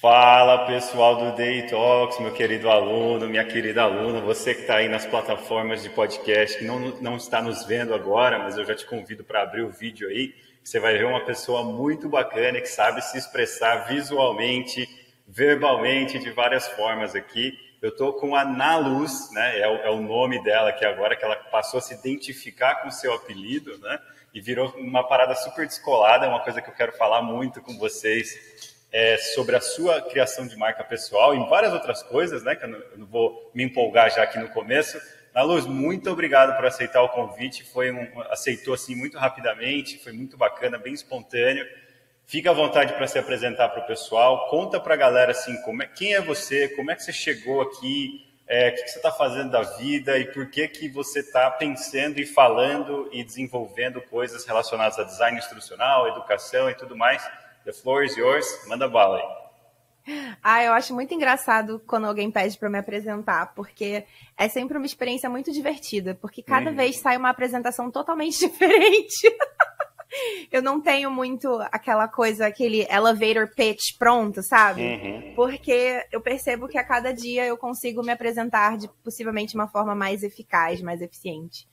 Fala pessoal do Day Talks, meu querido aluno, minha querida aluna, você que está aí nas plataformas de podcast, que não, não está nos vendo agora, mas eu já te convido para abrir o vídeo aí. Você vai ver uma pessoa muito bacana que sabe se expressar visualmente, verbalmente, de várias formas aqui. Eu estou com a Naluz, né? É o, é o nome dela aqui agora, que ela passou a se identificar com o seu apelido, né? E virou uma parada super descolada, é uma coisa que eu quero falar muito com vocês é, sobre a sua criação de marca pessoal e várias outras coisas, né? Que eu não, eu não vou me empolgar já aqui no começo. Na Luz, muito obrigado por aceitar o convite. Foi um, aceitou assim muito rapidamente, foi muito bacana, bem espontâneo. Fica à vontade para se apresentar para o pessoal. Conta para a galera assim, como é, quem é você, como é que você chegou aqui, é, o que, que você está fazendo da vida e por que que você está pensando e falando e desenvolvendo coisas relacionadas a design instrucional, educação e tudo mais. The floor is yours. Manda bala aí. Ah, eu acho muito engraçado quando alguém pede para me apresentar, porque é sempre uma experiência muito divertida, porque cada uhum. vez sai uma apresentação totalmente diferente. eu não tenho muito aquela coisa, aquele elevator pitch pronto, sabe? Uhum. Porque eu percebo que a cada dia eu consigo me apresentar de possivelmente uma forma mais eficaz, mais eficiente.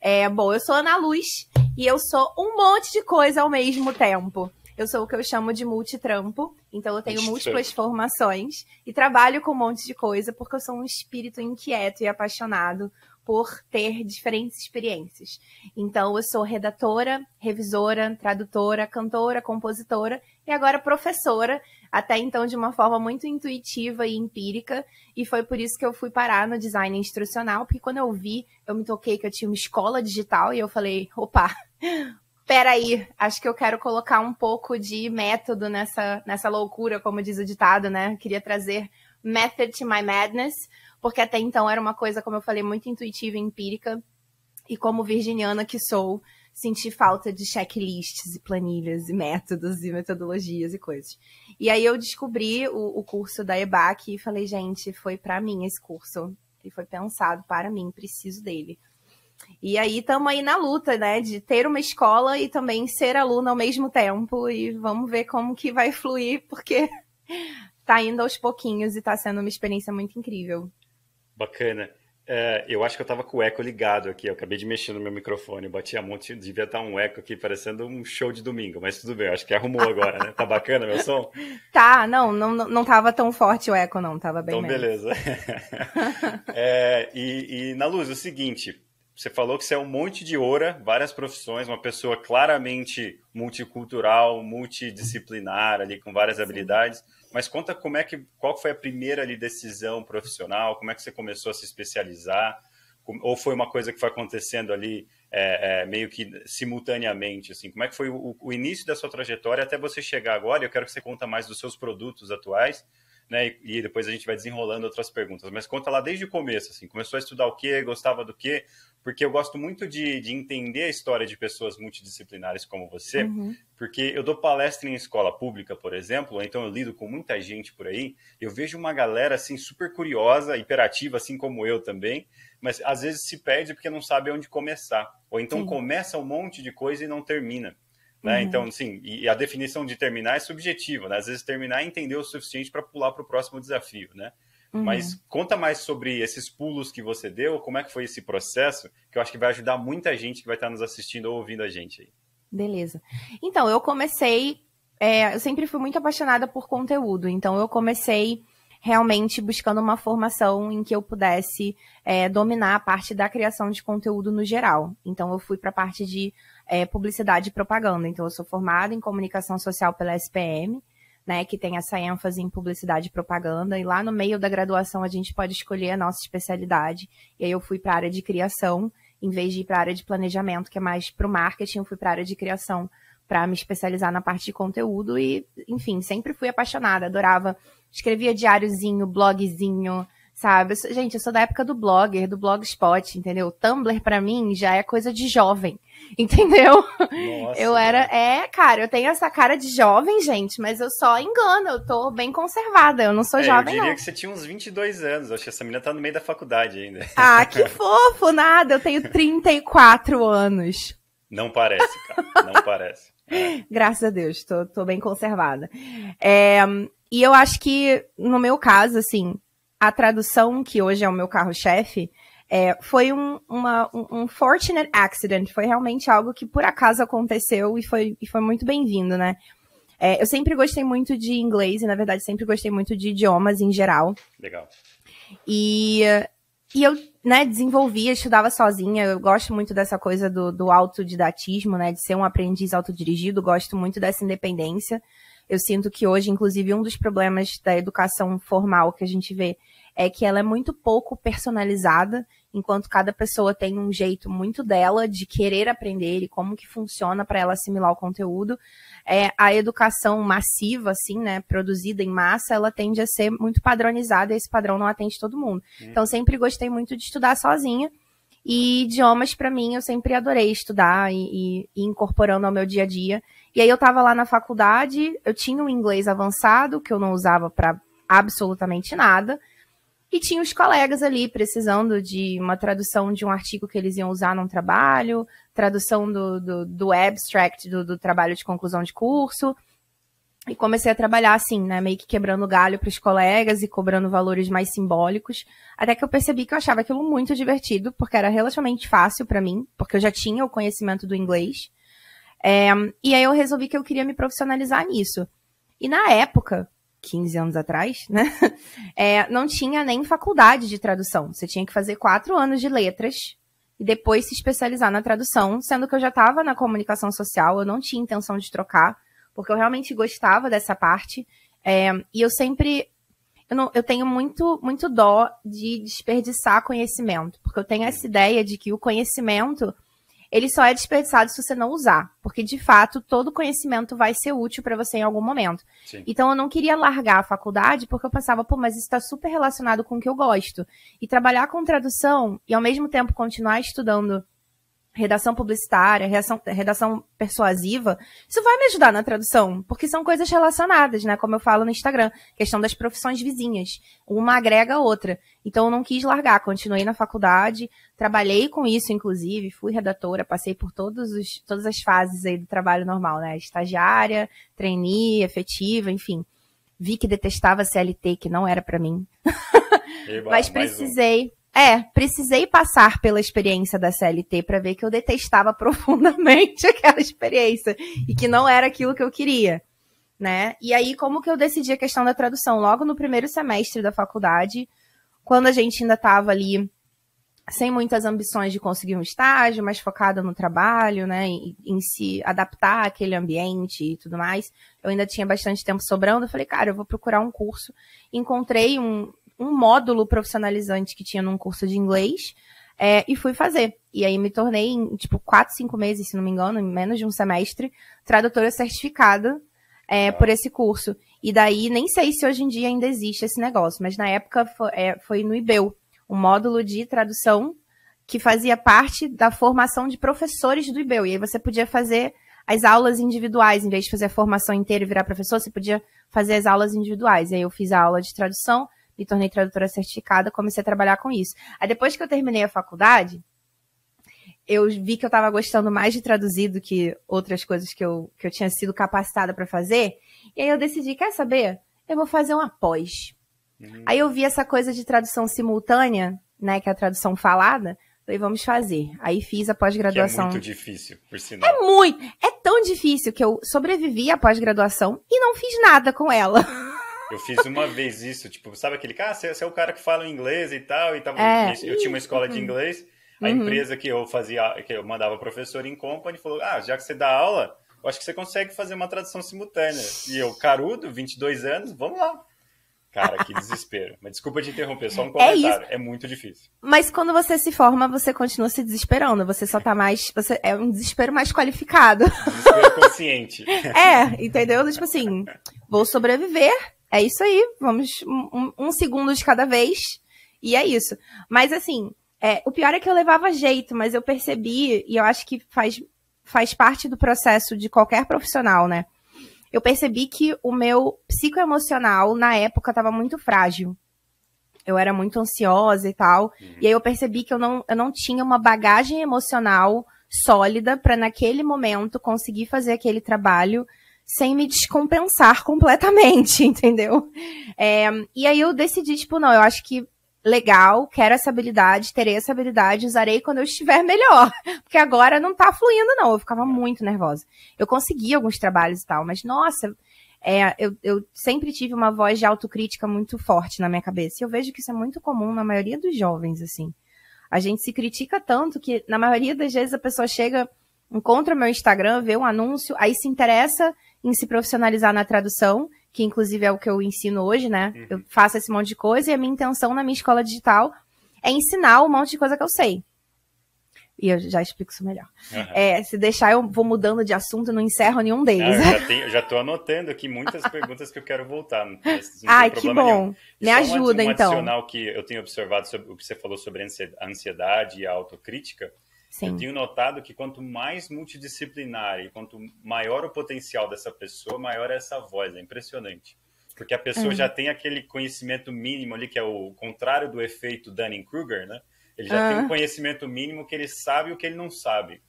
É, bom, eu sou Ana Luz e eu sou um monte de coisa ao mesmo tempo. Eu sou o que eu chamo de multitrampo, então eu tenho múltiplas formações e trabalho com um monte de coisa porque eu sou um espírito inquieto e apaixonado por ter diferentes experiências. Então eu sou redatora, revisora, tradutora, cantora, compositora e agora professora, até então de uma forma muito intuitiva e empírica, e foi por isso que eu fui parar no design instrucional, porque quando eu vi, eu me toquei que eu tinha uma escola digital e eu falei, opa, peraí, acho que eu quero colocar um pouco de método nessa, nessa loucura, como diz o ditado, né? Queria trazer method to my madness, porque até então era uma coisa, como eu falei, muito intuitiva e empírica. E como virginiana que sou, senti falta de checklists e planilhas e métodos e metodologias e coisas. E aí eu descobri o, o curso da EBAC e falei, gente, foi para mim esse curso. Ele foi pensado para mim, preciso dele. E aí estamos aí na luta, né, de ter uma escola e também ser aluno ao mesmo tempo e vamos ver como que vai fluir, porque tá indo aos pouquinhos e tá sendo uma experiência muito incrível. Bacana. É, eu acho que eu estava com o eco ligado aqui. Eu acabei de mexer no meu microfone, bati a monte, devia estar um eco aqui parecendo um show de domingo, mas tudo bem, acho que arrumou agora, né? Tá bacana meu som? Tá, não, não, não tava tão forte o eco, não, tava bem. Então, beleza. é, e, e na luz, o seguinte, você falou que você é um monte de oura, várias profissões, uma pessoa claramente multicultural, multidisciplinar, ali com várias Sim. habilidades. Mas conta como é que, qual foi a primeira ali, decisão profissional, como é que você começou a se especializar, ou foi uma coisa que foi acontecendo ali é, é, meio que simultaneamente, assim, como é que foi o, o, início da sua trajetória até você chegar agora? Eu quero que você conta mais dos seus produtos atuais, né? E, depois a gente vai desenrolando outras perguntas. Mas conta lá desde o começo, assim, começou a estudar o quê, gostava do quê? Porque eu gosto muito de, de entender a história de pessoas multidisciplinares como você, uhum. porque eu dou palestra em escola pública, por exemplo, então eu lido com muita gente por aí, eu vejo uma galera assim super curiosa, hiperativa, assim como eu também, mas às vezes se perde porque não sabe onde começar, ou então Sim. começa um monte de coisa e não termina. Né? Uhum. Então, assim, e a definição de terminar é subjetiva, né? Às vezes terminar é entender o suficiente para pular para o próximo desafio, né? Uhum. Mas conta mais sobre esses pulos que você deu, como é que foi esse processo, que eu acho que vai ajudar muita gente que vai estar nos assistindo ou ouvindo a gente aí. Beleza. Então, eu comecei. É, eu sempre fui muito apaixonada por conteúdo, então eu comecei realmente buscando uma formação em que eu pudesse é, dominar a parte da criação de conteúdo no geral. Então, eu fui para a parte de é, publicidade e propaganda. Então, eu sou formada em comunicação social pela SPM, né, que tem essa ênfase em publicidade e propaganda. E lá no meio da graduação a gente pode escolher a nossa especialidade. E aí eu fui para a área de criação, em vez de ir para a área de planejamento, que é mais para o marketing, eu fui para a área de criação para me especializar na parte de conteúdo e, enfim, sempre fui apaixonada, adorava, escrevia diáriozinho, blogzinho, sabe? Eu, gente, eu sou da época do blogger, do blogspot, entendeu? Tumblr para mim já é coisa de jovem, entendeu? Nossa, eu era, é, cara, eu tenho essa cara de jovem, gente, mas eu só engano, eu tô bem conservada, eu não sou é, jovem Eu diria não. que você tinha uns 22 anos, acho que essa menina tá no meio da faculdade ainda. Ah, que fofo, nada, eu tenho 34 anos. Não parece, cara, não parece. É. Graças a Deus, tô, tô bem conservada. É, e eu acho que, no meu caso, assim, a tradução, que hoje é o meu carro-chefe, é, foi um, uma, um, um, fortunate accident, foi realmente algo que por acaso aconteceu e foi, e foi muito bem-vindo, né? É, eu sempre gostei muito de inglês e, na verdade, sempre gostei muito de idiomas em geral. Legal. E, e eu, né, desenvolvia, estudava sozinha. Eu gosto muito dessa coisa do, do autodidatismo, né, de ser um aprendiz autodirigido. Gosto muito dessa independência. Eu sinto que hoje, inclusive, um dos problemas da educação formal que a gente vê é que ela é muito pouco personalizada, enquanto cada pessoa tem um jeito muito dela de querer aprender e como que funciona para ela assimilar o conteúdo. É, a educação massiva, assim, né, produzida em massa, ela tende a ser muito padronizada e esse padrão não atende todo mundo. Hum. Então, sempre gostei muito de estudar sozinha. E idiomas, para mim, eu sempre adorei estudar e, e, e, incorporando ao meu dia a dia. E aí eu tava lá na faculdade, eu tinha um inglês avançado, que eu não usava para absolutamente nada. E tinha os colegas ali precisando de uma tradução de um artigo que eles iam usar num trabalho, tradução do, do, do abstract do, do, trabalho de conclusão de curso. E comecei a trabalhar assim, né? Meio que quebrando galho para os colegas e cobrando valores mais simbólicos. Até que eu percebi que eu achava aquilo muito divertido, porque era relativamente fácil para mim, porque eu já tinha o conhecimento do inglês. É, e aí eu resolvi que eu queria me profissionalizar nisso. E na época, 15 anos atrás, né? É, não tinha nem faculdade de tradução. Você tinha que fazer quatro anos de letras e depois se especializar na tradução, sendo que eu já estava na comunicação social, eu não tinha intenção de trocar, porque eu realmente gostava dessa parte. É, e eu sempre. Eu, não, eu tenho muito, muito dó de desperdiçar conhecimento, porque eu tenho essa ideia de que o conhecimento ele só é desperdiçado se você não usar, porque de fato todo conhecimento vai ser útil para você em algum momento. Sim. Então eu não queria largar a faculdade porque eu pensava, pô, mas isso está super relacionado com o que eu gosto. E trabalhar com tradução e ao mesmo tempo continuar estudando redação publicitária, redação, redação persuasiva, isso vai me ajudar na tradução, porque são coisas relacionadas, né? Como eu falo no Instagram, questão das profissões vizinhas. Uma agrega a outra. Então eu não quis largar, continuei na faculdade, trabalhei com isso, inclusive, fui redatora, passei por todos os, todas as fases aí do trabalho normal, né? Estagiária, trainee, efetiva, enfim. Vi que detestava CLT, que não era para mim. Eba, Mas precisei. Um é, precisei passar pela experiência da CLT para ver que eu detestava profundamente aquela experiência e que não era aquilo que eu queria, né? E aí como que eu decidi a questão da tradução? Logo no primeiro semestre da faculdade, quando a gente ainda estava ali sem muitas ambições de conseguir um estágio, mas focada no trabalho, né, em, em, se adaptar àquele ambiente e tudo mais. Eu ainda tinha bastante tempo sobrando, eu falei, cara, eu vou procurar um curso. Encontrei um, um módulo profissionalizante que tinha num curso de inglês é, e fui fazer. E aí me tornei, em, tipo, quatro, cinco meses, se não me engano, em menos de um semestre, tradutora certificada é, por esse curso. E daí, nem sei se hoje em dia ainda existe esse negócio, mas na época foi, é, foi no IBEU, um módulo de tradução que fazia parte da formação de professores do IBEU. E aí você podia fazer as aulas individuais, em vez de fazer a formação inteira e virar professor, você podia fazer as aulas individuais. E aí eu fiz a aula de tradução, me tornei tradutora certificada, comecei a trabalhar com isso. Aí depois que eu terminei a faculdade, eu vi que eu estava gostando mais de traduzir do que outras coisas que eu, que eu tinha sido capacitada para fazer. E aí eu decidi, quer saber? Eu vou fazer uma pós. Uhum. Aí eu vi essa coisa de tradução simultânea, né, que é a tradução falada. Falei, vamos fazer. Aí fiz a pós-graduação. É muito difícil, por sinal. É muito. É tão difícil que eu sobrevivi à pós-graduação e não fiz nada com ela. Eu fiz uma vez isso, tipo, sabe aquele cara, ah, você, você é o cara que fala inglês e tal, e tava, é. eu tinha uma escola de inglês, a uhum. empresa que eu fazia, que eu mandava professor em company, falou, ah, já que você dá aula, eu acho que você consegue fazer uma tradução simultânea. E eu, carudo, 22 anos, vamos lá. Cara, que desespero. Mas desculpa te interromper, só um é comentário. É, é, muito difícil. Mas quando você se forma, você continua se desesperando. Você só tá mais. Você, é um desespero mais qualificado. Desespero consciente. é, entendeu? Tipo assim, vou sobreviver é isso aí, vamos um, um, segundo de cada vez, e é isso. Mas assim, é, o pior é que eu levava jeito, mas eu percebi, e eu acho que faz, faz parte do processo de qualquer profissional, né? Eu percebi que o meu psicoemocional, na época, estava muito frágil. Eu era muito ansiosa e tal. Uhum. E aí eu percebi que eu não, eu não tinha uma bagagem emocional sólida para naquele momento conseguir fazer aquele trabalho sem me descompensar completamente, entendeu? É, e aí eu decidi, tipo, não, eu acho que legal, quero essa habilidade, terei essa habilidade, usarei quando eu estiver melhor. Porque agora não tá fluindo, não. Eu ficava muito nervosa. Eu consegui alguns trabalhos e tal, mas nossa, é, eu, eu sempre tive uma voz de autocrítica muito forte na minha cabeça. E eu vejo que isso é muito comum na maioria dos jovens, assim. A gente se critica tanto que, na maioria das vezes, a pessoa chega, encontra meu Instagram, vê um anúncio, aí se interessa em se profissionalizar na tradução, que inclusive é o que eu ensino hoje, né? Uhum. Eu faço esse monte de coisa e a minha intenção na minha escola digital é ensinar um monte de coisa que eu sei. E eu já explico isso melhor. Uhum. É, se deixar, eu vou mudando de assunto, não encerro nenhum deles. Ah, eu, já estou anotando aqui muitas perguntas que eu quero voltar. Ai, que bom. Me ajuda, um, um então. adicional que eu tenho observado sobre o que você falou sobre a ansiedade e a autocrítica. Sim. Eu tenho notado que quanto mais multidisciplinar e quanto maior o potencial dessa pessoa, maior é essa voz. É impressionante. Porque a pessoa uhum. já tem aquele conhecimento mínimo ali, que é o contrário do efeito Dunning-Kruger, né? Ele já tem um conhecimento mínimo que ele sabe o que ele não sabe.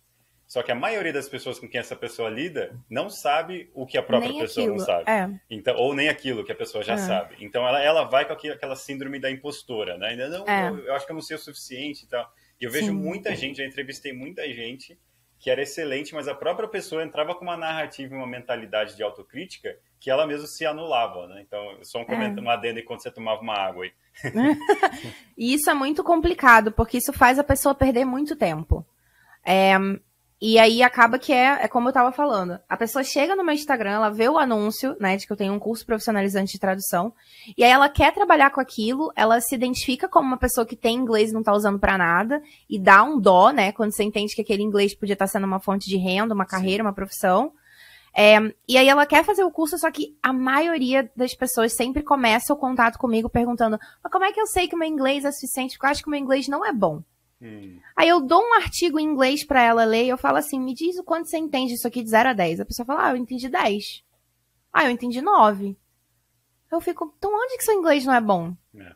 Só que a maioria das pessoas com quem essa pessoa lida não sabe o que a própria nem pessoa aquilo. não sabe. É. Então, ou nem aquilo que a pessoa já é. sabe. Então ela, ela vai com aquela síndrome da impostora, né? Ainda não, é. eu, eu, acho que eu não sei o suficiente e tal. E eu vejo Sim. muita gente, já entrevistei muita gente que era excelente, mas a própria pessoa entrava com uma narrativa e uma mentalidade de autocrítica que ela mesma se anulava, né? Então, só um comentário, é. uma adenda enquanto você tomava uma água aí. e isso é muito complicado, porque isso faz a pessoa perder muito tempo. É, e aí acaba que é, é como eu tava falando. A pessoa chega no meu Instagram, ela vê o anúncio, né, de que eu tenho um curso profissionalizante de tradução, e aí ela quer trabalhar com aquilo, ela se identifica como uma pessoa que tem inglês e não tá usando para nada, e dá um dó, né, quando você entende que aquele inglês podia estar tá sendo uma fonte de renda, uma carreira, uma profissão. É, e aí ela quer fazer o curso, só que a maioria das pessoas sempre começa o contato comigo perguntando: mas como é que eu sei que o meu inglês é suficiente? Porque eu acho que o meu inglês não é bom. Hum. Aí eu dou um artigo em inglês para ela ler e eu falo assim: me diz o quanto você entende isso aqui de 0 a 10. A pessoa fala: ah, eu entendi 10. Ah, eu entendi 9. Eu fico, então onde que seu inglês não é bom? É.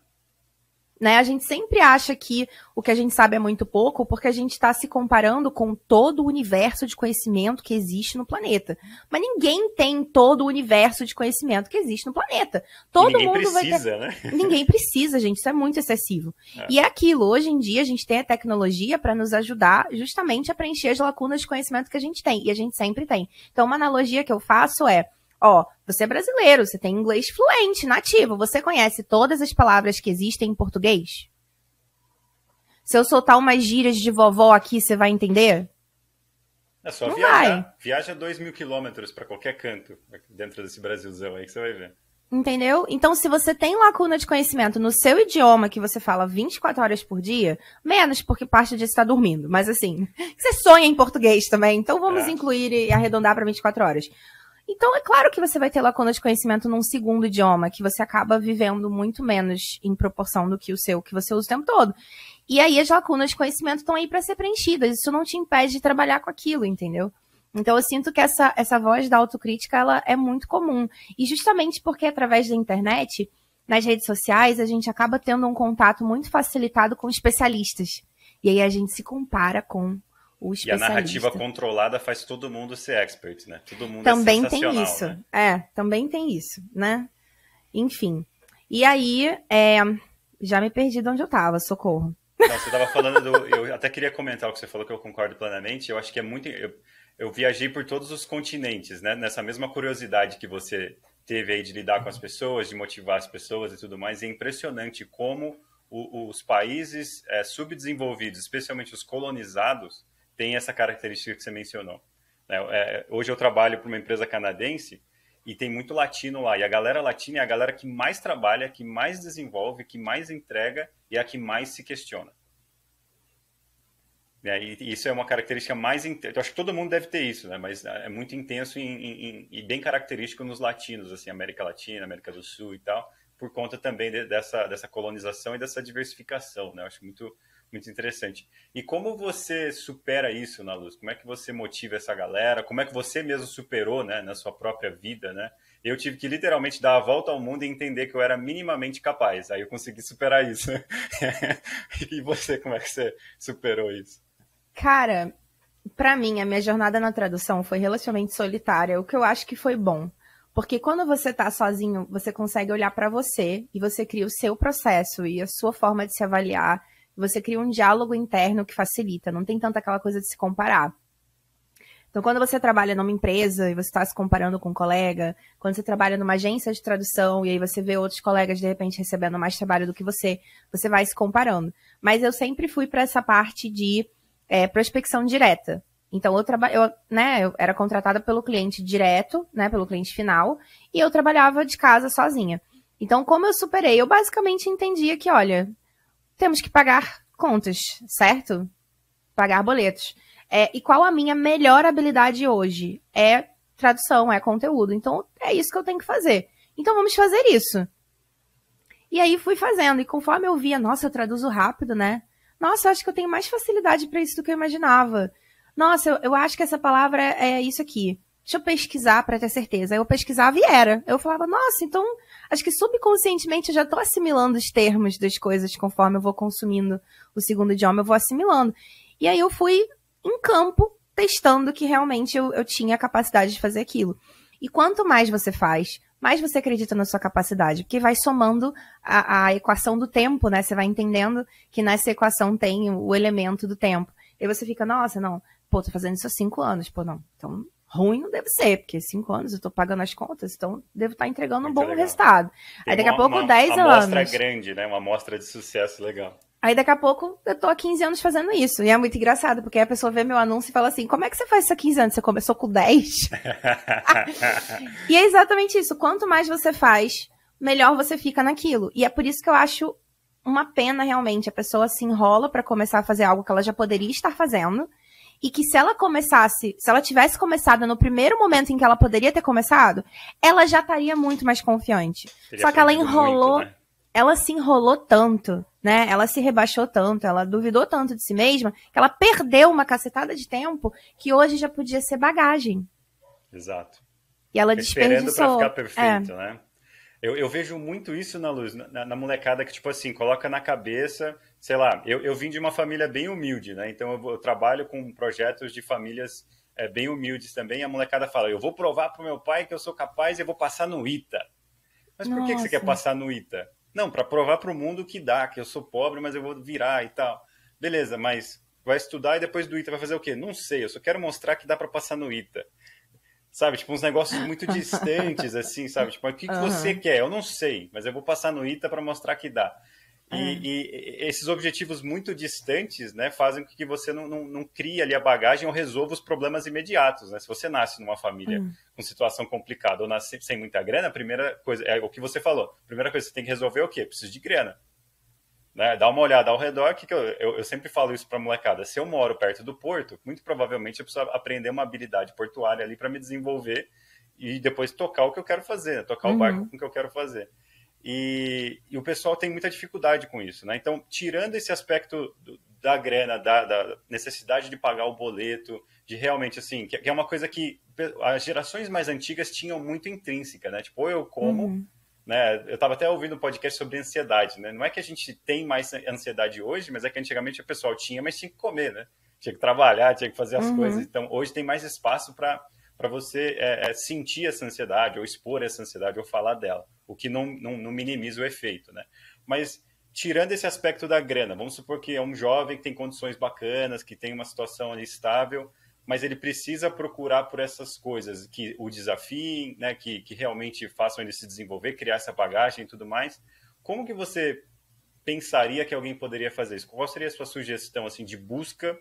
Né? A gente sempre acha que o que a gente sabe é muito pouco, porque a gente está se comparando com todo o universo de conhecimento que existe no planeta. Mas ninguém tem todo o universo de conhecimento que existe no planeta. Todo ninguém mundo precisa, vai ter... né? Ninguém precisa, gente. Isso é muito excessivo. É. E é aquilo. Hoje em dia a gente tem a tecnologia para nos ajudar justamente a preencher as lacunas de conhecimento que a gente tem. E a gente sempre tem. Então, uma analogia que eu faço é Ó, você é brasileiro, você tem inglês fluente, nativo. Você conhece todas as palavras que existem em português? Se eu soltar umas gírias de vovó aqui, você vai entender? É só Não viajar. Vai. Viaja dois mil quilômetros para qualquer canto dentro desse Brasilzão aí que você vai ver. Entendeu? Então, se você tem lacuna de conhecimento no seu idioma que você fala 24 horas por dia, menos porque parte disso está dormindo, mas assim, você sonha em português também, então vamos é. incluir e arredondar para 24 horas. Então, é claro que você vai ter lacuna de conhecimento num segundo idioma, que você acaba vivendo muito menos em proporção do que o seu, que você usa o tempo todo. E aí, as lacunas de conhecimento estão aí para ser preenchidas. Isso não te impede de trabalhar com aquilo, entendeu? Então, eu sinto que essa, essa voz da autocrítica, ela é muito comum. E justamente porque, através da internet, nas redes sociais, a gente acaba tendo um contato muito facilitado com especialistas. E aí, a gente se compara com o E a narrativa controlada faz todo mundo ser expert, né? Todo mundo é também é tem isso. Né? É, também tem isso, né? Enfim. E aí, é... já me perdi de onde eu tava, socorro. Não, você estava falando do. Eu até queria comentar o que você falou, que eu concordo plenamente. Eu acho que é muito. Eu, eu viajei por todos os continentes, né? Nessa mesma curiosidade que você teve aí de lidar com as pessoas, de motivar as pessoas e tudo mais. É impressionante como o, os países é, subdesenvolvidos, especialmente os colonizados, tem essa característica que você mencionou. Né? É, hoje eu trabalho para uma empresa canadense e tem muito latino lá. E a galera latina é a galera que mais trabalha, que mais desenvolve, que mais entrega e a que mais se questiona. E isso é uma característica mais. Eu acho que todo mundo deve ter isso, né? mas é muito intenso e, bem característico nos latinos, assim, América Latina, América do Sul e tal, por conta também de, dessa, dessa colonização e dessa diversificação. Né? Eu acho muito, muito interessante. E como você supera isso na luz? Como é que você motiva essa galera? Como é que você mesmo superou, né, na sua própria vida, né? Eu tive que literalmente dar a volta ao mundo e entender que eu era minimamente capaz. Aí eu consegui superar isso. e você, como é que você superou isso? Cara, para mim, a minha jornada na tradução foi relativamente solitária, o que eu acho que foi bom. Porque quando você tá sozinho, você consegue olhar para você e você cria o seu processo e a sua forma de se avaliar. Você cria um diálogo interno que facilita, não tem tanta aquela coisa de se comparar. Então, quando você trabalha numa empresa e você está se comparando com um colega, quando você trabalha numa agência de tradução e aí você vê outros colegas de repente recebendo mais trabalho do que você, você vai se comparando. Mas eu sempre fui para essa parte de é, prospecção direta. Então eu trabalho, né, eu era contratada pelo cliente direto, né, pelo cliente final, e eu trabalhava de casa sozinha. Então, como eu superei, eu basicamente entendia que, olha, temos que pagar contas, certo? Pagar boletos. É, e qual a minha melhor habilidade hoje? É tradução, é conteúdo. Então, é isso que eu tenho que fazer. Então, vamos fazer isso. E aí fui fazendo. E conforme eu via, nossa, eu traduzo rápido, né? Nossa, eu acho que eu tenho mais facilidade para isso do que eu imaginava. Nossa, eu, eu acho que essa palavra é, é isso aqui. Deixa eu pesquisar para ter certeza. Eu pesquisava e era. Eu falava, nossa, então acho que subconscientemente eu já estou assimilando os termos das coisas conforme eu vou consumindo o segundo idioma, eu vou assimilando. E aí eu fui em campo testando que realmente eu, eu tinha a capacidade de fazer aquilo. E quanto mais você faz, mais você acredita na sua capacidade, porque vai somando a, a, equação do tempo, né? Você vai entendendo que nessa equação tem o elemento do tempo. E você fica, nossa, não, pô, tô fazendo isso há cinco anos, pô, não. Então, ruim não deve ser, porque cinco anos eu tô pagando as contas, então devo estar tá entregando Muito um bom legal. resultado. Tem Aí daqui uma, a pouco, uma, 10 uma anos. Uma amostra grande, né? Uma amostra de sucesso legal. Aí daqui a pouco eu tô há 15 anos fazendo isso. E é muito engraçado, porque a pessoa vê meu anúncio e fala assim: como é que você faz isso há 15 anos? Você começou com 10? e é exatamente isso. Quanto mais você faz, melhor você fica naquilo. E é por isso que eu acho uma pena realmente. A pessoa se enrola para começar a fazer algo que ela já poderia estar fazendo. E que se ela começasse, se ela tivesse começado no primeiro momento em que ela poderia ter começado, ela já estaria muito mais confiante. Teria Só que ela enrolou. Muito, né? ela se enrolou tanto, né? Ela se rebaixou tanto, ela duvidou tanto de si mesma, que ela perdeu uma cacetada de tempo que hoje já podia ser bagagem. Exato. E ela desperdiçou. Esperando pra ficar perfeito, é. né? Eu, eu, vejo muito isso na luz, na, na, molecada que, tipo assim, coloca na cabeça, sei lá, eu, eu vim de uma família bem humilde, né? Então eu, eu trabalho com projetos de famílias é, bem humildes também. A molecada fala: eu vou provar pro meu pai que eu sou capaz e eu vou passar no ITA. Mas por que, que você quer passar no ITA? Não, para provar para o mundo que dá, que eu sou pobre, mas eu vou virar e tal. Beleza, mas vai estudar e depois do ITA vai fazer o quê? Não sei, eu só quero mostrar que dá para passar no ITA. Sabe, tipo, uns negócios muito distantes, assim, sabe? Tipo, o que, que uhum. você quer? Eu não sei, mas eu vou passar no ITA para mostrar que dá. E, é. e, esses objetivos muito distantes, né, fazem com que você não, não, não crie ali a bagagem ou resolva os problemas imediatos, né? Se você nasce numa família uhum. com situação complicada ou nasce sem muita grana, a primeira coisa, é o que você falou, a primeira coisa que você tem que resolver é o quê? Preciso de grana. Né? Dá uma olhada ao redor, que, que eu, eu, eu, sempre falo isso para molecada, se eu moro perto do porto, muito provavelmente eu preciso aprender uma habilidade portuária ali para me desenvolver e depois tocar o que eu quero fazer, né? tocar uhum. o barco com o que eu quero fazer. E, e, o pessoal tem muita dificuldade com isso, né? Então, tirando esse aspecto do, da grana, da, da, necessidade de pagar o boleto, de realmente, assim, que, que, é uma coisa que as gerações mais antigas tinham muito intrínseca, né? Tipo, ou eu como, uhum. Né? Eu estava até ouvindo um podcast sobre ansiedade, né? Não é que a gente tem mais ansiedade hoje, mas é que antigamente o pessoal tinha, mas tinha que comer, né? Tinha que trabalhar, tinha que fazer as uhum. coisas. Então, hoje tem mais espaço para para você é, é, sentir essa ansiedade, ou expor essa ansiedade, ou falar dela, o que não, não, não, minimiza o efeito, né? Mas, tirando esse aspecto da grana, vamos supor que é um jovem que tem condições bacanas, que tem uma situação ali estável, mas ele precisa procurar por essas coisas que o desafiem, né, que, que realmente façam ele se desenvolver, criar essa bagagem e tudo mais. Como que você pensaria que alguém poderia fazer isso? Qual seria a sua sugestão assim de busca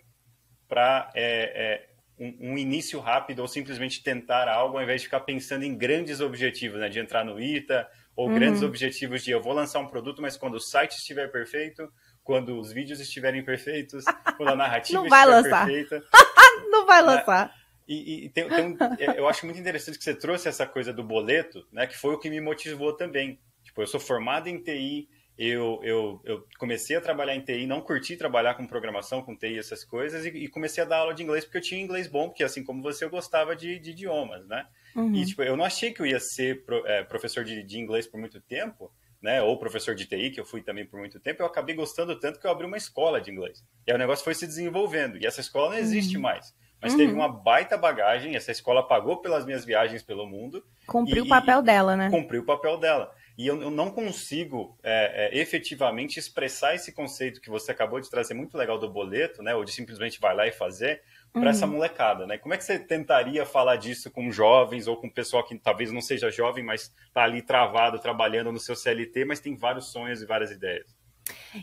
para é, é, um, um, início rápido ou simplesmente tentar algo ao invés de ficar pensando em grandes objetivos, né? De entrar no ITA ou uhum. grandes objetivos de eu vou lançar um produto, mas quando o site estiver perfeito, quando os vídeos estiverem perfeitos, quando a narrativa estiver lançar. perfeita. Não vai né? lançar. E, e tem, tem um, é, eu acho muito interessante que você trouxe essa coisa do boleto, né? Que foi o que me motivou também. Tipo, eu sou formado em TI, eu, eu, eu, comecei a trabalhar em TI, não curti trabalhar com programação, com TI, essas coisas, e, e, comecei a dar aula de inglês porque eu tinha inglês bom, porque assim como você, eu gostava de, de idiomas, né? Uhum. E tipo, eu não achei que eu ia ser pro, é, professor de, de, inglês por muito tempo, né? Ou professor de TI, que eu fui também por muito tempo, eu acabei gostando tanto que eu abri uma escola de inglês. E aí o negócio foi se desenvolvendo, e essa escola não existe uhum. mais. mas uhum. teve uma baita bagagem. Essa escola pagou pelas minhas viagens pelo mundo. Cumpriu e, e, o papel dela, né? Cumpriu o papel dela. E eu, eu não consigo é, é, efetivamente expressar esse conceito que você acabou de trazer muito legal do boleto, né? Ou de simplesmente vai lá e fazer, para uhum. essa molecada, né? Como é que você tentaria falar disso com jovens ou com pessoal que talvez não seja jovem, mas está ali travado, trabalhando no seu CLT, mas tem vários sonhos e várias ideias?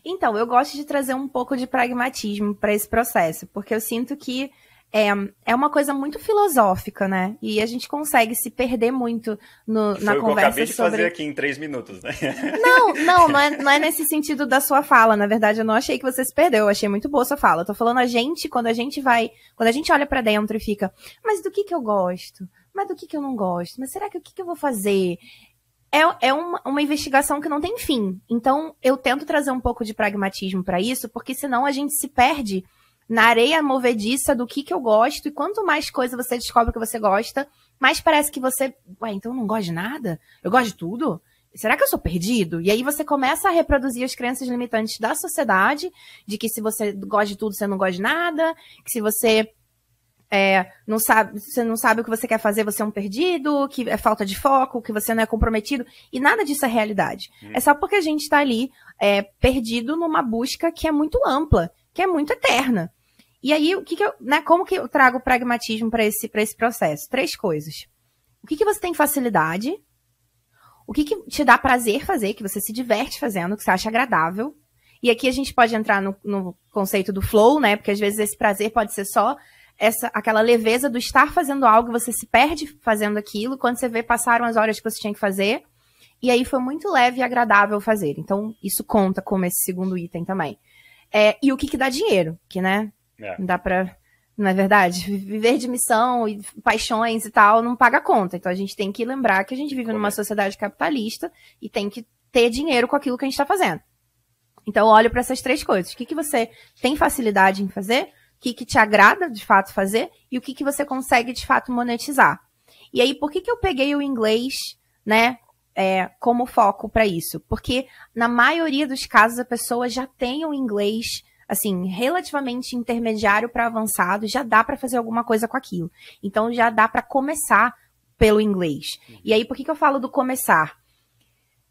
Então, eu gosto de trazer um pouco de pragmatismo para esse processo, porque eu sinto que é, é uma coisa muito filosófica, né? E a gente consegue se perder muito no, Foi na o conversa que eu acabei de sobre... fazer aqui em três minutos, né? Não, não, não é, não é nesse sentido da sua fala. Na verdade, eu não achei que você se perdeu. Eu achei muito boa a sua fala. Eu tô falando a gente, quando a gente vai, quando a gente olha para dentro e fica, mas do que que eu gosto? Mas do que que eu não gosto? Mas será que o que que eu vou fazer? É, é uma, uma investigação que não tem fim. Então, eu tento trazer um pouco de pragmatismo para isso, porque senão a gente se perde na areia movediça do que, que eu gosto, e quanto mais coisa você descobre que você gosta, mais parece que você. Ué, então eu não gosto de nada? Eu gosto de tudo? Será que eu sou perdido? E aí você começa a reproduzir as crenças limitantes da sociedade, de que se você gosta de tudo, você não gosta de nada, que se você é, não sabe, você não sabe o que você quer fazer, você é um perdido, que é falta de foco, que você não é comprometido, e nada disso é realidade. Hum. É só porque a gente está ali é, perdido numa busca que é muito ampla, que é muito eterna. E aí, o que, que eu, né, como que eu trago pragmatismo para esse, esse processo? Três coisas. O que, que você tem facilidade? O que, que te dá prazer fazer, que você se diverte fazendo, que você acha agradável? E aqui a gente pode entrar no, no conceito do flow, né? Porque às vezes esse prazer pode ser só essa aquela leveza do estar fazendo algo, você se perde fazendo aquilo, quando você vê passaram as horas que você tinha que fazer, e aí foi muito leve e agradável fazer. Então, isso conta como esse segundo item também. É, e o que, que dá dinheiro, que, né? É. Não dá pra. Não é verdade? Viver de missão e paixões e tal não paga conta. Então a gente tem que lembrar que a gente vive numa sociedade capitalista e tem que ter dinheiro com aquilo que a gente está fazendo. Então olho para essas três coisas. O que, que você tem facilidade em fazer? O que, que te agrada de fato fazer? E o que, que você consegue de fato monetizar? E aí, por que, que eu peguei o inglês, né, é, como foco para isso? Porque na maioria dos casos a pessoa já tem o inglês assim, relativamente intermediário para avançado, já dá para fazer alguma coisa com aquilo. Então já dá para começar pelo inglês. E aí, por que, que eu falo do começar?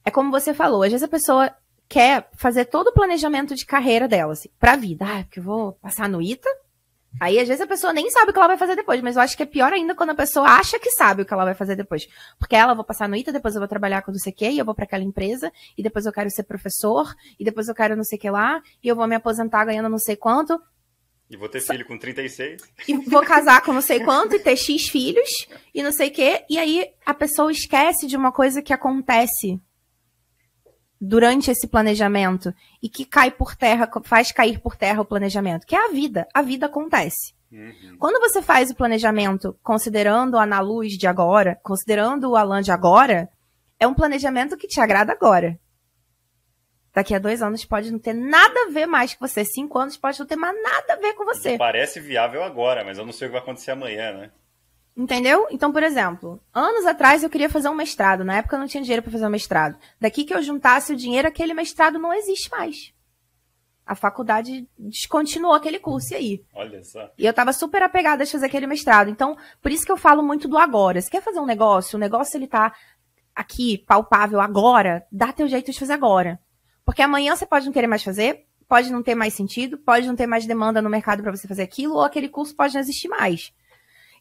É como você falou, às vezes a pessoa quer fazer todo o planejamento de carreira dela, assim, pra vida. Ah, porque eu vou passar no ITA, Aí, às vezes, a pessoa nem sabe o que ela vai fazer depois, mas eu acho que é pior ainda quando a pessoa acha que sabe o que ela vai fazer depois. Porque ela, vou passar no ITA, depois eu vou trabalhar com não sei o quê, e eu vou para aquela empresa, e depois eu quero ser professor, e depois eu quero não sei o que lá, e eu vou me aposentar ganhando não sei quanto. E vou ter filho com 36. E vou casar com não sei quanto, e ter X filhos, e não sei o quê. E aí, a pessoa esquece de uma coisa que acontece durante esse planejamento e que cai por terra, faz cair por terra o planejamento, que é a vida. A vida acontece. Uhum. Quando você faz o planejamento considerando o Ana Luz de agora, considerando o Alan de agora, é um planejamento que te agrada agora. Daqui a dois anos pode não ter nada a ver mais com você. Cinco anos pode não ter mais nada a ver com você. Parece viável agora, mas eu não sei o que vai acontecer amanhã, né? Entendeu? Então, por exemplo, anos atrás eu queria fazer um mestrado. Na época eu não tinha dinheiro para fazer um mestrado. Daqui que eu juntasse o dinheiro, aquele mestrado não existe mais. A faculdade descontinuou aquele curso e aí. Olha só. E eu tava super apegada a fazer aquele mestrado. Então, por isso que eu falo muito do agora. Se quer fazer um negócio, o negócio ele tá aqui, palpável agora, dá teu jeito de fazer agora. Porque amanhã você pode não querer mais fazer, pode não ter mais sentido, pode não ter mais demanda no mercado para você fazer aquilo, ou aquele curso pode não existir mais.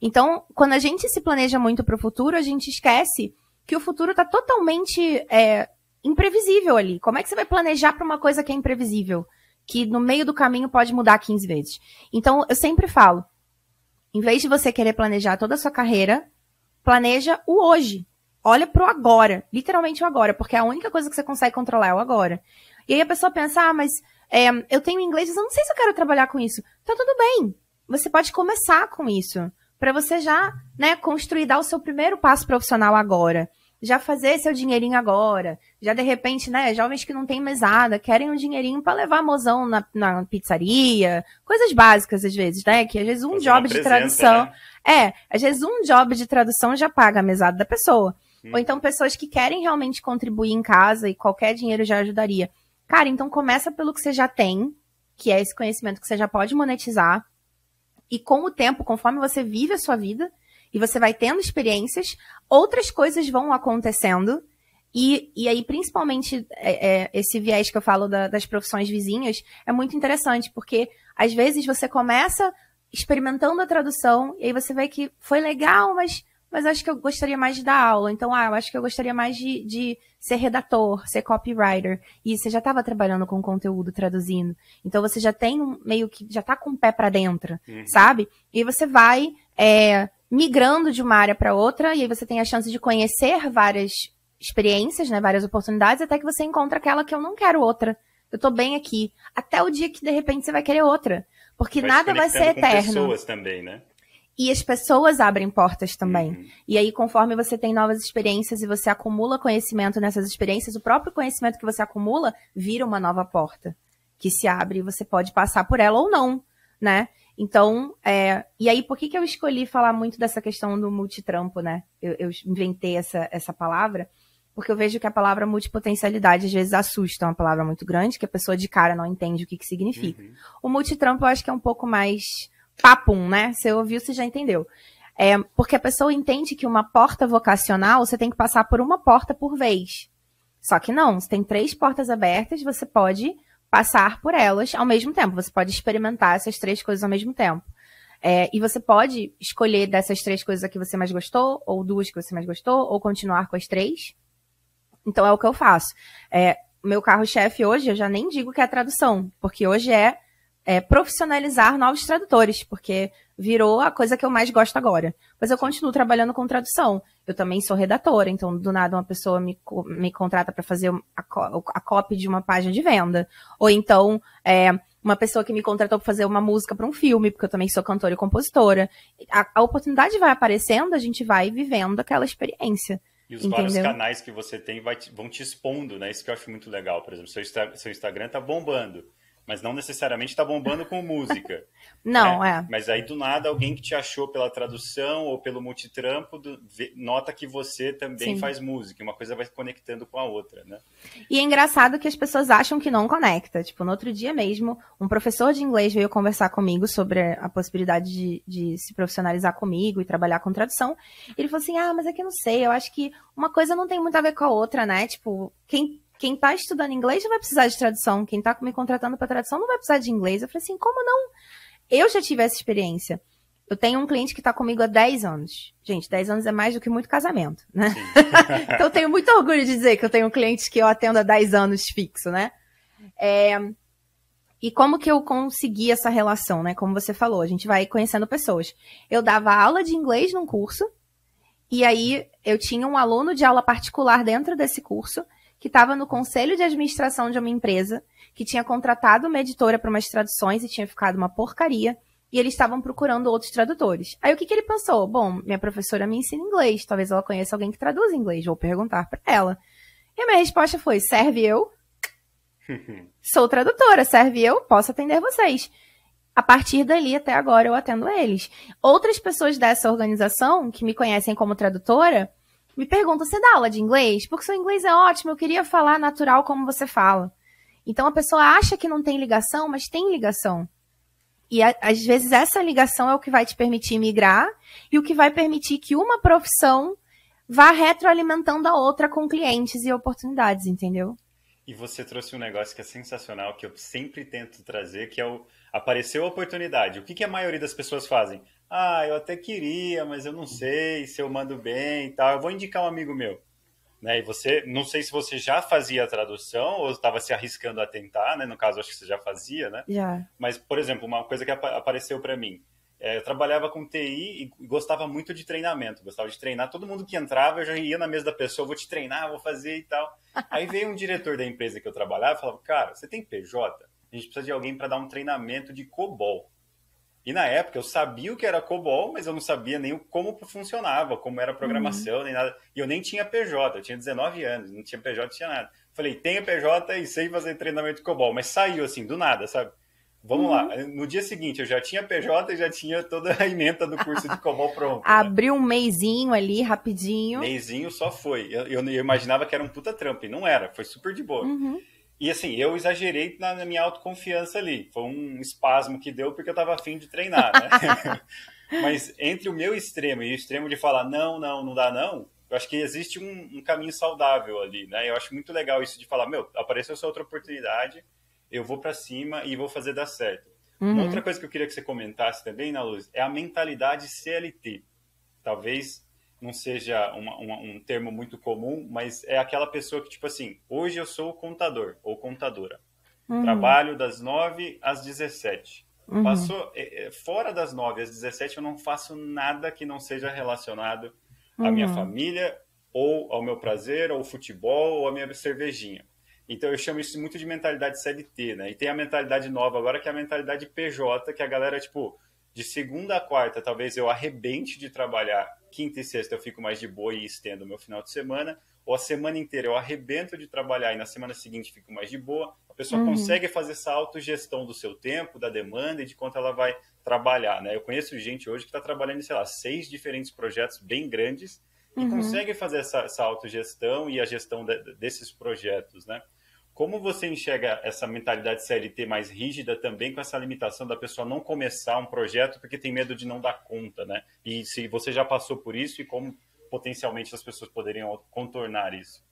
Então, quando a gente se planeja muito para o futuro, a gente esquece que o futuro está totalmente é, imprevisível ali. Como é que você vai planejar para uma coisa que é imprevisível? Que no meio do caminho pode mudar 15 vezes. Então, eu sempre falo, em vez de você querer planejar toda a sua carreira, planeja o hoje. Olha pro agora, literalmente o agora, porque a única coisa que você consegue controlar é o agora. E aí a pessoa pensa, ah, mas é, eu tenho inglês, mas eu não sei se eu quero trabalhar com isso. Tá tudo bem. Você pode começar com isso para você já, né, construir, dar o seu primeiro passo profissional agora. Já fazer seu dinheirinho agora. Já de repente, né, jovens que não têm mesada, querem um dinheirinho para levar mozão na, na pizzaria. Coisas básicas às vezes, né? Que às vezes um job de tradução. Né? É, às vezes um job de tradução já paga a mesada da pessoa. Hum. Ou então pessoas que querem realmente contribuir em casa e qualquer dinheiro já ajudaria. Cara, então começa pelo que você já tem, que é esse conhecimento que você já pode monetizar E com o tempo, conforme você vive a sua vida e você vai tendo experiências, outras coisas vão acontecendo. E, e aí, principalmente, é, é, esse viés que eu falo da, das profissões vizinhas é muito interessante, porque às vezes você começa experimentando a tradução e aí você vê que foi legal, mas mas acho que eu gostaria mais de dar aula. Então, ah, eu acho que eu gostaria mais de, de ser redator, ser copywriter. E você já estava trabalhando com conteúdo, traduzindo. Então, você já tem um, meio que, já tá com o pé para dentro, uhum. sabe? E você vai é, migrando de uma área para outra, e aí você tem a chance de conhecer várias experiências, né, várias oportunidades, até que você encontra aquela que eu não quero outra. Eu tô bem aqui. Até o dia que, de repente, você vai querer outra. Porque vai nada vai ser eterno. Pessoas também, né? E as pessoas abrem portas também. Uhum. E aí, conforme você tem novas experiências e você acumula conhecimento nessas experiências, o próprio conhecimento que você acumula vira uma nova porta que se abre e você pode passar por ela ou não, né? Então, é... e aí, por que, que eu escolhi falar muito dessa questão do multitrampo, né? Eu, eu inventei essa, essa palavra, porque eu vejo que a palavra multipotencialidade às vezes assusta, é uma palavra muito grande, que a pessoa de cara não entende o que, que significa. Uhum. O multitrampo eu acho que é um pouco mais papum, né? Você ouviu, você já entendeu. É, porque a pessoa entende que uma porta vocacional, você tem que passar por uma porta por vez. Só que não, você tem três portas abertas, você pode passar por elas ao mesmo tempo. Você pode experimentar essas três coisas ao mesmo tempo. É, e você pode escolher dessas três coisas a que você mais gostou, ou duas que você mais gostou, ou continuar com as três. Então é o que eu faço. É, meu carro-chefe hoje, eu já nem digo que é a tradução, porque hoje é é, profissionalizar novos tradutores, porque virou a coisa que eu mais gosto agora. Mas eu continuo trabalhando com tradução. Eu também sou redatora, então do nada uma pessoa me, me contrata para fazer a, a copy de uma página de venda. Ou então é, uma pessoa que me contratou para fazer uma música para um filme, porque eu também sou cantora e compositora. A, a, oportunidade vai aparecendo, a gente vai vivendo aquela experiência. E os entendeu? vários canais que você tem te, vão te expondo, né? Isso que eu acho muito legal. Por exemplo, seu, seu Instagram tá bombando mas não necessariamente está bombando com música. não, né? é. Mas aí do nada alguém que te achou pela tradução ou pelo multitrampo do, vê, nota que você também Sim. faz música, uma coisa vai se conectando com a outra, né? E é engraçado que as pessoas acham que não conecta. Tipo, no outro dia mesmo, um professor de inglês veio conversar comigo sobre a possibilidade de, de se profissionalizar comigo e trabalhar com tradução. Ele falou assim: ah, mas é que eu não sei, eu acho que uma coisa não tem muito a ver com a outra, né? Tipo, quem quem está estudando inglês não vai precisar de tradução. Quem está me contratando para tradução não vai precisar de inglês. Eu falei assim, como não? Eu já tive essa experiência. Eu tenho um cliente que está comigo há 10 anos. Gente, 10 anos é mais do que muito casamento, né? então eu tenho muito orgulho de dizer que eu tenho clientes que eu atendo há 10 anos fixo, né? É... E como que eu consegui essa relação, né? Como você falou, a gente vai conhecendo pessoas. Eu dava aula de inglês num curso, e aí eu tinha um aluno de aula particular dentro desse curso, que estava no conselho de administração de uma empresa, que tinha contratado uma editora para umas traduções e tinha ficado uma porcaria, e eles estavam procurando outros tradutores. Aí o que, que ele pensou? Bom, minha professora me ensina inglês, talvez ela conheça alguém que traduz inglês, vou perguntar para ela. E a minha resposta foi: serve eu? Sou tradutora, serve eu? Posso atender vocês. A partir dali, até agora, eu atendo eles. Outras pessoas dessa organização, que me conhecem como tradutora, me perguntam: você dá aula de inglês? Porque seu inglês é ótimo, eu queria falar natural como você fala. Então a pessoa acha que não tem ligação, mas tem ligação. E às vezes essa ligação é o que vai te permitir migrar e o que vai permitir que uma profissão vá retroalimentando a outra com clientes e oportunidades, entendeu? E você trouxe um negócio que é sensacional, que eu sempre tento trazer, que é o apareceu a oportunidade. O que, que a maioria das pessoas fazem? Ah, eu até queria, mas eu não sei se eu mando bem e tal. Eu vou indicar um amigo meu. Né? E você, não sei se você já fazia a tradução ou estava se arriscando a tentar, né? No caso, acho que você já fazia, né? Já. Mas, por exemplo, uma coisa que apareceu para mim. É, eu trabalhava com TI e gostava muito de treinamento. Gostava de treinar. Todo mundo que entrava, eu já ia na mesa da pessoa, vou te treinar, vou fazer e tal. Aí veio um diretor da empresa que eu trabalhava e falava, cara, você tem PJ? A gente precisa de alguém para dar um treinamento de COBOL. E na época eu sabia o que era COBOL, mas eu não sabia nem como funcionava, como era a programação, uhum. nem nada. E eu nem tinha PJ, eu tinha 19 anos, não tinha PJ, não tinha nada. Falei, tenho PJ e sei fazer treinamento de COBOL, mas saiu assim, do nada, sabe? Vamos uhum. lá. No dia seguinte eu já tinha PJ e já tinha toda a emenda do curso de COBOL pronto. Né? Abriu um meizinho ali, rapidinho. Meizinho só foi. Eu, eu, eu, imaginava que era um puta trampo, e não era, foi super de boa. Uhum. E assim, eu exagerei na, na minha autoconfiança ali. Foi um espasmo que deu porque eu estava afim de treinar, né? Mas entre o meu extremo e o extremo de falar não, não, não dá não, eu acho que existe um, um, caminho saudável ali, né? Eu acho muito legal isso de falar, meu, apareceu essa outra oportunidade, eu vou para cima e vou fazer dar certo. Uhum. Uma outra coisa que eu queria que você comentasse também, na Luz, é a mentalidade CLT. Talvez não seja uma, uma, um termo muito comum, mas é aquela pessoa que, tipo assim, hoje eu sou contador ou contadora. Uhum. Trabalho das 9 às 17. Uhum. Passou, é, é, fora das 9 às 17, eu não faço nada que não seja relacionado à minha uhum. família, ou ao meu prazer, ou futebol, ou à minha cervejinha. Então eu chamo isso muito de mentalidade CLT, né? E tem a mentalidade nova agora, que é a mentalidade PJ, que a galera, tipo, de segunda a quarta, talvez eu arrebente de trabalhar, quinta e sexta eu fico mais de boa e estendo o meu final de semana, ou a semana inteira eu arrebento de trabalhar e na semana seguinte fico mais de boa. A pessoa uhum. consegue fazer essa autogestão do seu tempo, da demanda e de quanto ela vai trabalhar, né? Eu conheço gente hoje que está trabalhando em, sei lá, seis diferentes projetos bem grandes e uhum. consegue fazer essa, essa autogestão e a gestão de, desses projetos, né? Como você enxerga essa mentalidade CLT mais rígida também com essa limitação da pessoa não começar um projeto porque tem medo de não dar conta, né? E se você já passou por isso e como potencialmente as pessoas poderiam contornar isso?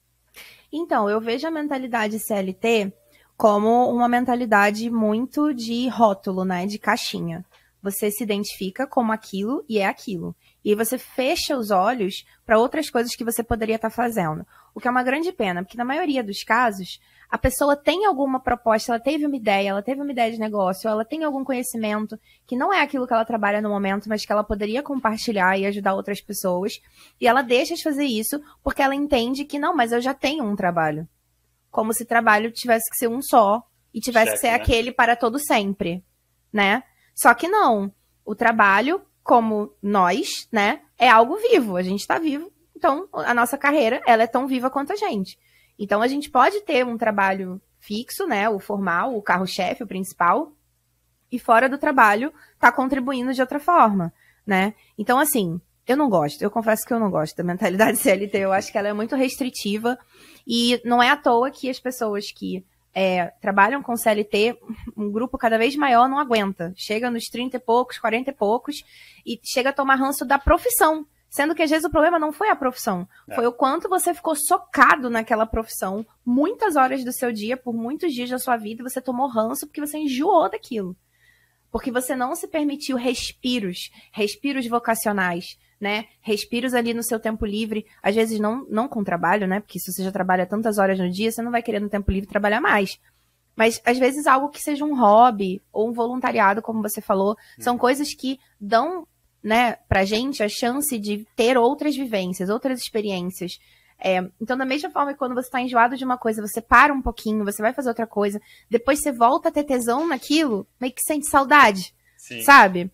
Então, eu vejo a mentalidade CLT como uma mentalidade muito de rótulo, né? De caixinha. Você se identifica como aquilo e é aquilo. E você fecha os olhos para outras coisas que você poderia estar tá fazendo. O que é uma grande pena, porque na maioria dos casos, a pessoa tem alguma proposta, ela teve uma ideia, ela teve uma ideia de negócio, ela tem algum conhecimento que não é aquilo que ela trabalha no momento, mas que ela poderia compartilhar e ajudar outras pessoas. E ela deixa de fazer isso porque ela entende que não, mas eu já tenho um trabalho. Como se trabalho tivesse que ser um só e tivesse que ser né? aquele para todo sempre, né? Só que não. O trabalho, como nós, né, é algo vivo. A gente está vivo. Então, a nossa carreira, ela é tão viva quanto a gente. Então, a gente pode ter um trabalho fixo, né, o formal, o carro-chefe, o principal, e fora do trabalho, tá contribuindo de outra forma, né? Então, assim, eu não gosto, eu confesso que eu não gosto da mentalidade CLT, eu acho que ela é muito restritiva, e não é à toa que as pessoas que é, trabalham com CLT, um grupo cada vez maior não aguenta. Chega nos 30 e poucos, 40 e poucos, e chega a tomar ranço da profissão. Sendo que às vezes o problema não foi a profissão, é. foi o quanto você ficou socado naquela profissão, muitas horas do seu dia, por muitos dias da sua vida, você tomou ranço porque você enjoou daquilo. Porque você não se permitiu respiros, respiros vocacionais, né? Respiros ali no seu tempo livre, às vezes não, não com trabalho, né? Porque se você já trabalha tantas horas no dia, você não vai querer no tempo livre trabalhar mais. Mas às vezes algo que seja um hobby ou um voluntariado, como você falou, são uhum. coisas que dão, né, pra gente a chance de ter outras vivências, outras experiências. É, então, da mesma forma que quando você está enjoado de uma coisa, você para um pouquinho, você vai fazer outra coisa, depois você volta a ter tesão naquilo, meio que sente saudade, Sim. sabe?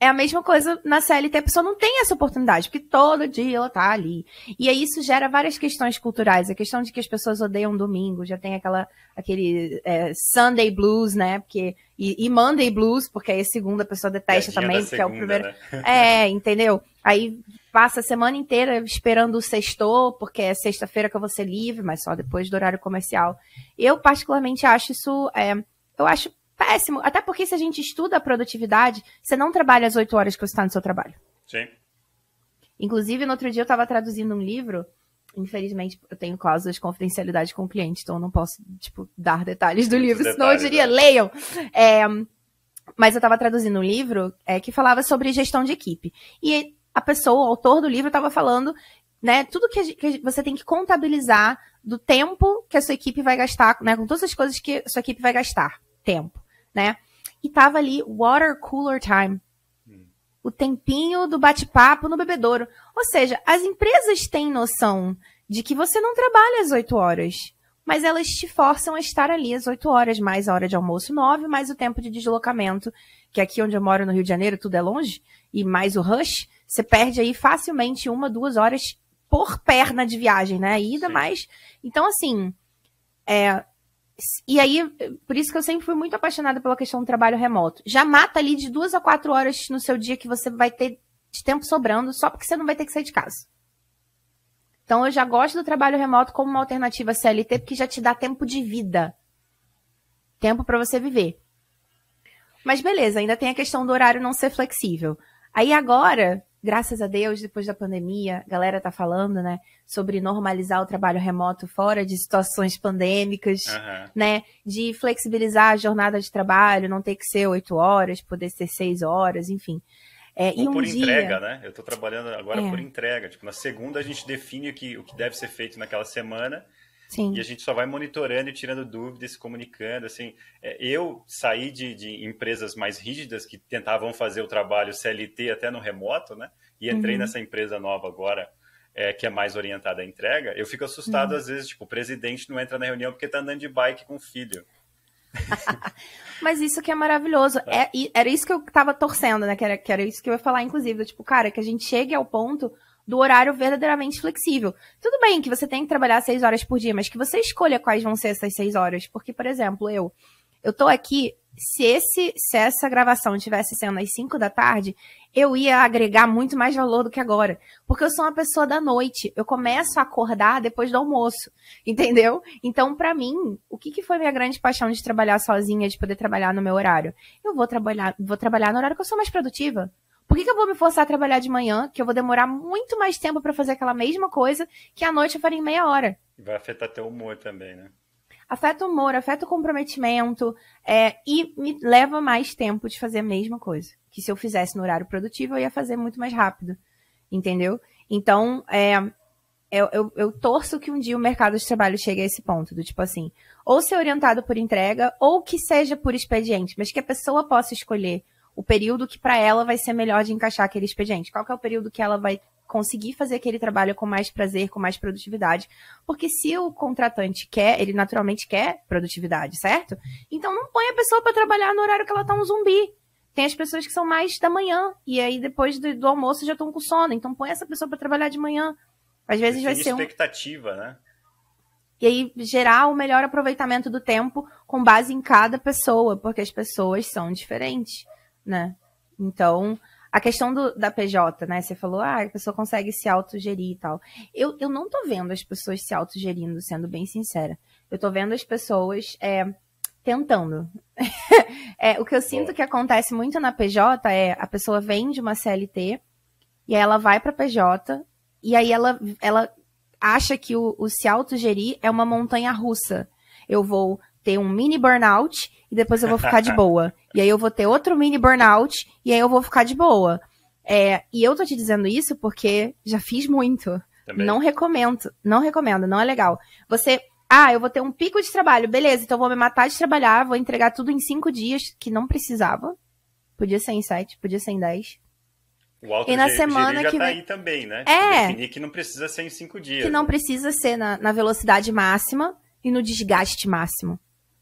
É a mesma coisa na CLT, a pessoa não tem essa oportunidade, porque todo dia ela tá ali. E aí isso gera várias questões culturais. A questão de que as pessoas odeiam domingo, já tem aquela, aquele é, Sunday Blues, né? Porque, e, e, Monday Blues, porque aí segunda a pessoa detesta é também, porque segunda, é o primeiro. Né? É, entendeu? Aí passa a semana inteira esperando o sexto, porque é sexta-feira que eu vou ser livre, mas só depois do horário comercial. Eu, particularmente, acho isso. É, eu acho péssimo. Até porque se a gente estuda a produtividade, você não trabalha as oito horas que você está no seu trabalho. Sim. Inclusive, no outro dia eu estava traduzindo um livro. Infelizmente, eu tenho cláusulas de confidencialidade com o cliente, então eu não posso, tipo, dar detalhes do livro, detalhes, senão eu diria, né? leiam. É, mas eu estava traduzindo um livro é, que falava sobre gestão de equipe. E a pessoa, o autor do livro, estava falando, né, tudo que, que, você tem que contabilizar do tempo que a sua equipe vai gastar, né, com todas as coisas que a sua equipe vai gastar. Tempo né? E tava ali water cooler time. Hum. O tempinho do bate-papo no bebedouro. Ou seja, as empresas têm noção de que você não trabalha às 8 horas, mas elas te forçam a estar ali às 8 horas, mais a hora de almoço 9, mais o tempo de deslocamento, que aqui onde eu moro no Rio de Janeiro tudo é longe, e mais o rush, você perde aí facilmente uma, duas horas por perna de viagem, né? Ida Sim. mais. Então, assim, é, e aí, por isso que eu sempre fui muito apaixonada pela questão do trabalho remoto. Já mata ali de duas a quatro horas no seu dia que você vai ter de tempo sobrando, só porque você não vai ter que sair de casa. Então eu já gosto do trabalho remoto como uma alternativa CLT, porque já te dá tempo de vida. Tempo para você viver. Mas beleza, ainda tem a questão do horário não ser flexível. Aí agora, graças a Deus, depois da pandemia, a galera tá falando, né, sobre normalizar o trabalho remoto fora de situações pandêmicas, uhum. né, de flexibilizar a jornada de trabalho, não ter que ser oito horas, poder ser seis horas, enfim. É, Ou um por dia... entrega, né? Eu estou trabalhando agora é. por entrega. Tipo, na segunda a gente define o que, o que deve ser feito naquela semana Sim. E a gente só vai monitorando e tirando dúvidas, se comunicando. Assim, é, eu saí de, de, empresas mais rígidas que tentavam fazer o trabalho CLT até no remoto, né? E entrei uhum. nessa empresa nova agora, é, que é mais orientada à entrega. Eu fico assustado uhum. às vezes, tipo, o presidente não entra na reunião porque está andando de bike com o filho. Mas isso que é maravilhoso. É. é, era isso que eu tava torcendo, né? Que era, que era isso que eu ia falar, inclusive. Tipo, cara, que a gente chegue ao ponto do horário verdadeiramente flexível. Tudo bem que você tem que trabalhar seis horas por dia, mas que você escolha quais vão ser essas seis horas. Porque, por exemplo, eu, eu tô aqui, se, esse, se essa gravação estivesse sendo às cinco da tarde, eu ia agregar muito mais valor do que agora. Porque eu sou uma pessoa da noite. Eu começo a acordar depois do almoço. Entendeu? Então, para mim, o que, que foi minha grande paixão de trabalhar sozinha, de poder trabalhar no meu horário? Eu vou trabalhar, vou trabalhar no horário que eu sou mais produtiva. Por que, que eu vou me forçar a trabalhar de manhã, que eu vou demorar muito mais tempo para fazer aquela mesma coisa, que à noite eu faria em meia hora? Vai afetar teu humor também, né? Afeta o humor, afeta o comprometimento é, e me leva mais tempo de fazer a mesma coisa. Que se eu fizesse no horário produtivo, eu ia fazer muito mais rápido. Entendeu? Então, é, eu, eu, eu, torço que um dia o mercado de trabalho chegue a esse ponto, do tipo assim, ou ser orientado por entrega, ou que seja por expediente, mas que a pessoa possa escolher o período que para ela vai ser melhor de encaixar aquele expediente. Qual é o período que ela vai conseguir fazer aquele trabalho com mais prazer, com mais produtividade. Porque se o contratante quer, ele naturalmente quer produtividade, certo? Então não põe a pessoa para trabalhar no horário que ela tá um zumbi. Tem as pessoas que são mais da manhã e aí depois do, do almoço já estão com sono. Então põe essa pessoa para trabalhar de manhã. Às vezes vai ser um expectativa, né? E aí gerar o melhor aproveitamento do tempo com base em cada pessoa, porque as pessoas são diferentes né? Então, a questão do, da PJ, né? Você falou, ah, a pessoa consegue se autogerir e tal. Eu, eu não tô vendo as pessoas se autogerindo, sendo bem sincera. Eu tô vendo as pessoas é, tentando. é, o que eu sinto que acontece muito na PJ é a pessoa vem de uma CLT e aí ela vai pra PJ e aí ela, ela acha que o, o se autogerir é uma montanha russa. Eu vou ter um mini burnout e depois eu vou ficar de boa. E aí eu vou ter outro mini burnout e aí eu vou ficar de boa. É, e eu tô te dizendo isso porque já fiz muito. Também. Não recomendo, não recomendo, não é legal. Você, ah, eu vou ter um pico de trabalho, beleza, então eu vou me matar de trabalhar, vou entregar tudo em cinco dias, que não precisava. Podia ser em sete, podia ser em dez. O alto e na semana já que tá aí também, né? É. Definir que não precisa ser em cinco dias. Que não né? precisa ser na, na velocidade máxima e no desgaste máximo.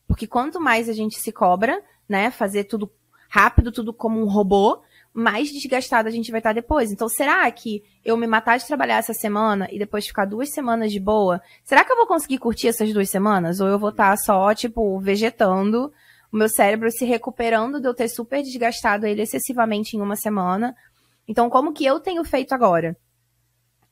Porque quanto mais a gente se cobra, né, fazer tudo rápido, tudo como um robô, mais desgastado a gente vai estar depois. Então, será que eu me matar de trabalhar essa semana e depois ficar duas semanas de boa? Será que eu vou conseguir curtir essas duas semanas? Ou eu vou estar só, tipo, vegetando, o meu cérebro se recuperando de eu ter super desgastado ele excessivamente em uma semana? Então, como que eu tenho feito agora?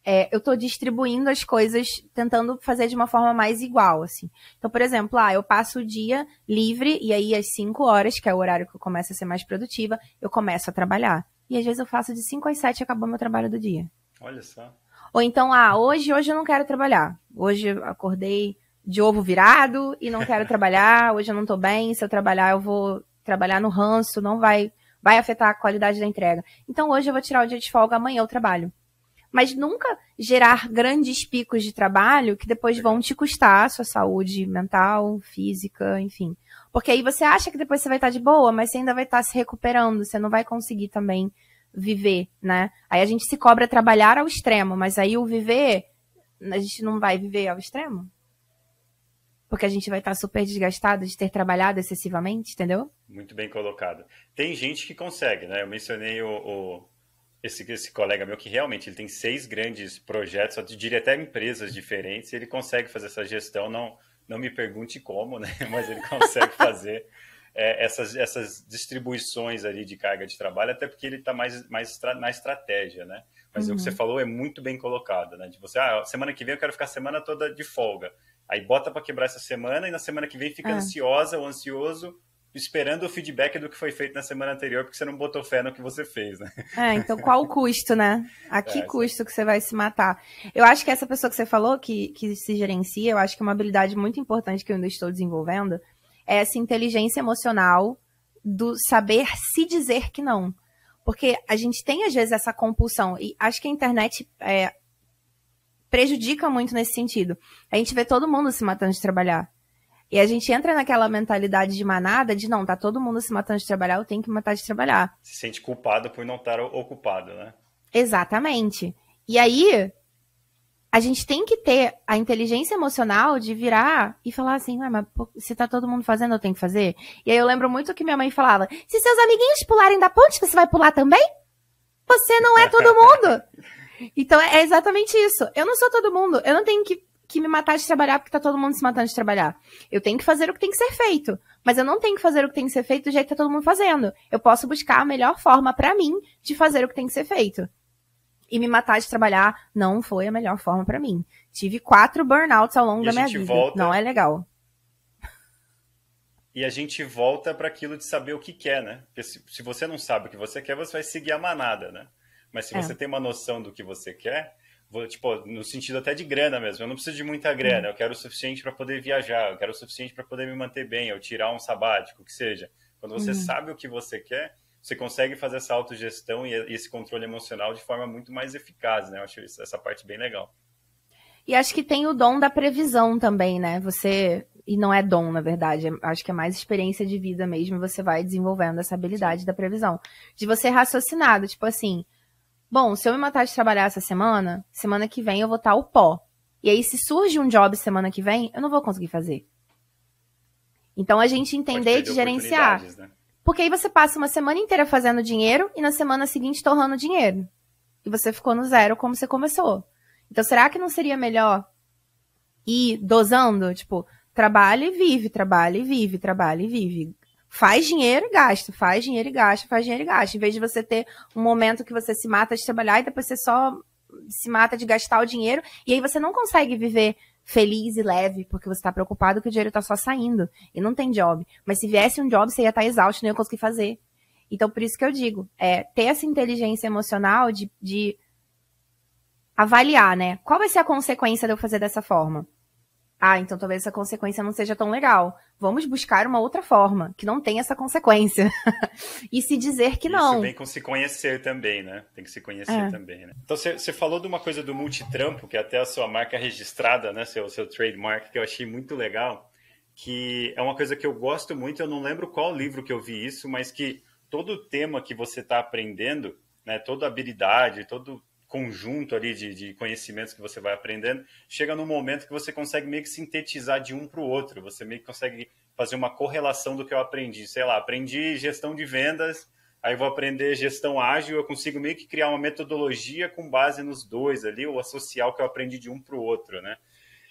É, eu estou distribuindo as coisas, tentando fazer de uma forma mais igual, assim. Então, por exemplo, ah, eu passo o dia livre, e aí às 5 horas, que é o horário que eu começo a ser mais produtiva, eu começo a trabalhar. E às vezes eu faço de 5 às 7 e acabou meu trabalho do dia. Olha só. Ou então, ah, hoje, hoje eu não quero trabalhar. Hoje eu acordei de ovo virado e não quero trabalhar, hoje eu não tô bem, se eu trabalhar eu vou trabalhar no ranço, não vai, vai afetar a qualidade da entrega. Então hoje eu vou tirar o dia de folga, amanhã eu trabalho mas nunca gerar grandes picos de trabalho que depois vão te custar a sua saúde mental, física, enfim. Porque aí você acha que depois você vai estar de boa, mas você ainda vai estar se recuperando, você não vai conseguir também viver, né? Aí a gente se cobra trabalhar ao extremo, mas aí o viver, a gente não vai viver ao extremo? Porque a gente vai estar super desgastado de ter trabalhado excessivamente, entendeu? Muito bem colocado. Tem gente que consegue, né? Eu mencionei o, o esse, esse colega meu que realmente ele tem seis grandes projetos, eu diria até empresas diferentes, ele consegue fazer essa gestão, não, não me pergunte como, né? mas ele consegue fazer é, essas, essas distribuições ali de carga de trabalho, até porque ele está mais, mais na estratégia, né? Mas uhum. o que você uhum. falou é muito bem colocado, né? De você, ah, semana que vem eu quero ficar a semana toda de folga. Aí bota para quebrar essa semana e na semana que vem fica é. ansiosa ou ansioso esperando o feedback do que foi feito na semana anterior, porque você não botou fé no que você fez, né? É, então qual o custo, né? A que é, custo que você vai se matar? Eu acho que essa pessoa que você falou, que, que se gerencia, eu acho que é uma habilidade muito importante que eu ainda estou desenvolvendo, é essa inteligência emocional do saber se dizer que não. Porque a gente tem, às vezes, essa compulsão, e acho que a internet é, prejudica muito nesse sentido. A gente vê todo mundo se matando de trabalhar. E a gente entra naquela mentalidade de manada de não, tá todo mundo se matando de trabalhar, eu tenho que matar de trabalhar. Se sente culpado por não estar ocupado, né? Exatamente. E aí, a gente tem que ter a inteligência emocional de virar e falar assim, ah, mas se tá todo mundo fazendo, eu tenho que fazer. E aí eu lembro muito que minha mãe falava, se seus amiguinhos pularem da ponte, você vai pular também? Você não é todo mundo. então é exatamente isso. Eu não sou todo mundo. Eu não tenho que que me matar de trabalhar porque tá todo mundo se matando de trabalhar. Eu tenho que fazer o que tem que ser feito. Mas eu não tenho que fazer o que tem que ser feito do jeito que tá todo mundo fazendo. Eu posso buscar a melhor forma para mim de fazer o que tem que ser feito. E me matar de trabalhar não foi a melhor forma para mim. Tive quatro burnouts ao longo e da minha vida. Volta... Não é legal. E a gente volta para aquilo de saber o que quer, né? Porque se, você não sabe o que você quer, você vai seguir a manada, né? Mas se é. você tem uma noção do que você quer, vou, tipo, no sentido até de grana mesmo. Eu não preciso de muita grana, eu quero o suficiente para poder viajar, eu quero o suficiente para poder me manter bem, ou tirar um sabático, o que seja. Quando você uhum. sabe o que você quer, você consegue fazer essa autogestão e esse controle emocional de forma muito mais eficaz, né? Eu acho essa parte bem legal. E acho que tem o dom da previsão também, né? Você. E não é dom, na verdade. Acho que é mais experiência de vida mesmo. Você vai desenvolvendo essa habilidade da previsão. De você raciocinado, tipo assim, Bom, se eu me matar de trabalhar essa semana, semana que vem eu vou estar o pó. E aí, se surge um job semana que vem, eu não vou conseguir fazer. Então, a gente entender de gerenciar. Né? Porque aí você passa uma semana inteira fazendo dinheiro e na semana seguinte torrando dinheiro. E você ficou no zero como você começou. Então, será que não seria melhor ir dosando? Tipo, trabalha e vive, trabalha e vive, trabalha e vive faz dinheiro e gasta, faz dinheiro e gasta, faz dinheiro e gasta. Em vez de você ter um momento que você se mata de trabalhar e depois você só se mata de gastar o dinheiro e aí você não consegue viver feliz e leve porque você está preocupado que o dinheiro está só saindo e não tem job. Mas se viesse um job, você ia estar tá exausto, não ia conseguir fazer. Então, por isso que eu digo, é ter essa inteligência emocional de, de avaliar, né? Qual vai ser a consequência de eu fazer dessa forma? Ah, então talvez essa consequência não seja tão legal. Vamos buscar uma outra forma, que não tenha essa consequência. e se dizer que não. Isso vem com se conhecer também, né? Tem que se conhecer é. também, né? Então, você falou de uma coisa do multitrampo, que é até a sua marca registrada, né? Seu, seu trademark, que eu achei muito legal. Que é uma coisa que eu gosto muito, eu não lembro qual livro que eu vi isso, mas que todo tema que você está aprendendo, né? Toda habilidade, todo conjunto ali de, de, conhecimentos que você vai aprendendo, chega num momento que você consegue meio que sintetizar de um para o outro, você meio que consegue fazer uma correlação do que eu aprendi. Sei lá, aprendi gestão de vendas, aí vou aprender gestão ágil, eu consigo meio que criar uma metodologia com base nos dois ali, ou associar o que eu aprendi de um para o outro, né?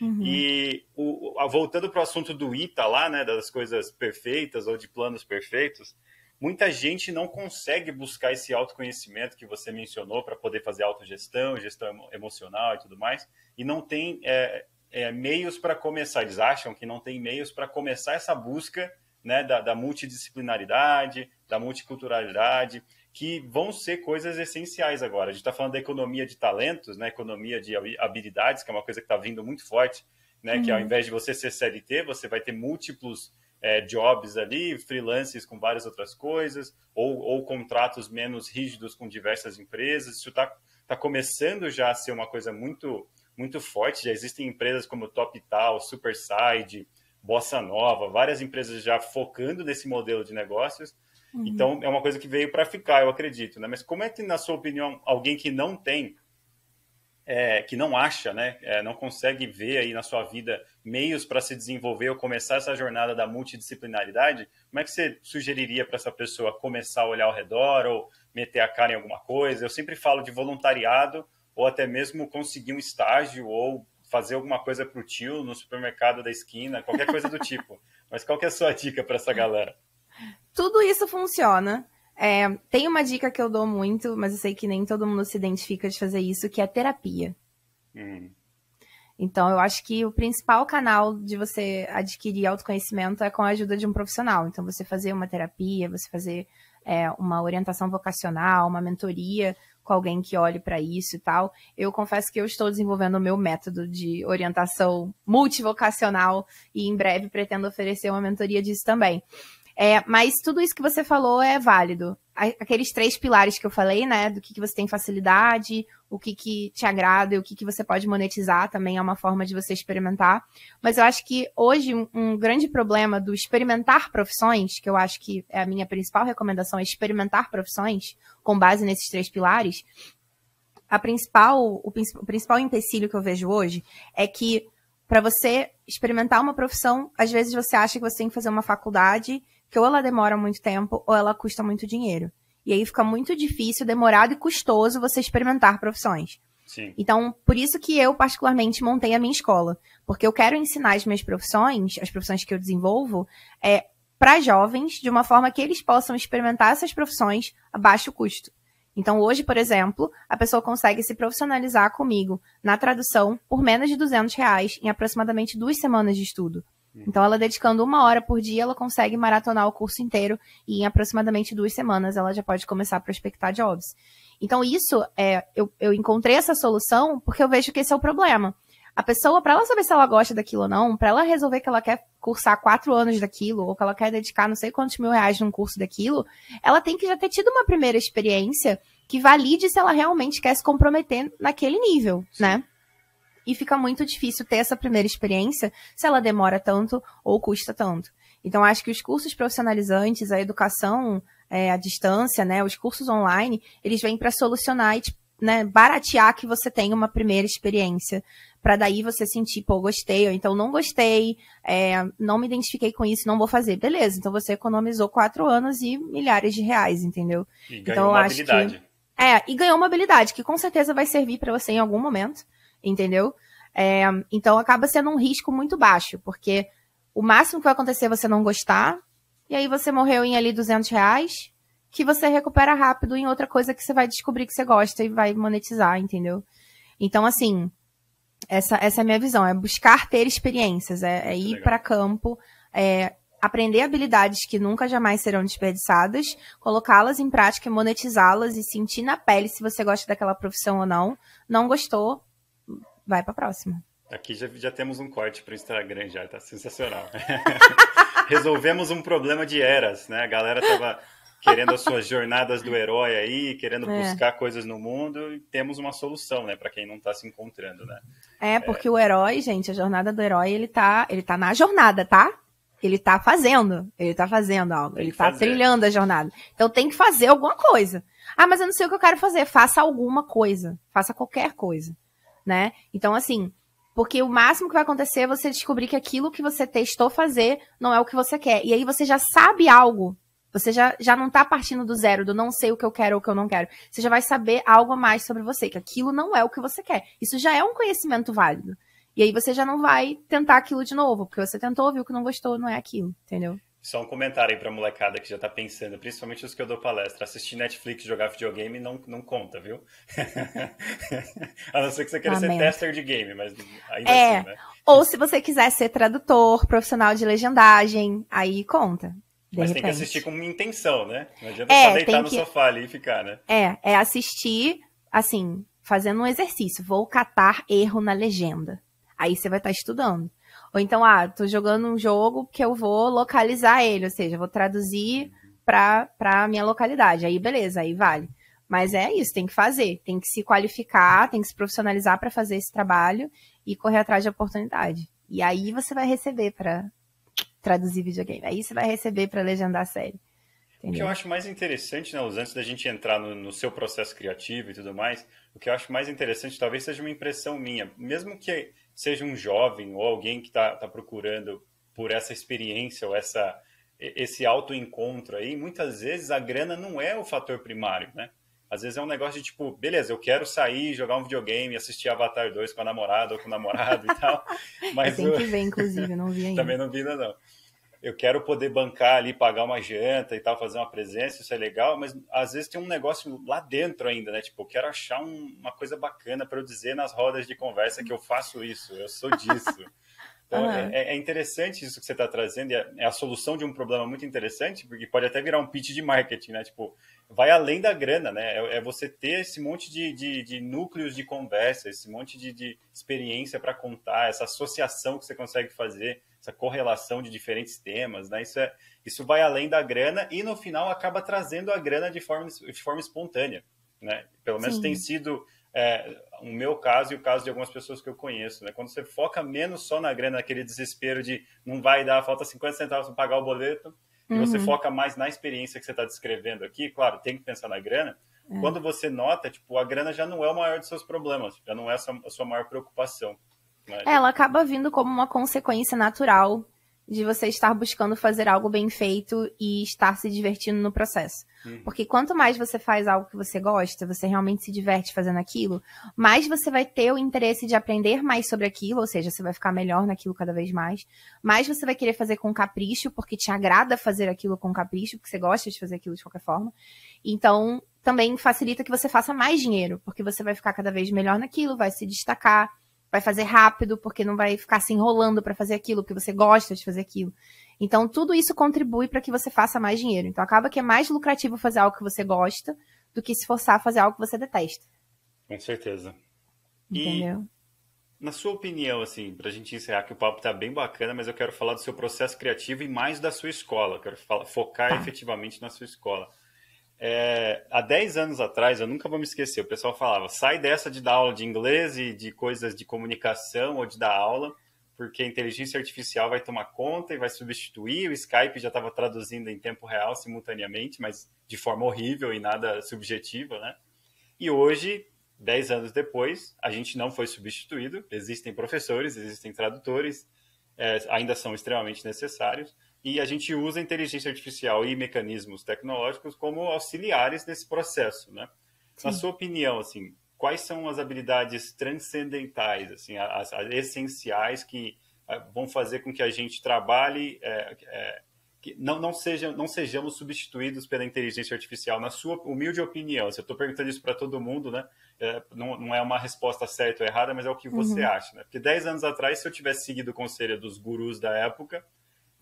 Uhum. E o, voltando para o assunto do ITA lá, né, das coisas perfeitas ou de planos perfeitos, muita gente não consegue buscar esse autoconhecimento que você mencionou para poder fazer autogestão, gestão emocional e tudo mais, e não tem é, é, meios para começar. Eles acham que não tem meios para começar essa busca né, da, da, multidisciplinaridade, da multiculturalidade, que vão ser coisas essenciais agora. A gente está falando da economia de talentos, né, economia de habilidades, que é uma coisa que está vindo muito forte, né, uhum. que ao invés de você ser CLT, você vai ter múltiplos é, jobs ali, freelancers com várias outras coisas, ou, ou contratos menos rígidos com diversas empresas. Isso está tá começando já a ser uma coisa muito, muito forte. Já existem empresas como TopTal, Superside, Bossa Nova, várias empresas já focando nesse modelo de negócios. Uhum. Então, é uma coisa que veio para ficar, eu acredito. Né? Mas como é que, na sua opinião, alguém que não tem é, que não acha, né, é, não consegue ver aí na sua vida meios para se desenvolver ou começar essa jornada da multidisciplinaridade, como é que você sugeriria para essa pessoa começar a olhar ao redor ou meter a cara em alguma coisa? Eu sempre falo de voluntariado ou até mesmo conseguir um estágio ou fazer alguma coisa para o tio no supermercado da esquina, qualquer coisa do tipo. Mas qual que é a sua dica para essa galera? Tudo isso funciona. É, tem uma dica que eu dou muito, mas eu sei que nem todo mundo se identifica de fazer isso, que é terapia. Uhum. Então, eu acho que o principal canal de você adquirir autoconhecimento é com a ajuda de um profissional. Então, você fazer uma terapia, você fazer é, uma orientação vocacional, uma mentoria com alguém que olhe para isso e tal. Eu confesso que eu estou desenvolvendo o meu método de orientação multivocacional e em breve pretendo oferecer uma mentoria disso também. É, mas tudo isso que você falou é válido. Aqueles três pilares que eu falei, né? Do que, que você tem facilidade, o que, que te agrada e o que, que você pode monetizar também é uma forma de você experimentar. Mas eu acho que hoje um, grande problema do experimentar profissões, que eu acho que é a minha principal recomendação, é experimentar profissões com base nesses três pilares. A principal, o, o principal empecilho que eu vejo hoje é que para você experimentar uma profissão, às vezes você acha que você tem que fazer uma faculdade que ou ela demora muito tempo ou ela custa muito dinheiro. E aí fica muito difícil, demorado e custoso você experimentar profissões. Sim. Então, por isso que eu particularmente montei a minha escola, porque eu quero ensinar as minhas profissões, as profissões que eu desenvolvo, é para jovens de uma forma que eles possam experimentar essas profissões a baixo custo. Então, hoje, por exemplo, a pessoa consegue se profissionalizar comigo na tradução por menos de 200 reais em aproximadamente duas semanas de estudo. Uhum. Então, ela dedicando uma hora por dia, ela consegue maratonar o curso inteiro e em aproximadamente duas semanas ela já pode começar a prospectar jobs. Então, isso, é, eu, eu encontrei essa solução porque eu vejo que esse é o problema. A pessoa, para ela saber se ela gosta daquilo ou não, para ela resolver que ela quer cursar quatro anos daquilo, ou que ela quer dedicar não sei quantos mil reais num curso daquilo, ela tem que já ter tido uma primeira experiência que valide se ela realmente quer se comprometer naquele nível, né? E fica muito difícil ter essa primeira experiência se ela demora tanto ou custa tanto. Então, acho que os cursos profissionalizantes, a educação é, à distância, né, os cursos online, eles vêm para solucionar e né, baratear que você tenha uma primeira experiência, para daí você sentir, pô, gostei, ou então não gostei, é, não me identifiquei com isso, não vou fazer. Beleza, então você economizou quatro anos e milhares de reais, entendeu? E ganhou então, uma acho habilidade. Que, é, e ganhou uma habilidade que com certeza vai servir para você em algum momento entendeu? É, então acaba sendo um risco muito baixo, porque o máximo que vai acontecer é você não gostar, e aí você morreu em ali 200 reais, que você recupera rápido em outra coisa que você vai descobrir que você gosta e vai monetizar, entendeu? Então, assim, essa, essa é a minha visão, é buscar ter experiências, é, é ir para campo, é, aprender habilidades que nunca jamais serão desperdiçadas, colocá-las em prática e monetizá-las e sentir na pele se você gosta daquela profissão ou não. Não gostou, vai para próxima. Aqui já, já temos um corte para o Instagram já, tá sensacional. Resolvemos um problema de eras, né? A galera tava querendo as suas jornadas do herói aí, querendo é. buscar coisas no mundo, e temos uma solução, né, para quem não está se encontrando, né? É, porque é. o herói, gente, a jornada do herói, ele tá, ele tá na jornada, tá? Ele tá fazendo, ele tá fazendo algo, ele tá fazer. trilhando a jornada. Então tem que fazer alguma coisa. Ah, mas eu não sei o que eu quero fazer. Faça alguma coisa. Faça qualquer coisa né? Então, assim, porque o máximo que vai acontecer é você descobrir que aquilo que você testou fazer não é o que você quer. E aí você já sabe algo. Você já, já não tá partindo do zero, do não sei o que eu quero ou o que eu não quero. Você já vai saber algo a mais sobre você, que aquilo não é o que você quer. Isso já é um conhecimento válido. E aí você já não vai tentar aquilo de novo, porque você tentou, viu que não gostou, não é aquilo, entendeu? Só um comentário aí pra molecada que já tá pensando, principalmente os que eu dou palestra. Assistir Netflix jogar videogame não, não conta, viu? a não ser que você queira ser tester de game, mas ainda é. assim, né? Ou se você quiser ser tradutor, profissional de legendagem, aí conta. mas repente. tem que assistir com uma intenção, né? Não adianta é, só deitar no que... sofá ali e ficar, né? É, é assistir, assim, fazendo um exercício. Vou catar erro na legenda. Aí você vai estar tá estudando. Ou então, ah, tô jogando um jogo que eu vou localizar ele, ou seja, vou traduzir para a minha localidade. Aí, beleza, aí vale. Mas é isso, tem que fazer, tem que se qualificar, tem que se profissionalizar para fazer esse trabalho e correr atrás de oportunidade. E aí você vai receber para traduzir videogame. Aí você vai receber para legendar a série. Entendeu? O que eu acho mais interessante, né, antes da gente entrar no, no, seu processo criativo e tudo mais, o que eu acho mais interessante talvez seja uma impressão minha. Mesmo que seja um jovem ou alguém que está tá procurando por essa experiência ou essa, esse autoencontro aí, muitas vezes a grana não é o fator primário, né? Às vezes é um negócio de tipo, beleza, eu quero sair, jogar um videogame, assistir Avatar 2 com a namorada ou com o namorado e tal. Mas eu tenho que ver, inclusive, não vi ainda. Também não vi ainda, não. Eu quero poder bancar ali, pagar uma janta e tal, fazer uma presença, isso é legal, mas às vezes tem um negócio lá dentro ainda, né? Tipo, eu quero achar um, uma coisa bacana para eu dizer nas rodas de conversa que eu faço isso, eu sou disso. Então, uhum. é, é, interessante isso que você está trazendo, é, é, a solução de um problema muito interessante, porque pode até virar um pitch de marketing, né? Tipo, vai além da grana, né? É, é você ter esse monte de, de, de, núcleos de conversa, esse monte de, de experiência para contar, essa associação que você consegue fazer, essa correlação de diferentes temas, né? Isso, é, isso vai além da grana e no final acaba trazendo a grana de forma, de forma espontânea, né? Pelo menos Sim. tem sido é, o meu caso e o caso de algumas pessoas que eu conheço, né? Quando você foca menos só na grana, naquele desespero de não vai dar, falta 50 centavos para pagar o boleto, uhum. e você uhum. foca mais na experiência que você está descrevendo aqui, claro, tem que pensar na grana. É. Quando você nota, tipo, a grana já não é o maior dos seus problemas, já não é a sua, a sua maior preocupação. Ela acaba vindo como uma consequência natural de você estar buscando fazer algo bem feito e estar se divertindo no processo. Uhum. Porque quanto mais você faz algo que você gosta, você realmente se diverte fazendo aquilo, mais você vai ter o interesse de aprender mais sobre aquilo, ou seja, você vai ficar melhor naquilo cada vez mais. Mais você vai querer fazer com capricho, porque te agrada fazer aquilo com capricho, porque você gosta de fazer aquilo de qualquer forma. Então, também facilita que você faça mais dinheiro, porque você vai ficar cada vez melhor naquilo, vai se destacar vai fazer rápido, porque não vai ficar se enrolando para fazer aquilo, porque você gosta de fazer aquilo. Então, tudo isso contribui para que você faça mais dinheiro. Então, acaba que é mais lucrativo fazer algo que você gosta do que se forçar a fazer algo que você detesta. Com certeza. Entendeu? E, na sua opinião, assim, para a gente encerrar, que o papo está bem bacana, mas eu quero falar do seu processo criativo e mais da sua escola. Eu quero falar, focar tá. efetivamente na sua escola. É, há 10 anos atrás, eu nunca vou me esquecer, o pessoal falava: sai dessa de dar aula de inglês e de coisas de comunicação ou de dar aula, porque a inteligência artificial vai tomar conta e vai substituir. O Skype já estava traduzindo em tempo real simultaneamente, mas de forma horrível e nada subjetiva, né? E hoje, 10 anos depois, a gente não foi substituído. Existem professores, existem tradutores, é, ainda são extremamente necessários e a gente usa inteligência artificial e mecanismos tecnológicos como auxiliares nesse processo, né? Sim. Na sua opinião, assim, quais são as habilidades transcendentais, assim, as, as essenciais que uh, vão fazer com que a gente trabalhe, é, é, que não, não, seja, não sejamos substituídos pela inteligência artificial? Na sua humilde opinião, se eu estou perguntando isso para todo mundo, né? É, não, não, é uma resposta certa ou errada, mas é o que você uhum. acha, né? Porque 10 anos atrás, se eu tivesse seguido o conselho dos gurus da época,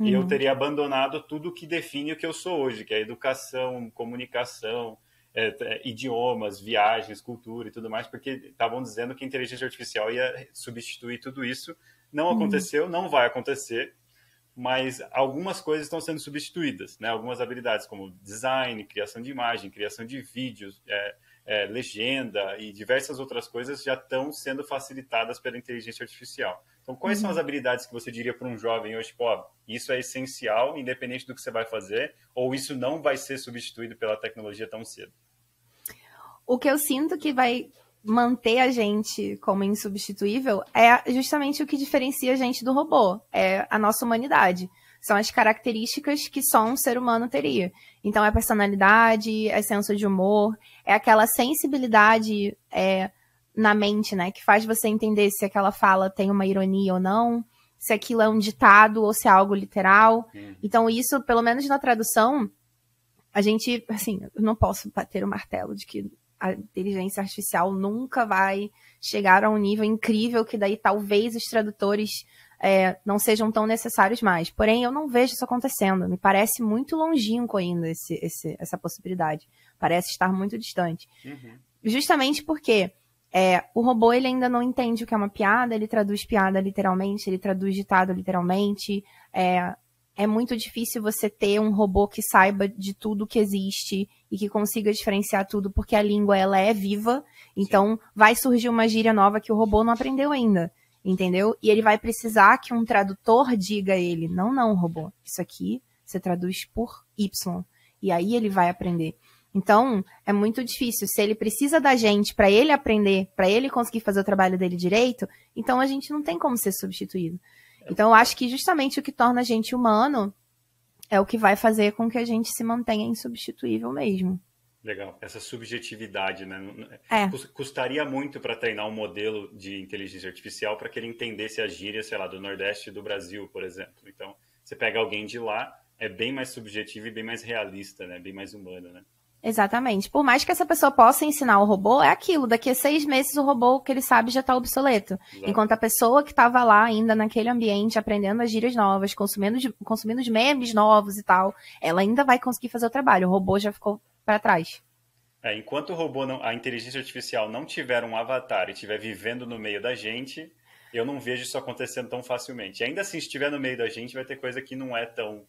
uhum. eu teria abandonado tudo que define o que eu sou hoje, que é educação, comunicação, é, é, idiomas, viagens, cultura e tudo mais, porque estavam dizendo que a inteligência artificial ia substituir tudo isso. Não uhum. aconteceu, não vai acontecer, mas algumas coisas estão sendo substituídas, né? Algumas habilidades como design, criação de imagem, criação de vídeos, é, é, legenda e diversas outras coisas já estão sendo facilitadas pela inteligência artificial. Então, quais uhum. são as habilidades que você diria para um jovem hoje, tipo, ó, isso é essencial, independente do que você vai fazer, ou isso não vai ser substituído pela tecnologia tão cedo? O que eu sinto que vai manter a gente como insubstituível é justamente o que diferencia a gente do robô, é a nossa humanidade. São as características que só um ser humano teria. Então, é personalidade, é senso de humor, é aquela sensibilidade é, na mente, né? Que faz você entender se aquela fala tem uma ironia ou não, se aquilo é um ditado ou se é algo literal. Hum. Então, isso, pelo menos na tradução, a gente, assim, eu não posso bater o martelo de que a inteligência artificial nunca vai chegar a um nível incrível que daí talvez os tradutores é, não sejam tão necessários mais. Porém, eu não vejo isso acontecendo. Me parece muito longínquo ainda esse, esse, essa possibilidade. Parece estar muito distante. Uhum. Justamente porque é, o robô ele ainda não entende o que é uma piada, ele traduz piada literalmente, ele traduz ditado literalmente. É, é muito difícil você ter um robô que saiba de tudo que existe e que consiga diferenciar tudo, porque a língua ela é viva. Então, vai surgir uma gíria nova que o robô não aprendeu ainda, entendeu? E ele vai precisar que um tradutor diga a ele: não, não, robô, isso aqui você traduz por Y. E aí ele vai aprender. Então, é muito difícil. Se ele precisa da gente para ele aprender, para ele conseguir fazer o trabalho dele direito, então a gente não tem como ser substituído. Então, eu acho que justamente o que torna a gente humano é o que vai fazer com que a gente se mantenha insubstituível mesmo. Legal, essa subjetividade, né? É. Custaria muito para treinar um modelo de inteligência artificial para que ele entendesse as gírias, sei lá, do Nordeste do Brasil, por exemplo. Então, você pega alguém de lá, é bem mais subjetivo e bem mais realista, né? Bem mais humano, né? Exatamente. Por mais que essa pessoa possa ensinar o robô, é aquilo. Daqui a seis meses o robô que ele sabe já está obsoleto. Exato. Enquanto a pessoa que estava lá ainda naquele ambiente, aprendendo as gírias novas, consumindo, consumindo os memes novos e tal, ela ainda vai conseguir fazer o trabalho. O robô já ficou para trás. É, enquanto o robô, não, a inteligência artificial não tiver um avatar e estiver vivendo no meio da gente, eu não vejo isso acontecendo tão facilmente. E ainda assim, se estiver no meio da gente, vai ter coisa que não é tão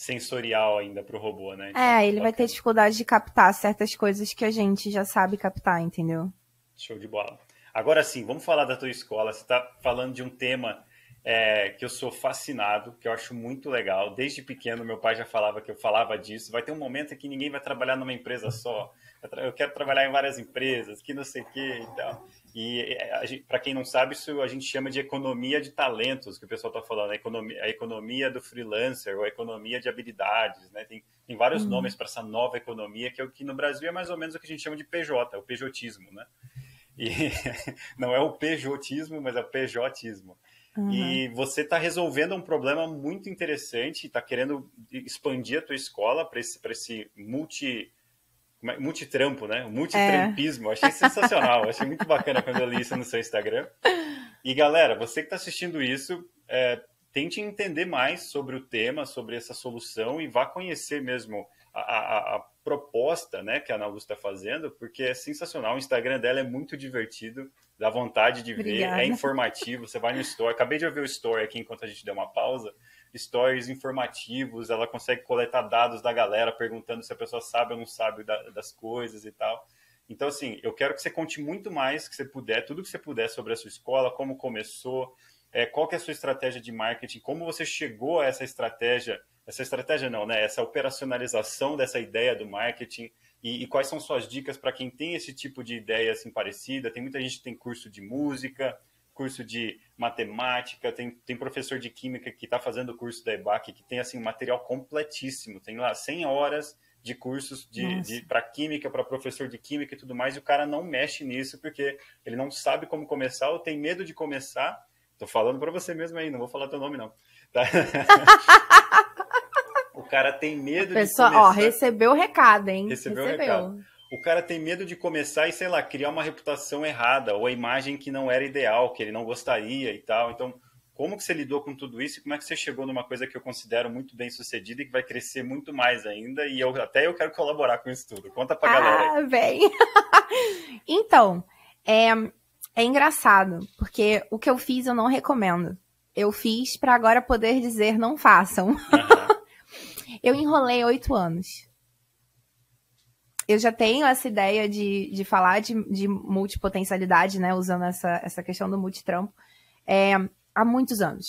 sensorial ainda para o robô, né? Então, é, ele vai ter dificuldade de captar certas coisas que a gente já sabe captar, entendeu? Show de bola. Agora sim, vamos falar da tua escola. Você está falando de um tema é, que eu sou fascinado, que eu acho muito legal. Desde pequeno, meu pai já falava que eu falava disso. Vai ter um momento que ninguém vai trabalhar numa empresa só. Eu quero trabalhar em várias empresas, que não sei o que e tal. E é, para quem não sabe, isso a gente chama de economia de talentos, que o pessoal está falando, a economia, a economia do freelancer ou a economia de habilidades, né? Tem, tem vários uhum. nomes para essa nova economia, que é o que no Brasil é mais ou menos o que a gente chama de PJ, o pejotismo, né? E não é o pejotismo, mas é o pejotismo. Uhum. E você está resolvendo um problema muito interessante, está querendo expandir a tua escola para esse, esse multi é, multitrampo, né? O multitrampismo. É. Achei sensacional. Achei muito bacana quando eu li isso no seu Instagram. E galera, você que está assistindo isso, é, tente entender mais sobre o tema, sobre essa solução e vá conhecer mesmo a, a, a proposta né, que a Ana Luz está fazendo, porque é sensacional. O Instagram dela é muito divertido, dá vontade de Obrigada. ver, é informativo. Você vai no store. Acabei de ouvir o story aqui enquanto a gente deu uma pausa stories informativos, ela consegue coletar dados da galera perguntando se a pessoa sabe ou não sabe da, das coisas e tal. Então, assim, eu quero que você conte muito mais que você puder, tudo que você puder sobre a sua escola, como começou, é, qual que é a sua estratégia de marketing, como você chegou a essa estratégia, essa estratégia não, né? Essa operacionalização dessa ideia do marketing e, e quais são suas dicas para quem tem esse tipo de ideia assim parecida. Tem muita gente que tem curso de música, curso de matemática, tem, tem professor de química que está fazendo o curso da EBAC, que tem assim um material completíssimo, tem lá 100 horas de cursos de, de para química, para professor de química e tudo mais, e o cara não mexe nisso porque ele não sabe como começar ou tem medo de começar. Tô falando para você mesmo aí, não vou falar teu nome não. Tá? o cara tem medo Pessoa, de começar. Ó, recebeu o recado, hein? Recebeu, recebeu. o recado o cara tem medo de começar e, sei lá, criar uma reputação errada ou a imagem que não era ideal, que ele não gostaria e tal. Então, como que você lidou com tudo isso e como é que você chegou numa coisa que eu considero muito bem sucedida e que vai crescer muito mais ainda? E eu até eu quero colaborar com isso tudo. Conta pra galera. Ah, bem. então, é, é engraçado, porque o que eu fiz eu não recomendo. Eu fiz para agora poder dizer não façam. Uhum. eu enrolei oito anos eu já tenho essa ideia de, de falar de, de multipotencialidade, né? Usando essa, essa questão do multitrampo, é, há muitos anos.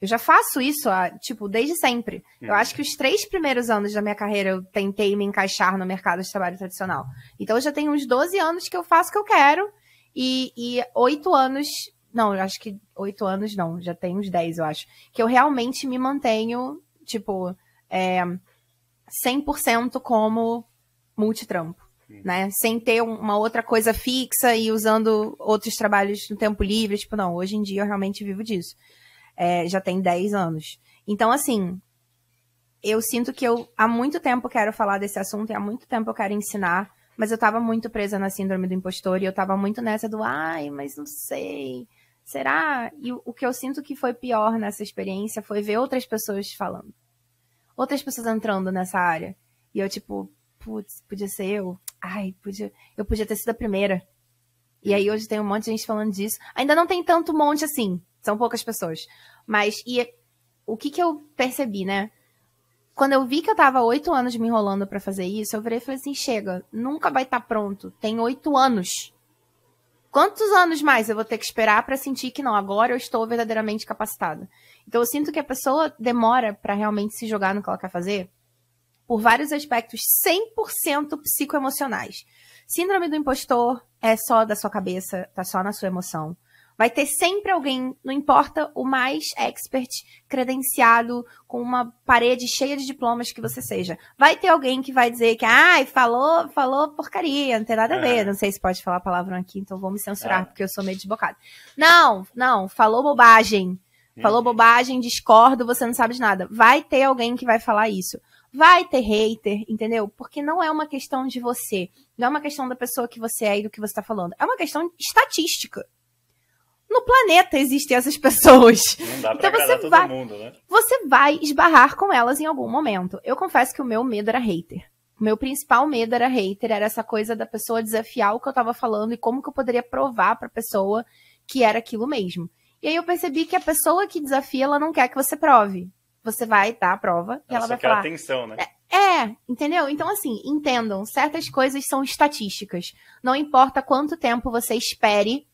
Eu já faço isso, há, tipo, desde sempre. Uhum. Eu acho que os três primeiros anos da minha carreira eu tentei me encaixar no mercado de trabalho tradicional. Então eu já tenho uns 12 anos que eu faço o que eu quero. E oito anos. Não, eu acho que oito anos não, já tem uns 10, eu acho. Que eu realmente me mantenho, tipo, é, 100% como multitrampo, né? Sem ter uma outra coisa fixa e usando outros trabalhos no tempo livre. Tipo, não, hoje em dia eu realmente vivo disso. É, já tem 10 anos. Então, assim, eu sinto que eu há muito tempo quero falar desse assunto e há muito tempo eu quero ensinar, mas eu tava muito presa na síndrome do impostor e eu tava muito nessa do, ai, mas não sei. Será? E o que eu sinto que foi pior nessa experiência foi ver outras pessoas falando. Outras pessoas entrando nessa área. E eu, tipo, putz, podia ser eu. Ai, podia, eu podia ter sido a primeira. E aí hoje tem um monte de gente falando disso. Ainda não tem tanto monte assim, são poucas pessoas. Mas e o que que eu percebi, né? Quando eu vi que eu tava oito anos me enrolando para fazer isso, eu virei e falei assim: chega, nunca vai estar tá pronto. Tem oito anos. Quantos anos mais eu vou ter que esperar para sentir que não, agora eu estou verdadeiramente capacitada? Então eu sinto que a pessoa demora para realmente se jogar no que ela quer fazer por vários aspectos 100% psicoemocionais. Síndrome do impostor é só da sua cabeça, tá só na sua emoção. Vai ter sempre alguém, não importa o mais expert, credenciado, com uma parede cheia de diplomas que você seja. Vai ter alguém que vai dizer que, ai, falou, falou porcaria, não tem nada a ver. É. Não sei se pode falar palavrão aqui, então vou me censurar, é. porque eu sou meio desbocada. Não, não, falou bobagem. Falou bobagem, discordo, você não sabe de nada. Vai ter alguém que vai falar isso. Vai ter hater, entendeu? Porque não é uma questão de você. Não é uma questão da pessoa que você é e do que você está falando. É uma questão estatística. No planeta existem essas pessoas. Não dá pra então você todo vai, mundo, né? Você vai esbarrar com elas em algum momento. Eu confesso que o meu medo era hater. O meu principal medo era hater, era essa coisa da pessoa desafiar o que eu tava falando e como que eu poderia provar pra pessoa que era aquilo mesmo. E aí eu percebi que a pessoa que desafia, ela não quer que você prove você vai dar a prova e ela, vai falar. atenção, né? É, é, entendeu? Então, assim, entendam, certas coisas são estatísticas. Não importa quanto tempo você espere,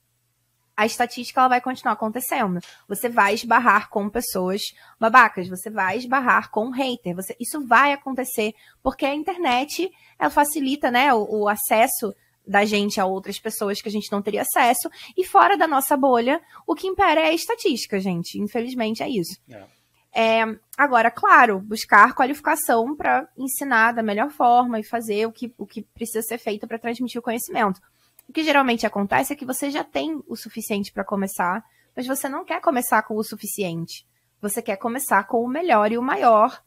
a estatística ela vai continuar acontecendo. Você vai esbarrar com pessoas babacas, você vai esbarrar com hater, você, isso vai acontecer, porque a internet ela facilita né, o, o acesso da gente a outras pessoas que a gente não teria acesso, e fora da nossa bolha, o que impera é a estatística, gente. Infelizmente é isso. É. É, agora, claro, buscar qualificação para ensinar da melhor forma e fazer o que, o que precisa ser feito para transmitir o conhecimento. O que geralmente acontece é que você já tem o suficiente para começar, mas você não quer começar com o suficiente. Você quer começar com o melhor e o maior,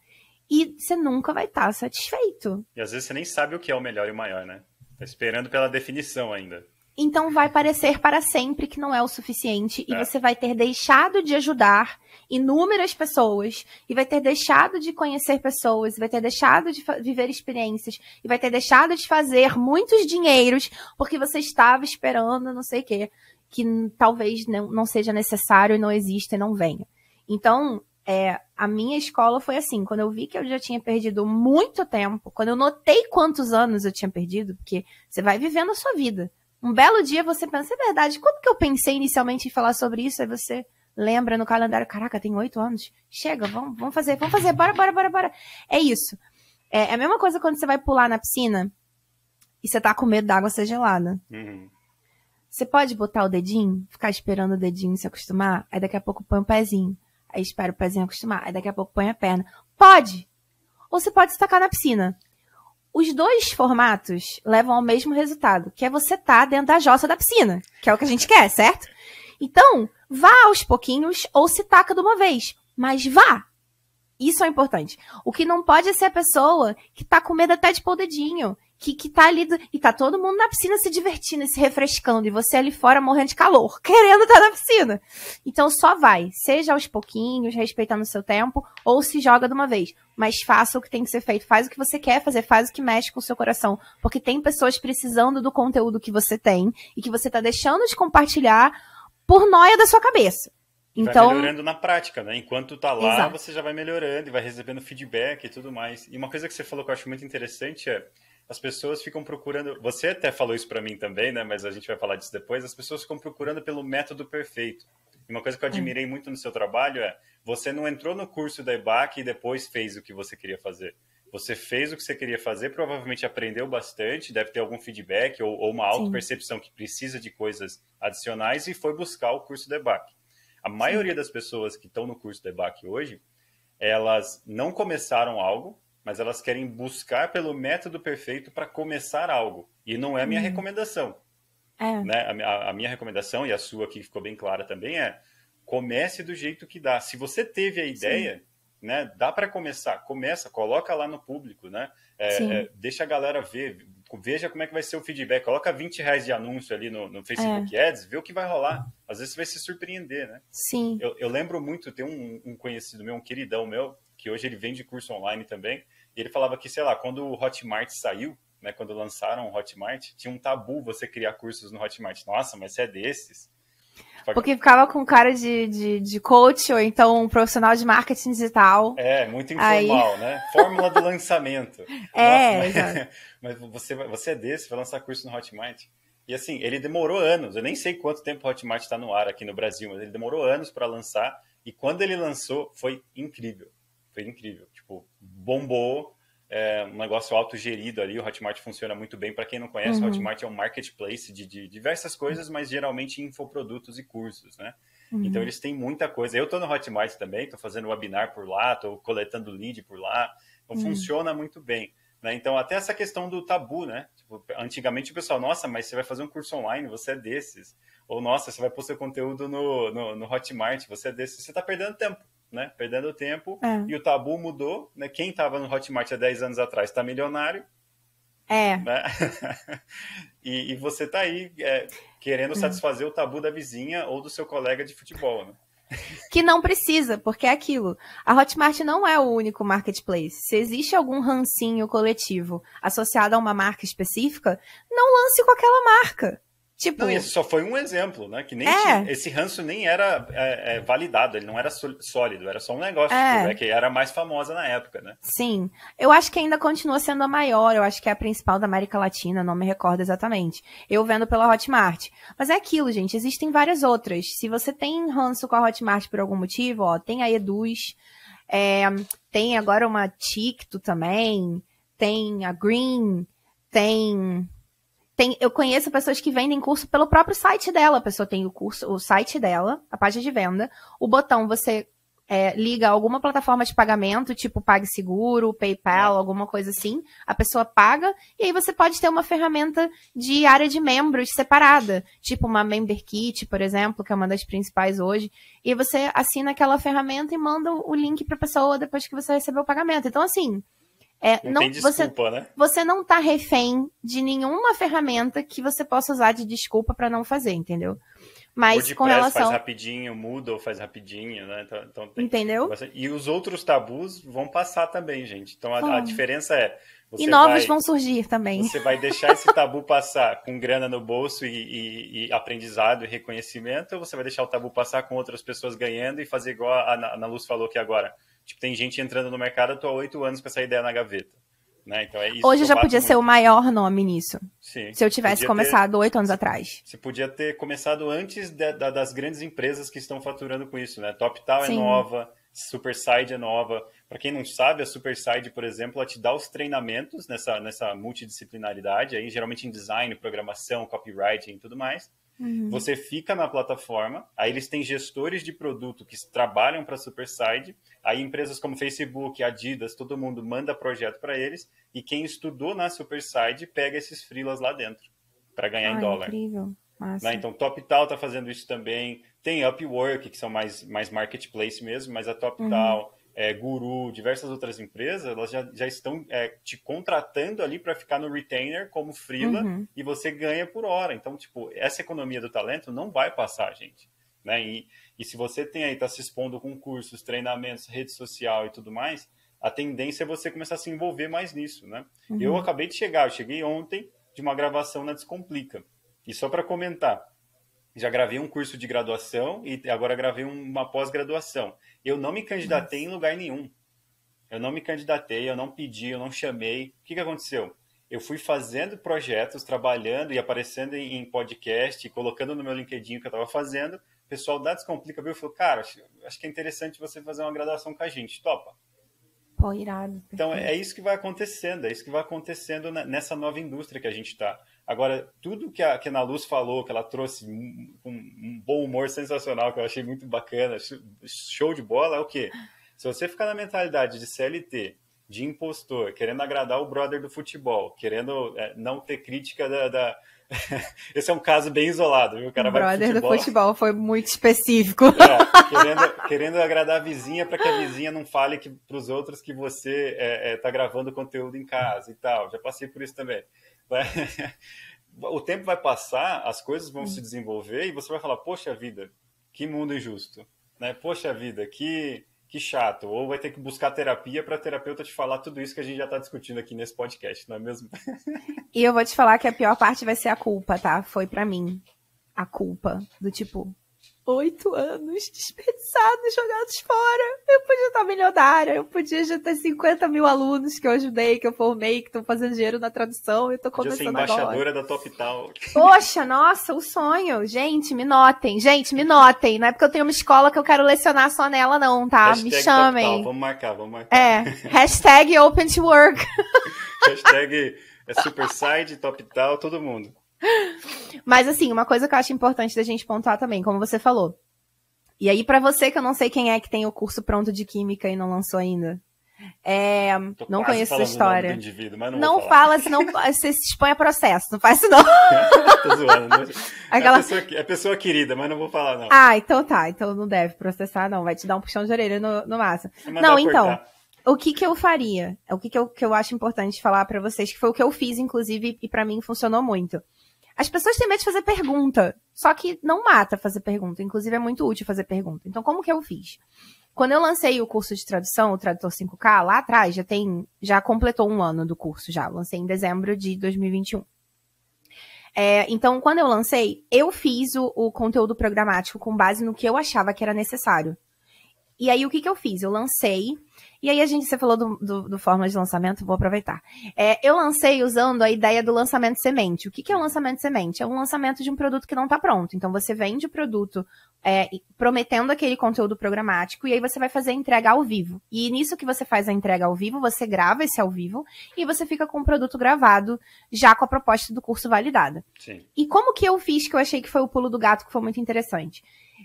e você nunca vai estar tá satisfeito. E às vezes você nem sabe o que é o melhor e o maior, né? Tá esperando pela definição ainda. Então vai parecer para sempre que não é o suficiente é. e você vai ter deixado de ajudar inúmeras pessoas e vai ter deixado de conhecer pessoas, vai ter deixado de viver experiências e vai ter deixado de fazer muitos dinheiros porque você estava esperando não sei o quê, que talvez não, não seja necessário e não exista e não venha. Então, é, a minha escola foi assim, quando eu vi que eu já tinha perdido muito tempo, quando eu notei quantos anos eu tinha perdido, porque você vai vivendo a sua vida. Um belo dia você pensa, é verdade, quando que eu pensei inicialmente em falar sobre isso? Aí você lembra no calendário, caraca, tem oito anos. Chega, vamos, vamos fazer, vamos fazer, bora, bora, bora, bora. É isso. É, é a mesma coisa quando você vai pular na piscina e você tá com medo da água ser gelada. Uhum. Você pode botar o dedinho, ficar esperando o dedinho se acostumar, aí daqui a pouco põe o pezinho. Aí espera o pezinho acostumar, aí daqui a pouco põe a perna. Pode! Ou você pode se tacar na piscina. Os dois formatos levam ao mesmo resultado, que é você tá dentro da jossa da piscina, que é o que a gente quer, certo? Então, vá aos pouquinhos ou se taca de uma vez, mas vá. Isso é importante. O que não pode é ser a pessoa que tá com medo até de pôr o dedinho, que, que tá ali, e tá todo mundo na piscina se divertindo e se refrescando, e você ali fora morrendo de calor, querendo estar tá na piscina. Então só vai, seja aos pouquinhos, respeitando o seu tempo, ou se joga de uma vez. Mas faça o que tem que ser feito, faz o que você quer fazer, faz o que mexe com o seu coração. Porque tem pessoas precisando do conteúdo que você tem, e que você tá deixando de compartilhar por noia da sua cabeça. Então, vai melhorando na prática, né? Enquanto tá lá, exato. você já vai melhorando e vai recebendo feedback e tudo mais. E uma coisa que você falou que eu acho muito interessante é as pessoas ficam procurando. Você até falou isso para mim também, né? Mas a gente vai falar disso depois. As pessoas ficam procurando pelo método perfeito. E uma coisa que eu admirei hum. muito no seu trabalho é você não entrou no curso da EBAC e depois fez o que você queria fazer. Você fez o que você queria fazer, provavelmente aprendeu bastante, deve ter algum feedback ou, ou uma auto-percepção que precisa de coisas adicionais e foi buscar o curso da EBAC. A maioria Sim. das pessoas que estão no curso da EBAC hoje, elas não começaram algo, mas elas querem buscar pelo método perfeito para começar algo. E não é a minha hum. recomendação. É. Né? A, a, minha recomendação, e a sua que ficou bem clara também, é comece do jeito que dá. Se você teve a ideia, né, dá para começar. Começa, coloca lá no público, né? É, é, deixa a galera ver, veja como é que vai ser o feedback. Coloca 20 reais de anúncio ali no, no Facebook é. Ads, vê o que vai rolar. Às vezes você vai se surpreender, né? Sim. Eu, eu lembro muito, tem um, um conhecido meu, um queridão meu, que hoje ele vende curso online também. E ele falava que, sei lá, quando o Hotmart saiu, né, quando lançaram o Hotmart, tinha um tabu você criar cursos no Hotmart. Nossa, mas você é desses? Porque ficava com cara de, de, de coach ou então um profissional de marketing digital. É, muito informal, Aí... né? Fórmula do lançamento. É, Nossa, mas, mas você, você é desse, vai lançar curso no Hotmart. E assim, ele demorou anos, eu nem sei quanto tempo o Hotmart está no ar aqui no Brasil, mas ele demorou anos para lançar. E quando ele lançou, foi incrível. Foi incrível. Tipo, bombou, é um negócio autogerido ali. O Hotmart funciona muito bem. Para quem não conhece, uhum. o Hotmart é um marketplace de, de, diversas coisas, mas geralmente infoprodutos e cursos, né? Uhum. Então eles têm muita coisa. Eu estou no Hotmart também, estou fazendo webinar por lá, estou coletando lead por lá. Então uhum. funciona muito bem. Né? Então, até essa questão do tabu, né? Tipo, antigamente o pessoal, nossa, mas você vai fazer um curso online, você é desses. Ou, nossa, você vai pôr seu conteúdo no, no, no Hotmart, você é desses. Você está perdendo tempo, né? Perdendo tempo. É. E o tabu mudou, né? Quem estava no Hotmart há 10 anos atrás está milionário. É. Né? e, e, você está aí é, querendo hum. satisfazer o tabu da vizinha ou do seu colega de futebol, né? Que não precisa, porque é aquilo. A Hotmart não é o único marketplace. Se existe algum rancinho coletivo associado a uma marca específica, não lance com aquela marca. Tipo, não, esse só foi um exemplo, né? Que nem é. tinha, esse ranço nem era é, é, validado, ele não era sólido, era só um negócio é. tipo, né, que era mais famosa na época, né? Sim. Eu acho que ainda continua sendo a maior, eu acho que é a principal da América Latina, não me recordo exatamente. Eu vendo pela Hotmart. Mas é aquilo, gente, existem várias outras. Se você tem ranço com a Hotmart por algum motivo, ó, tem a Eduz, é, tem agora uma Ticto também, tem a Green, tem tem, eu conheço pessoas que vendem curso pelo próprio site dela. A pessoa tem o curso, o site dela, a página de venda, o botão você é, liga alguma plataforma de pagamento, tipo PagSeguro, PayPal, alguma coisa assim. A pessoa paga e aí você pode ter uma ferramenta de área de membros separada, tipo uma Member Kit, por exemplo, que é uma das principais hoje. E você assina aquela ferramenta e manda o link para a pessoa depois que você recebeu o pagamento. Então, assim, é, não, não desculpa, você, né? Você não tá refém de nenhuma ferramenta que você possa usar de desculpa para não fazer, entendeu? Mas com relação faz rapidinho, muda ou faz rapidinho, né? Então, então tem... Entendeu? E os outros tabus vão passar também, gente. Então a, a diferença é e novos vai, vão surgir também. Você vai deixar esse tabu passar com grana no bolso e, e, e, aprendizado e reconhecimento, ou você vai deixar o tabu passar com outras pessoas ganhando e fazer igual a Ana Luz falou aqui agora? Tipo, tem gente entrando no mercado, eu tô há oito anos com essa ideia na gaveta. Né? Então é Hoje já podia muito. ser o maior nome nisso. Sim, se eu tivesse começado oito anos atrás. Você podia ter começado antes de, de, das grandes empresas que estão faturando com isso, né? TopTal é nova, Superside é nova. Para quem não sabe, a Superside, por exemplo, ela te dá os treinamentos nessa, nessa multidisciplinaridade, aí, geralmente em design, programação, copywriting e tudo mais. Uhum. Você fica na plataforma, aí eles têm gestores de produto que trabalham para a Superside, aí empresas como Facebook, Adidas, todo mundo manda projeto para eles, e quem estudou na Superside pega esses freelas lá dentro para ganhar em dólar. Incrível. Né? Então, TopTal está fazendo isso também. Tem Upwork, que são mais, mais marketplace mesmo, mas a TopTal, uhum é, Guru, diversas outras empresas, elas já, já estão é, te contratando ali para ficar no retainer como freela uhum. e você ganha por hora. Então, tipo, essa economia do talento não vai passar, gente. Né? E, e se você tem aí, está se expondo com cursos, treinamentos, rede social e tudo mais, a tendência é você começar a se envolver mais nisso, né? Uhum. Eu acabei de chegar, eu cheguei ontem de uma gravação na Descomplica. E só para comentar, já gravei um curso de graduação e agora gravei uma pós-graduação. Eu não me candidatei em lugar nenhum. Eu não me candidatei, eu não pedi, eu não chamei. O que, que aconteceu? Eu fui fazendo projetos, trabalhando e aparecendo em, podcast, colocando no meu LinkedIn o que eu estava fazendo. O pessoal da Descomplica viu e falou: Cara, acho, acho que é interessante você fazer uma graduação com a gente. Topa. Pô, irado. Então é isso que vai acontecendo, é isso que vai acontecendo nessa nova indústria que a gente está. Agora, tudo que a, que a Ana Luz falou, que ela trouxe com um, um bom humor sensacional, que eu achei muito bacana, show de bola, é o quê? Se você ficar na mentalidade de CLT, de impostor, querendo agradar o brother do futebol, querendo é, não ter crítica da, da... Esse é um caso bem isolado, viu? O cara o vai brother futebol... do futebol foi muito específico. É, querendo, querendo agradar a vizinha para que a vizinha não fale para os outros que você está é, é, tá gravando conteúdo em casa e tal. Já passei por isso também. o tempo vai passar, as coisas vão se desenvolver e você vai falar, poxa vida, que mundo injusto, né? Poxa vida, que que chato. Ou vai ter que buscar terapia para terapeuta te falar tudo isso que a gente já está discutindo aqui nesse podcast, não é mesmo? e eu vou te falar que a pior parte vai ser a culpa, tá? Foi para mim a culpa do tipo, oito anos desperdiçados, jogados fora. Eu podia estar milionária, eu podia já ter 50 mil alunos que eu ajudei, que eu formei, que estão fazendo dinheiro na tradução, eu tô começando podia ser embaixadora agora. da Top Tal. Poxa, nossa, o sonho. Gente, me notem. Gente, me notem. Não é porque eu tenho uma escola que eu quero lecionar só nela, não, tá? Hashtag me chamem. Vamos marcar, vamos marcar. É, hashtag Open to Work. hashtag é Superside, Top Tal, todo mundo. Mas assim, uma coisa que eu acho importante da gente pontuar também, como você falou. E aí, para você que eu não sei quem é que tem o curso pronto de química e não lançou ainda, É, não conheço essa história. não, não fala, senão você se expõe a processo. Não faz isso, não. Tô zoando. Não. Aquela... É, pessoa, é pessoa querida, mas não vou falar, não. Ah, então tá. Então não deve processar, não. Vai te dar um puxão de orelha no, no massa. Não, então. O que que eu faria? O que que eu, que eu acho importante falar para vocês, que foi o que eu fiz, inclusive, e para mim funcionou muito. As pessoas têm medo de fazer pergunta, só que não mata fazer pergunta. Inclusive, é muito útil fazer pergunta. Então, como que eu fiz? Quando eu lancei o curso de tradução, o Tradutor 5K, lá atrás, já tem, já completou um ano do curso já. Lancei em dezembro de 2021. É, então, quando eu lancei, eu fiz o, o, conteúdo programático com base no que eu achava que era necessário. E aí, o que, que eu fiz? Eu lancei e aí a gente, você falou do, do, do fórmula de lançamento, vou aproveitar. É, eu lancei usando a ideia do lançamento semente. O que, que é o lançamento semente? É um lançamento de um produto que não está pronto. Então você vende o produto é, prometendo aquele conteúdo programático e aí você vai fazer a entrega ao vivo. E nisso que você faz a entrega ao vivo, você grava esse ao vivo e você fica com o produto gravado já com a proposta do curso validada. Sim. E como que eu fiz que eu achei que foi o pulo do gato que foi muito interessante?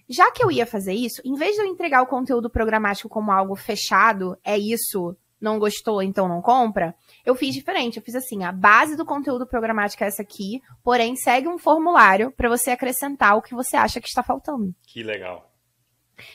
Já que eu ia fazer isso, em vez de eu entregar o conteúdo programático como algo fechado, é isso, não gostou, então não compra, eu fiz diferente. Eu fiz assim: a base do conteúdo programático é essa aqui, porém segue um formulário para você acrescentar o que você acha que está faltando. Que legal.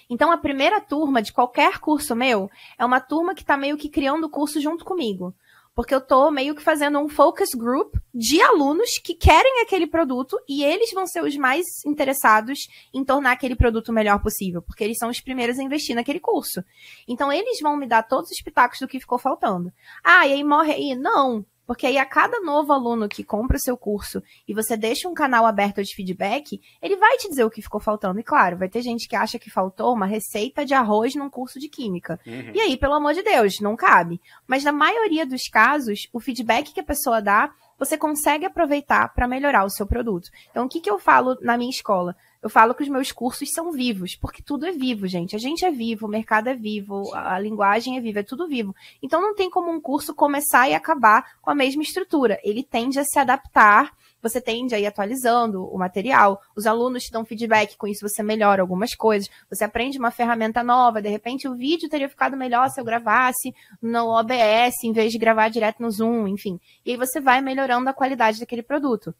Então, a primeira turma de qualquer curso meu é uma turma que está meio que criando o curso junto comigo porque eu tô meio que fazendo um focus group de alunos que querem aquele produto e eles vão ser os mais interessados em tornar aquele produto o melhor possível, porque eles são os primeiros a investir naquele curso. Então eles vão me dar todos os pitacos do que ficou faltando. Ah, e aí morre aí? Não. Porque aí a cada novo aluno que compra o seu curso e você deixa um canal aberto de feedback, ele vai te dizer o que ficou faltando. E claro, vai ter gente que acha que faltou uma receita de arroz num curso de química. Uhum. E aí, pelo amor de Deus, não cabe. Mas na maioria dos casos, o feedback que a pessoa dá, você consegue aproveitar para melhorar o seu produto. Então, o que, que eu falo na minha escola? Eu falo que os meus cursos são vivos, porque tudo é vivo, gente. A gente é vivo, o mercado é vivo, a linguagem é viva, é tudo vivo. Então não tem como um curso começar e acabar com a mesma estrutura. Ele tende a se adaptar, você tende a ir atualizando o material, os alunos te dão feedback, com isso você melhora algumas coisas, você aprende uma ferramenta nova, de repente o vídeo teria ficado melhor se eu gravasse no OBS em vez de gravar direto no Zoom, enfim. E aí você vai melhorando a qualidade daquele produto.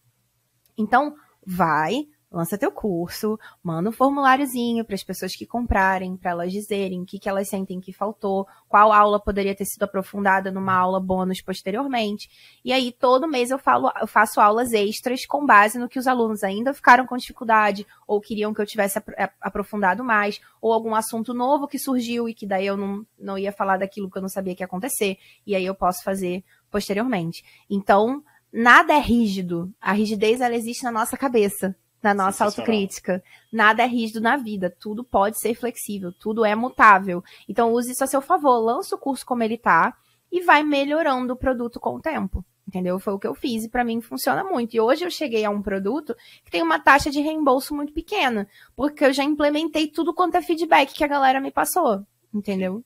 Então, vai, lança teu curso, manda um formuláriozinho para as pessoas que comprarem, para elas dizerem o que, que elas sentem que faltou, qual aula poderia ter sido aprofundada numa aula bônus posteriormente. E aí, todo mês eu, falo, eu faço aulas extras com base no que os alunos ainda ficaram com dificuldade, ou queriam que eu tivesse aprofundado mais, ou algum assunto novo que surgiu e que daí eu não, não ia falar daquilo que eu não sabia que ia acontecer, e aí eu posso fazer posteriormente. Então, nada é rígido. A rigidez, ela existe na nossa cabeça na nossa autocrítica. Nada é rígido na vida, tudo pode ser flexível, tudo é mutável. Então use isso a seu favor, lança o curso como ele tá e vai melhorando o produto com o tempo. Entendeu? Foi o que eu fiz e para mim funciona muito. E hoje eu cheguei a um produto que tem uma taxa de reembolso muito pequena, porque eu já implementei tudo quanto é feedback que a galera me passou. Entendeu?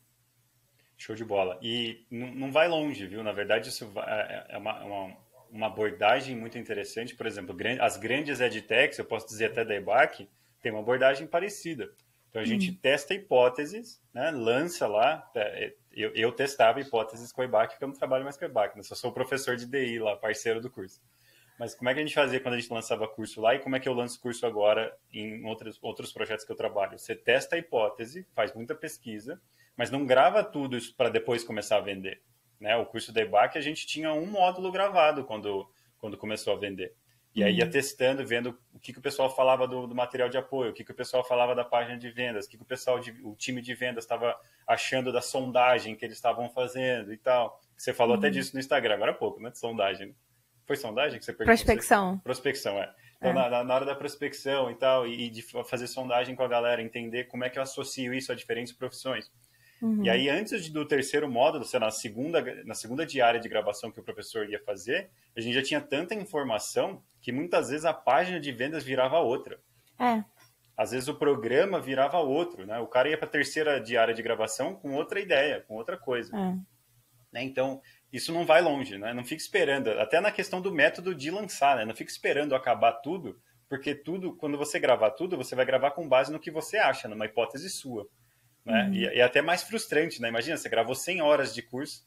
Show de bola. E não vai longe, viu? Na verdade, isso é, é uma, uma abordagem muito interessante. Por exemplo, as grandes edtechs, eu posso dizer até da EBAC, tem uma abordagem parecida. Então a gente uhum. testa hipóteses, né, lança lá. É, é, eu, eu, testava hipóteses com a EBAC, porque eu não trabalho mais com a EBAC, né, só sou professor de DI lá, parceiro do curso. Mas como é que a gente fazia quando a gente lançava curso lá e como é que eu lanço curso agora em outros, outros projetos que eu trabalho? Você testa a hipótese, faz muita pesquisa, mas não grava tudo isso para depois começar a vender né, o curso da EBAC, a gente tinha um módulo gravado quando, quando começou a vender. E aí ia uhum. testando, vendo o que, que o pessoal falava do, do, material de apoio, o que, que o pessoal falava da página de vendas, o que, que o pessoal, de, o time de vendas estava achando da sondagem que eles estavam fazendo e tal. Você falou uhum. até disso no Instagram, agora há pouco, né? De sondagem. Foi sondagem que você perguntou? Prospecção. Prospecção, é. Então, é. Na, na, hora da prospecção e tal, e, e de fazer sondagem com a galera, entender como é que eu associo isso a diferentes profissões. Uhum. E aí, antes do terceiro módulo, sei lá, na segunda, na segunda diária de gravação que o professor ia fazer, a gente já tinha tanta informação que muitas vezes a página de vendas virava outra. É. Às vezes o programa virava outro, né? O cara ia para a terceira diária de gravação com outra ideia, com outra coisa. É. Né? Então, isso não vai longe, né? Não fica esperando, até na questão do método de lançar, né? Não fica esperando acabar tudo, porque tudo, quando você gravar tudo, você vai gravar com base no que você acha, numa hipótese sua. Né? Uhum. E, e, até mais frustrante, né? Imagina, você gravou 100 horas de curso,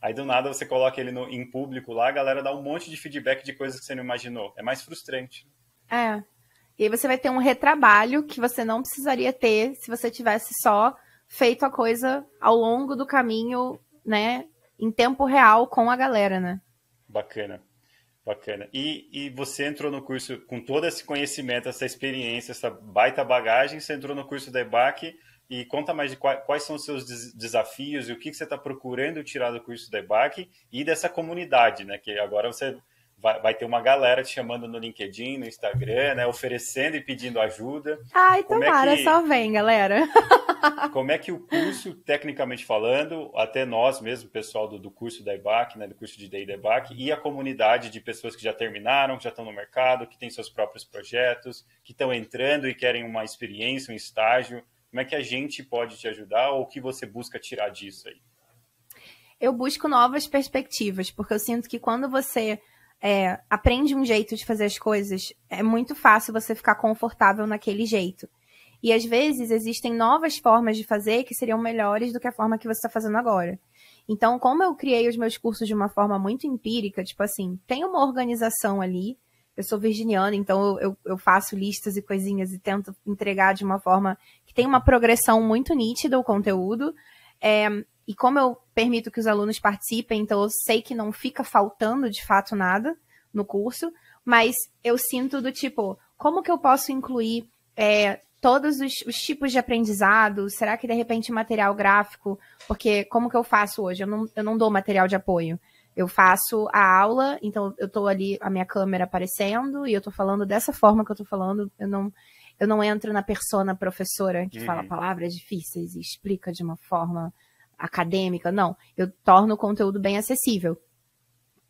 aí do nada você coloca ele no, em público lá, a galera dá um monte de feedback de coisas que você não imaginou. É mais frustrante. É. E aí você vai ter um retrabalho que você não precisaria ter se você tivesse só feito a coisa ao longo do caminho, né? Em tempo real com a galera, né? Bacana. Bacana. E, e você entrou no curso com todo esse conhecimento, essa experiência, essa baita bagagem, você entrou no curso da EBAC e conta mais de quais, quais são os seus desafios e o que, que você está procurando tirar do curso da EBAC e dessa comunidade, né? Que agora você vai, vai, ter uma galera te chamando no LinkedIn, no Instagram, né? Oferecendo e pedindo ajuda. Ai, Como é tomara, é que, só vem, galera. como é que o curso, tecnicamente falando, até nós mesmo, pessoal do, do curso da EBAC, né? Do curso de DI da EBAC, e a comunidade de pessoas que já terminaram, que já estão no mercado, que têm seus próprios projetos, que estão entrando e querem uma experiência, um estágio. Como é que a gente pode te ajudar ou o que você busca tirar disso aí? Eu busco novas perspectivas, porque eu sinto que quando você é, aprende um jeito de fazer as coisas, é muito fácil você ficar confortável naquele jeito. E às vezes existem novas formas de fazer que seriam melhores do que a forma que você está fazendo agora. Então, como eu criei os meus cursos de uma forma muito empírica, tipo assim, tem uma organização ali. Eu sou virginiana, então eu, eu faço listas e coisinhas e tento entregar de uma forma que tem uma progressão muito nítida o conteúdo. É, e como eu permito que os alunos participem, então eu sei que não fica faltando de fato nada no curso, mas eu sinto do tipo, como que eu posso incluir é, todos os, os, tipos de aprendizado? Será que de repente material gráfico? Porque como que eu faço hoje? Eu não, eu não dou material de apoio. Eu faço a aula, então eu tô ali, a minha câmera aparecendo, e eu tô falando dessa forma que eu tô falando, eu não, eu não entro na persona professora que uhum. fala palavras difíceis e explica de uma forma acadêmica, não. Eu torno o conteúdo bem acessível.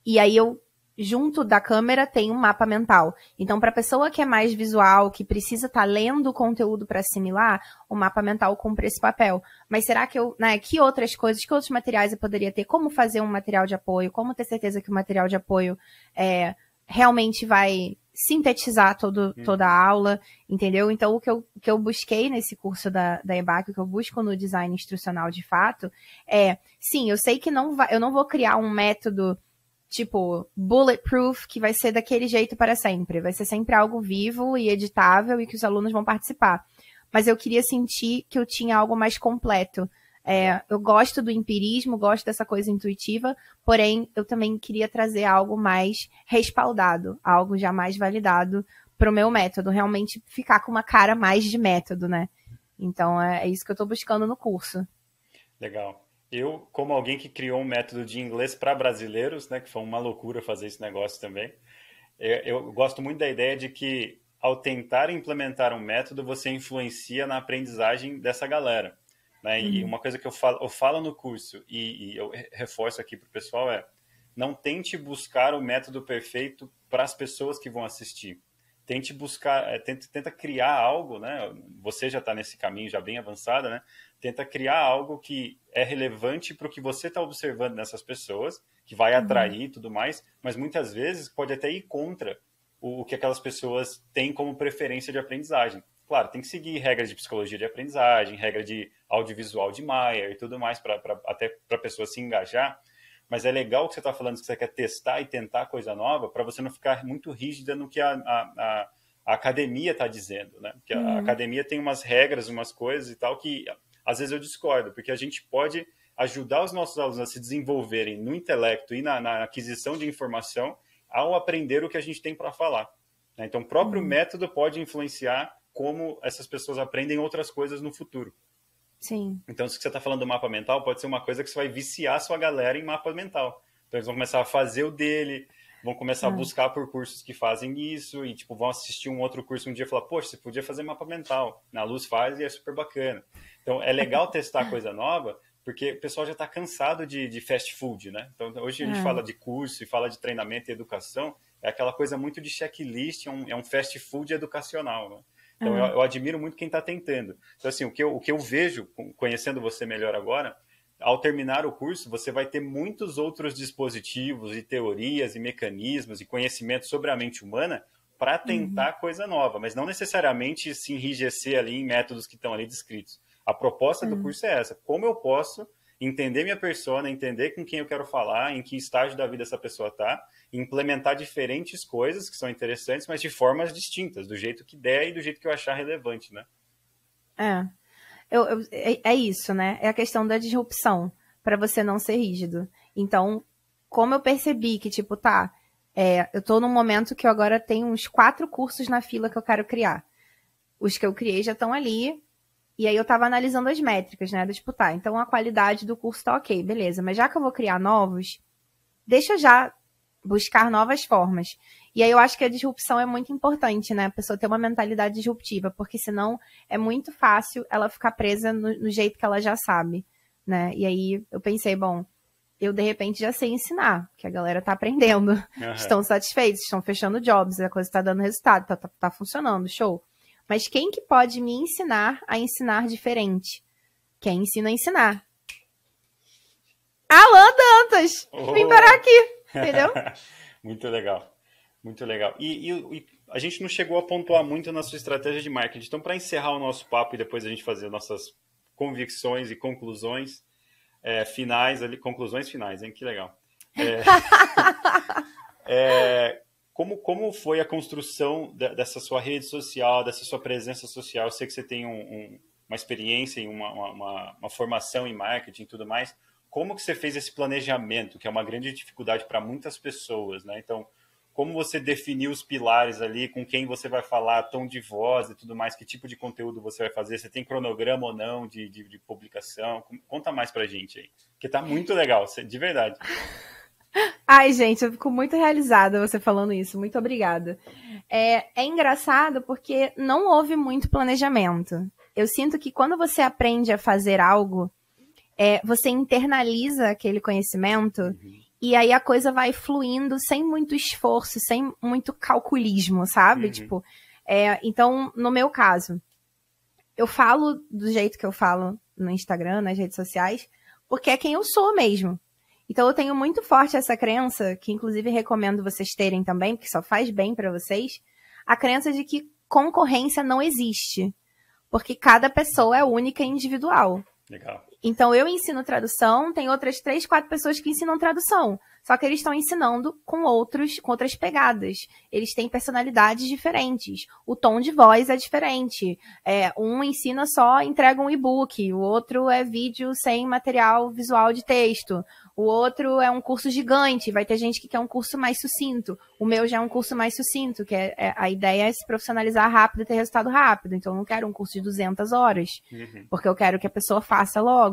E aí eu junto da câmera tem um mapa mental. Então, para a pessoa que é mais visual, que precisa estar tá lendo o conteúdo para assimilar, o mapa mental cumpre esse papel. Mas será que eu, né, que outras coisas, que outros materiais eu poderia ter? Como fazer um material de apoio? Como ter certeza que o material de apoio é, realmente vai sintetizar todo, uhum. toda a aula, entendeu? Então, o que eu, o que eu busquei nesse curso da, da EBAC, o que eu busco no design instrucional de fato, é, sim, eu sei que não vai, eu não vou criar um método tipo bulletproof que vai ser daquele jeito para sempre, vai ser sempre algo vivo e editável e que os alunos vão participar. Mas eu queria sentir que eu tinha algo mais completo, é, eu gosto do empirismo, gosto dessa coisa intuitiva, porém eu também queria trazer algo mais respaldado, algo já mais validado para o meu método, realmente ficar com uma cara mais de método, né? Então é, é isso que eu estou buscando no curso. Legal. Eu, como alguém que criou um método de inglês para brasileiros, né, que foi uma loucura fazer esse negócio também, eu, eu gosto muito da ideia de que ao tentar implementar um método, você influencia na aprendizagem dessa galera. Né? Uhum. E uma coisa que eu falo, eu falo no curso e, e eu reforço aqui para o pessoal é não tente buscar o método perfeito para as pessoas que vão assistir. Tente buscar, é, tenta, tenta criar algo, né? Você já está nesse caminho já bem avançado, né? Tenta criar algo que é relevante para o que você está observando nessas pessoas, que vai uhum. atrair e tudo mais, mas muitas vezes pode até ir contra o, o que aquelas pessoas têm como preferência de aprendizagem. Claro, tem que seguir regras de psicologia de aprendizagem, regra de audiovisual de Maia e tudo mais, para até para a pessoa se engajar. Mas é legal que você está falando que você quer testar e tentar coisa nova, para você não ficar muito rígida no que a, a, a academia está dizendo, né? Porque uhum. a academia tem umas regras, umas coisas e tal que às vezes eu discordo, porque a gente pode ajudar os nossos alunos a se desenvolverem no intelecto e na, na aquisição de informação ao aprender o que a gente tem para falar. Né? Então, o próprio uhum. método pode influenciar como essas pessoas aprendem outras coisas no futuro. Sim. Então, se você está falando do mapa mental, pode ser uma coisa que você vai viciar sua galera em mapa mental. Então, eles vão começar a fazer o dele, vão começar a hum. buscar por cursos que fazem isso e, tipo, vão assistir um outro curso um dia e falar, poxa, você podia fazer mapa mental. Na Luz faz e é super bacana. Então, é legal testar coisa nova, porque o pessoal já está cansado de, de, fast food, né? Então, hoje a gente é. fala de curso e fala de treinamento e educação, é aquela coisa muito de checklist, é um, é um fast food educacional, né? Então, uhum. eu, eu, admiro muito quem está tentando. Então, assim, o que, eu, o que eu vejo, conhecendo você melhor agora, ao terminar o curso, você vai ter muitos outros dispositivos e teorias e mecanismos e conhecimentos sobre a mente humana para tentar uhum. coisa nova, mas não necessariamente se enrijecer ali em métodos que estão ali descritos. A proposta do hum. curso é essa: como eu posso entender minha persona, entender com quem eu quero falar, em que estágio da vida essa pessoa está, implementar diferentes coisas que são interessantes, mas de formas distintas, do jeito que der e do jeito que eu achar relevante, né? É. Eu, eu, é, é isso, né? É a questão da disrupção, para você não ser rígido. Então, como eu percebi que, tipo, tá, é, eu tô num momento que eu agora tenho uns quatro cursos na fila que eu quero criar. Os que eu criei já estão ali, e aí eu tava analisando as métricas, né? Do tipo, tá, então a qualidade do curso tá ok, beleza. Mas já que eu vou criar novos, deixa eu já buscar novas formas. E aí eu acho que a disrupção é muito importante, né? A pessoa ter uma mentalidade disruptiva, porque senão é muito fácil ela ficar presa no, no jeito que ela já sabe, né? E aí eu pensei, bom, eu de repente já sei ensinar, que a galera tá aprendendo, uhum. estão satisfeitos, estão fechando jobs, a coisa tá dando resultado, tá, tá, tá funcionando, show. Mas quem que pode me ensinar a ensinar diferente? Quem ensina a ensinar? Alan Dantas! Oh. Vim parar aqui, entendeu? muito legal, muito legal. E, e, e, a gente não chegou a pontuar muito na sua estratégia de marketing. Então, para encerrar o nosso papo e depois a gente fazer nossas convicções e conclusões é, finais, ali, conclusões finais, hein? Que legal. É, é, como, como foi a construção dessa sua rede social, dessa sua presença social? Eu sei que você tem um, um, uma experiência uma, uma, uma, formação em marketing e tudo mais. Como que você fez esse planejamento, que é uma grande dificuldade para muitas pessoas, né? Então, como você definiu os pilares ali, com quem você vai falar, tom de voz e tudo mais, que tipo de conteúdo você vai fazer, você tem cronograma ou não de, de, de publicação? Conta mais pra gente aí, que tá muito legal, de verdade. Ai, gente, eu fico muito realizada você falando isso. Muito obrigada. É, é engraçado porque não houve muito planejamento. Eu sinto que quando você aprende a fazer algo, é, você internaliza aquele conhecimento uhum. e aí a coisa vai fluindo sem muito esforço, sem muito calculismo, sabe? Uhum. Tipo, é, então, no meu caso, eu falo do jeito que eu falo no Instagram, nas redes sociais, porque é quem eu sou mesmo. Então eu tenho muito forte essa crença, que inclusive recomendo vocês terem também, porque só faz bem para vocês, a crença de que concorrência não existe, porque cada pessoa é única e individual. Legal. Então eu ensino tradução, tem outras três, quatro pessoas que ensinam tradução. Só que eles estão ensinando com outros, com outras pegadas. Eles têm personalidades diferentes. O tom de voz é diferente. É, um ensina só, entrega um e-book. O outro é vídeo sem material visual de texto. O outro é um curso gigante. Vai ter gente que quer um curso mais sucinto. O meu já é um curso mais sucinto, que é, é a ideia é se profissionalizar rápido e ter resultado rápido. Então eu não quero um curso de 200 horas, uhum. porque eu quero que a pessoa faça logo,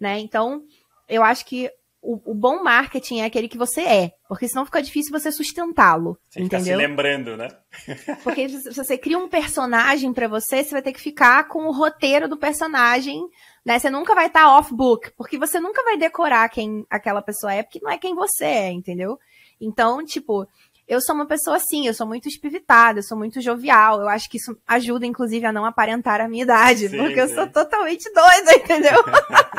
né? Então eu acho que o, o, bom marketing é aquele que você é, porque senão fica difícil você sustentá-lo, entendeu? se lembrando, né? porque se você cria um personagem para você, você vai ter que ficar com o roteiro do personagem, né? Você nunca vai estar tá off-book, porque você nunca vai decorar quem aquela pessoa é, porque não é quem você é, entendeu? Então, tipo, eu sou uma pessoa assim, eu sou muito espivitada, eu sou muito jovial. Eu acho que isso ajuda, inclusive, a não aparentar a minha idade, sim, porque sim. eu sou totalmente doida, entendeu?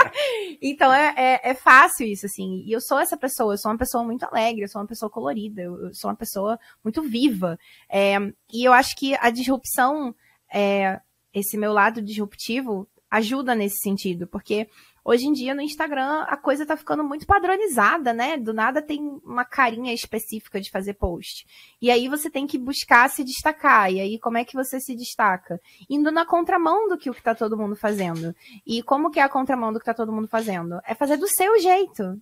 então é, é, é, fácil isso, assim. E eu sou essa pessoa, eu sou uma pessoa muito alegre, eu sou uma pessoa colorida, eu sou uma pessoa muito viva. É, e eu acho que a disrupção, é, esse meu lado disruptivo, ajuda nesse sentido, porque Hoje em dia no Instagram a coisa tá ficando muito padronizada, né? Do nada tem uma carinha específica de fazer post. E aí você tem que buscar se destacar. E aí como é que você se destaca? Indo na contramão do que o que tá todo mundo fazendo. E como que é a contramão do que tá todo mundo fazendo? É fazer do seu jeito.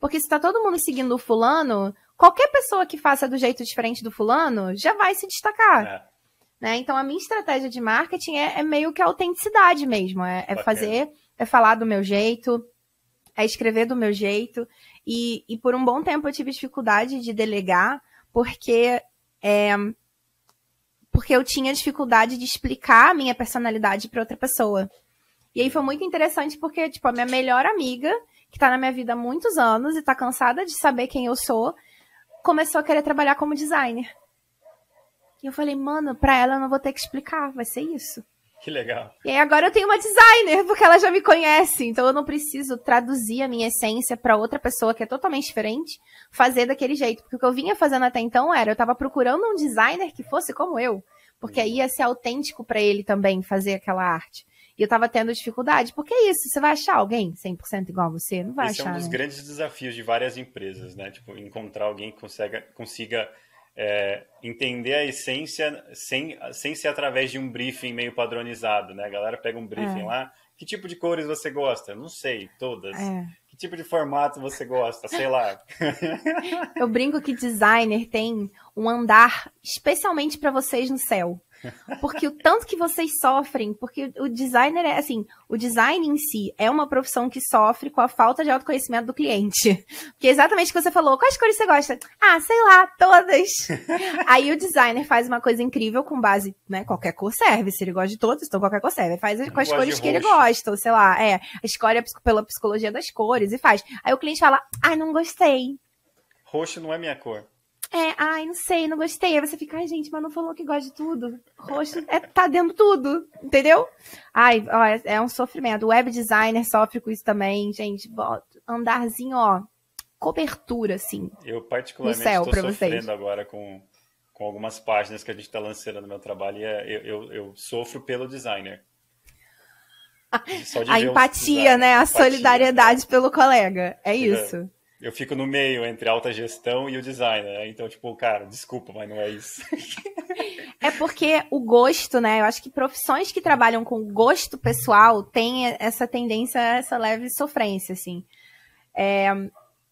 Porque se tá todo mundo seguindo o fulano, qualquer pessoa que faça do jeito diferente do fulano já vai se destacar. É. Né? Então a minha estratégia de marketing é, é meio que a autenticidade mesmo. É, é fazer é falar do meu jeito, é escrever do meu jeito. E, e por um bom tempo eu tive dificuldade de delegar, porque, é, porque eu tinha dificuldade de explicar a minha personalidade para outra pessoa. E aí foi muito interessante porque, tipo, a minha melhor amiga, que tá na minha vida há muitos anos e tá cansada de saber quem eu sou, começou a querer trabalhar como designer. E eu falei, mano, pra ela eu não vou ter que explicar, vai ser isso. Que legal. E aí agora eu tenho uma designer, porque ela já me conhece, então eu não preciso traduzir a minha essência para outra pessoa que é totalmente diferente, fazer daquele jeito. Porque o que eu vinha fazendo até então era, eu tava procurando um designer que fosse como eu, porque aí ia ser autêntico para ele também fazer aquela arte. E eu tava tendo dificuldade. Porque é isso, você vai achar alguém 100% igual a você? Não vai Esse achar. é um dos né? grandes desafios de várias empresas, né? Tipo, encontrar alguém que consiga, consiga é, entender a essência sem, sem ser através de um briefing meio padronizado, né? A galera pega um briefing É. lá, que tipo de cores você gosta? Não sei, todas. É. Que tipo de formato você gosta? Sei lá. Eu brinco que designer tem um andar especialmente para vocês no céu. Porque o tanto que vocês sofrem, porque o designer é assim, o design em si é uma profissão que sofre com a falta de autoconhecimento do cliente. Porque é exatamente o que você falou, quais cores você gosta? Ah, sei lá, todas. Aí o designer faz uma coisa incrível com base, né, qualquer cor serve, se ele gosta de todas, então qualquer cor serve. Faz com as cores que ele gosta, ou sei lá, é, escolhe pela psicologia das cores e faz. Aí o cliente fala: "Ai, não gostei". Roxo não é minha cor. É, ai, não sei, não gostei. Aí você fica, ai, gente, mas não falou que gosta de tudo. Roxo é, tá dentro de tudo, entendeu? Ai, ó, é, é um sofrimento. O web designer sofre com isso também, gente. Andarzinho, ó, cobertura, assim. Eu particularmente céu pra sofrendo vocês. agora com, com algumas páginas que a gente está lançando no meu trabalho e é- eu, eu, eu sofro pelo designer. A empatia, né? A empatia. solidariedade pelo colega. É isso. Eu fico no meio entre alta gestão e o designer. né? Então, tipo, cara, desculpa, mas não é isso. É porque o gosto, né? Eu acho que profissões que trabalham com gosto pessoal têm essa tendência essa leve sofrência, assim. É,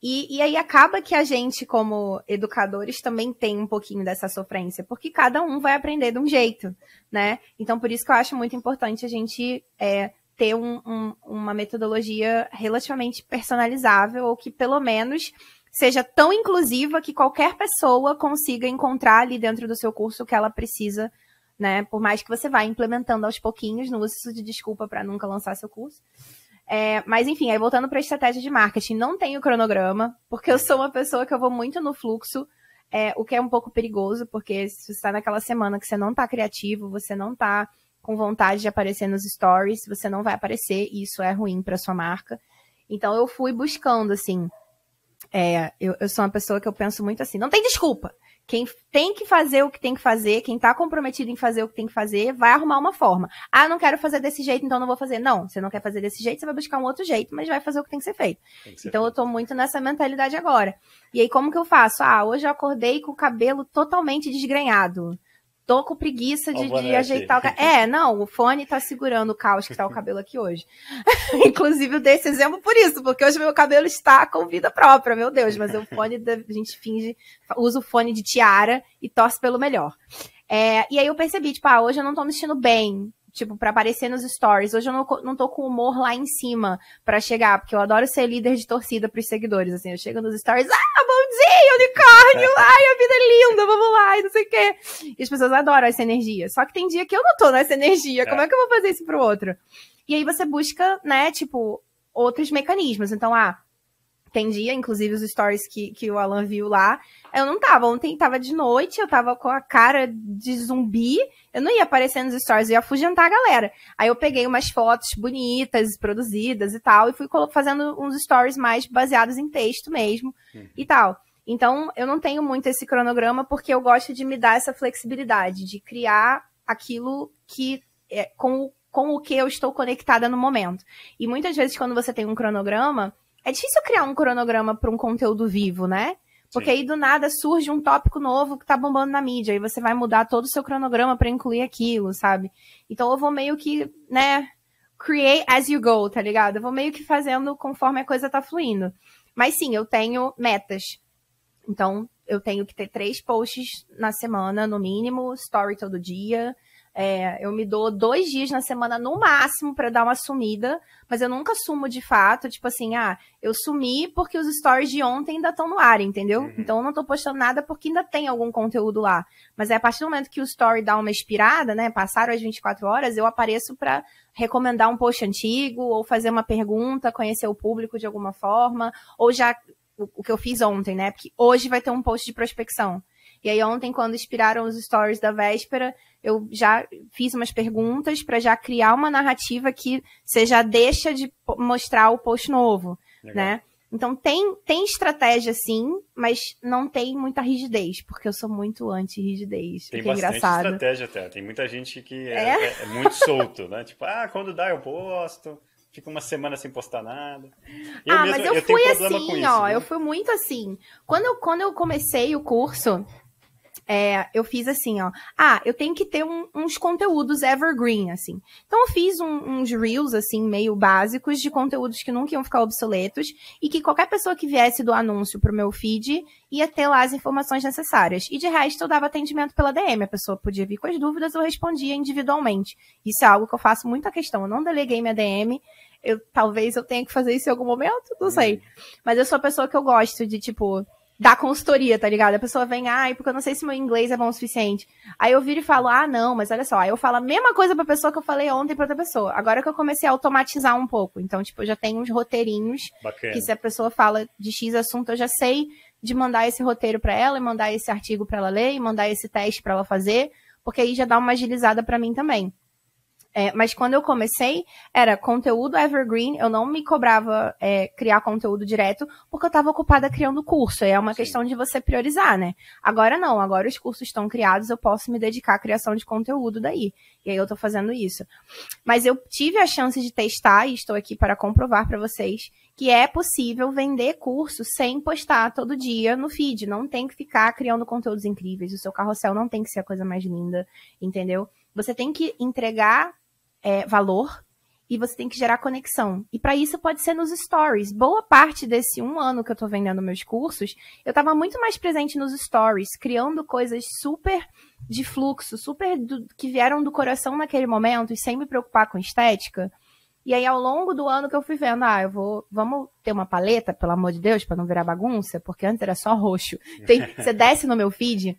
e, e aí acaba que a gente, como educadores, também tem um pouquinho dessa sofrência, porque cada um vai aprender de um jeito, né? Então, por isso que eu acho muito importante a gente é, ter um- um- uma metodologia relativamente personalizável, ou que pelo menos seja tão inclusiva que qualquer pessoa consiga encontrar ali dentro do seu curso o que ela precisa, né? Por mais que você vá implementando aos pouquinhos, não use isso de desculpa para nunca lançar seu curso. É, mas enfim, aí voltando para a estratégia de marketing, não tenho cronograma, porque eu sou uma pessoa que eu vou muito no fluxo, é, o que é um pouco perigoso, porque se você está naquela semana que você não está criativo, você não está com vontade de aparecer nos stories, você não vai aparecer, e isso é ruim para sua marca. Então eu fui buscando assim, é, eu, eu sou uma pessoa que eu penso muito assim, não tem desculpa. Quem tem que fazer o que tem que fazer, quem tá comprometido em fazer o que tem que fazer, vai arrumar uma forma. Ah, não quero fazer desse jeito, então não vou fazer. Não, você não quer fazer desse jeito, você vai buscar um outro jeito, mas vai fazer o que tem que ser feito. Que ser Então eu tô muito nessa mentalidade agora. E aí, como que eu faço? Ah, hoje eu acordei com o cabelo totalmente desgrenhado. Tô com preguiça de, de ajeitar o cabelo. É, não, o fone tá segurando o caos que tá o cabelo aqui hoje. Inclusive, eu dei esse exemplo por isso, porque hoje meu cabelo está com vida própria, meu Deus. Mas o fone, da- a gente finge, usa o fone de tiara e torce pelo melhor. É, e aí eu percebi, tipo, ah, hoje eu não tô me sentindo bem. Tipo, pra aparecer nos stories. Hoje eu não, não tô com humor lá em cima pra chegar, porque eu adoro ser líder de torcida pros seguidores, assim. Eu chego nos stories, ah, bom dia, unicórnio! Ai, a vida é linda, vamos lá, e não sei o quê. E as pessoas adoram essa energia. Só que tem dia que eu não tô nessa energia. Como é que eu vou fazer isso pro outro? E aí você busca, né, tipo, outros mecanismos. Então, ah, tem dia, inclusive os stories que, que o Alan viu lá, eu não tava. Ontem tava de noite, eu tava com a cara de zumbi, eu não ia aparecer nos stories, eu ia afugentar a galera. Aí eu peguei umas fotos bonitas, produzidas e tal, e fui fazendo uns stories mais baseados em texto mesmo Uhum. e tal. Então, eu não tenho muito esse cronograma porque eu gosto de me dar essa flexibilidade, de criar aquilo que é, com, com o que eu estou conectada no momento. E muitas vezes, quando você tem um cronograma, é difícil criar um cronograma para um conteúdo vivo, né? Porque Sim. aí do nada surge um tópico novo que tá bombando na mídia, e você vai mudar todo o seu cronograma para incluir aquilo, sabe? Então eu vou meio que, né, create as you go, tá ligado? Eu vou meio que fazendo conforme a coisa tá fluindo. Mas sim, eu tenho metas. Então, eu tenho que ter três posts na semana, no mínimo, story todo dia. É, eu me dou dois dias na semana no máximo para dar uma sumida, mas eu nunca sumo de fato, tipo assim, ah, eu sumi porque os stories de ontem ainda estão no ar, entendeu? Uhum. Então eu não tô postando nada porque ainda tem algum conteúdo lá. Mas é a partir do momento que o story dá uma expirada, né? Passaram as 24 horas, eu apareço para recomendar um post antigo, ou fazer uma pergunta, conhecer o público de alguma forma, ou já o, o que eu fiz ontem, né? Porque hoje vai ter um post de prospecção. E aí ontem, quando expiraram os stories da véspera, eu já fiz umas perguntas para já criar uma narrativa que você já deixa de mostrar o post novo, Legal. né? Então tem, tem estratégia sim, mas não tem muita rigidez, porque eu sou muito anti-rigidez. Tem é bastante engraçado. estratégia até. Tem muita gente que é, é? é, é muito solto, né? Tipo, ah, quando dá eu posto fica uma semana sem postar nada. Eu ah, mesmo, mas eu, eu fui assim, ó, né? eu fui muito assim. Quando eu, quando eu comecei o curso, é, eu fiz assim, ó. Ah, eu tenho que ter um, uns conteúdos evergreen, assim. Então eu fiz um, uns reels, assim, meio básicos de conteúdos que nunca iam ficar obsoletos e que qualquer pessoa que viesse do anúncio pro meu feed ia ter lá as informações necessárias. E de resto eu dava atendimento pela DM. A pessoa podia vir com as dúvidas, eu respondia individualmente. Isso é algo que eu faço muita questão. Eu não deleguei minha DM. Eu, talvez eu tenha que fazer isso em algum momento, não sei. Uhum. Mas eu sou a pessoa que eu gosto de, tipo, da consultoria, tá ligado? A pessoa vem, ai, porque eu não sei se meu inglês é bom o suficiente. Aí eu viro e falo, ah, não, mas olha só. Aí eu falo a mesma coisa pra pessoa que eu falei ontem pra outra pessoa. Agora que eu comecei a automatizar um pouco. Então, tipo, eu já tenho uns roteirinhos Bacana. que se a pessoa fala de X assunto, eu já sei de mandar esse roteiro para ela, e mandar esse artigo para ela ler, e mandar esse teste para ela fazer, porque aí já dá uma agilizada para mim também. É, mas quando eu comecei, era conteúdo evergreen, eu não me cobrava é, criar conteúdo direto, porque eu estava ocupada criando curso. É uma Sim. questão de você priorizar, né? Agora não, agora os cursos estão criados, eu posso me dedicar à criação de conteúdo daí. E aí eu estou fazendo isso. Mas eu tive a chance de testar, e estou aqui para comprovar para vocês, que é possível vender curso sem postar todo dia no feed. Não tem que ficar criando conteúdos incríveis. O seu carrossel não tem que ser a coisa mais linda, entendeu? Você tem que entregar é, valor e você tem que gerar conexão. E para isso pode ser nos stories. Boa parte desse um ano que eu estou vendendo meus cursos, eu estava muito mais presente nos stories, criando coisas super de fluxo, super do, que vieram do coração naquele momento e sem me preocupar com estética. E aí, ao longo do ano que eu fui vendo, ah, eu vou, vamos ter uma paleta, pelo amor de Deus, para não virar bagunça, porque antes era só roxo. Tem, você desce no meu feed,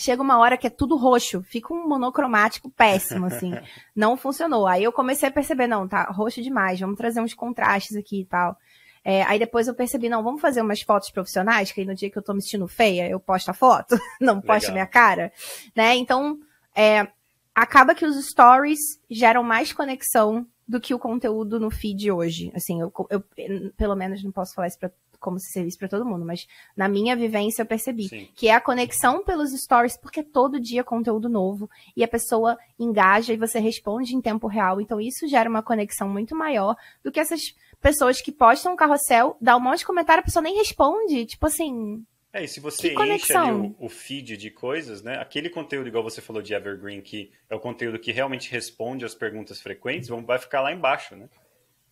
chega uma hora que é tudo roxo, fica um monocromático péssimo, assim. não funcionou. Aí eu comecei a perceber, não, tá roxo demais, vamos trazer uns contrastes aqui e tal. É, aí depois eu percebi, não, vamos fazer umas fotos profissionais, que aí no dia que eu tô me sentindo feia, eu posto a foto, não posto a minha cara, né? Então, é, acaba que os stories geram mais conexão do que o conteúdo no feed hoje. Assim, eu, eu pelo menos não posso falar isso pra como se serviço para todo mundo, mas na minha vivência eu percebi Sim. que é a conexão pelos stories, porque todo dia é conteúdo novo e a pessoa engaja e você responde em tempo real. Então isso gera uma conexão muito maior do que essas pessoas que postam um carrossel, dá um monte de comentário, a pessoa nem responde. Tipo assim, é, e se você enche ali o, o, feed de coisas, né? Aquele conteúdo, igual você falou de Evergreen, que é o conteúdo que realmente responde às perguntas frequentes, vai ficar lá embaixo, né?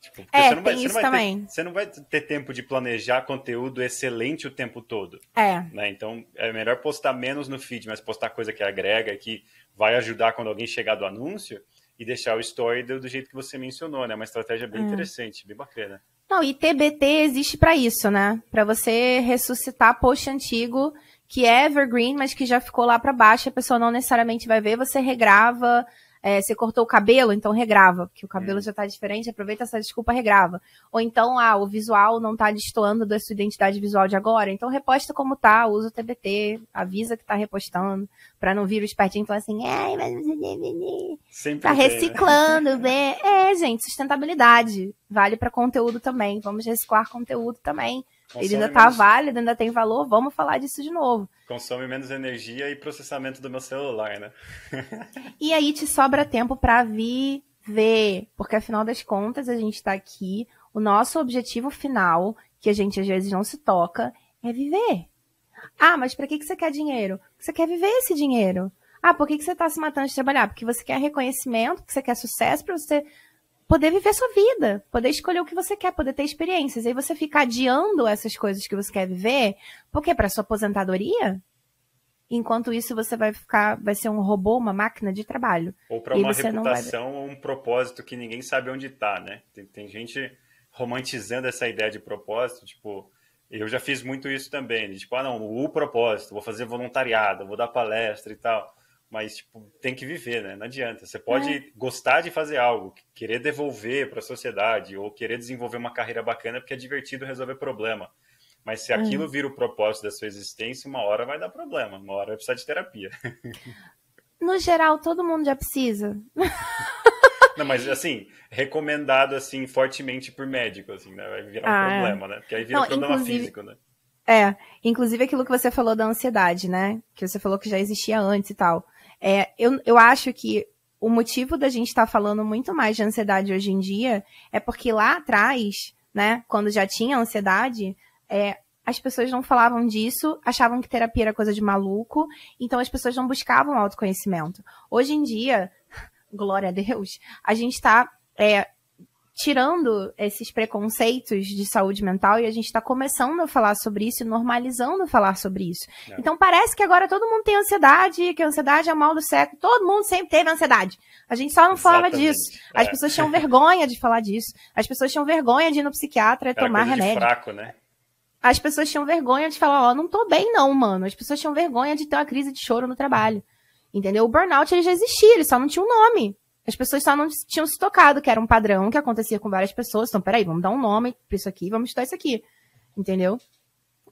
Tipo, é, você não vai, tem isso não também. Ter, você não vai ter tempo de planejar conteúdo excelente o tempo todo. É. Né? Então, é melhor postar menos no feed, mas postar coisa que agrega, que vai ajudar quando alguém chegar do anúncio e deixar o story do, do jeito que você mencionou, né? Uma estratégia bem é. interessante, bem bacana. Não, e TBT existe para isso, né? Para você ressuscitar post antigo que é evergreen, mas que já ficou lá para baixo, a pessoa não necessariamente vai ver, você regrava, é, você cortou o cabelo, então regrava, porque o cabelo é. já tá diferente, aproveita essa desculpa, regrava. Ou então, ah, o visual não tá destoando da sua identidade visual de agora, então reposta como tá, usa o TBT, avisa que tá repostando, pra não vir o espertinho e falar assim, ai, mas Sempre tá reciclando, né? É, gente, sustentabilidade. Vale para conteúdo também. Vamos reciclar conteúdo também. Consome Ele ainda tá menos... válido, ainda tem valor, vamos falar disso de novo. Consome menos energia e processamento do meu celular, né? e aí te sobra tempo para viver, porque afinal das contas a gente tá aqui, o nosso objetivo final, que a gente às vezes não se toca, é viver. Ah, mas para que, que você quer dinheiro? Você quer viver esse dinheiro. Ah, por que, que você está se matando de trabalhar? Porque você quer reconhecimento, porque você quer sucesso, para você poder viver sua vida, poder escolher o que você quer, poder ter experiências. E aí você fica adiando essas coisas que você quer viver, porque para sua aposentadoria, enquanto isso você vai ficar, vai ser um robô, uma máquina de trabalho. Ou para uma reputação ou vai... um propósito que ninguém sabe onde está, né? Tem, tem gente romantizando essa ideia de propósito, tipo, eu já fiz muito isso também, de, tipo, ah não, o propósito, vou fazer voluntariado, vou dar palestra e tal mas tipo, tem que viver, né? Não adianta. Você pode é. gostar de fazer algo, querer devolver para a sociedade ou querer desenvolver uma carreira bacana porque é divertido resolver problema. Mas se aquilo é. vira o propósito da sua existência, uma hora vai dar problema, uma hora vai precisar de terapia. No geral, todo mundo já precisa. Não, mas assim, recomendado assim fortemente por médico, assim, né? Vai virar um ah, é. problema, né? Porque aí vira Não, problema físico, né? É, inclusive aquilo que você falou da ansiedade, né? Que você falou que já existia antes e tal. É, eu, eu acho que o motivo da gente estar tá falando muito mais de ansiedade hoje em dia é porque lá atrás, né, quando já tinha ansiedade, é, as pessoas não falavam disso, achavam que terapia era coisa de maluco, então as pessoas não buscavam autoconhecimento. Hoje em dia, glória a Deus, a gente está é, tirando esses preconceitos de saúde mental e a gente está começando a falar sobre isso e normalizando falar sobre isso. É. Então parece que agora todo mundo tem ansiedade, que a ansiedade é o mal do século. Todo mundo sempre teve ansiedade. A gente só não falava disso. As é. pessoas tinham vergonha de falar disso. As pessoas tinham vergonha de ir no psiquiatra e Era tomar remédio. fraco, né? As pessoas tinham vergonha de falar, ó, oh, não tô bem não, mano. As pessoas tinham vergonha de ter uma crise de choro no trabalho. Entendeu? O burnout ele já existia, ele só não tinha um nome. As pessoas só não tinham se tocado, que era um padrão que acontecia com várias pessoas. Então, peraí, vamos dar um nome pra isso aqui, vamos estudar isso aqui. Entendeu?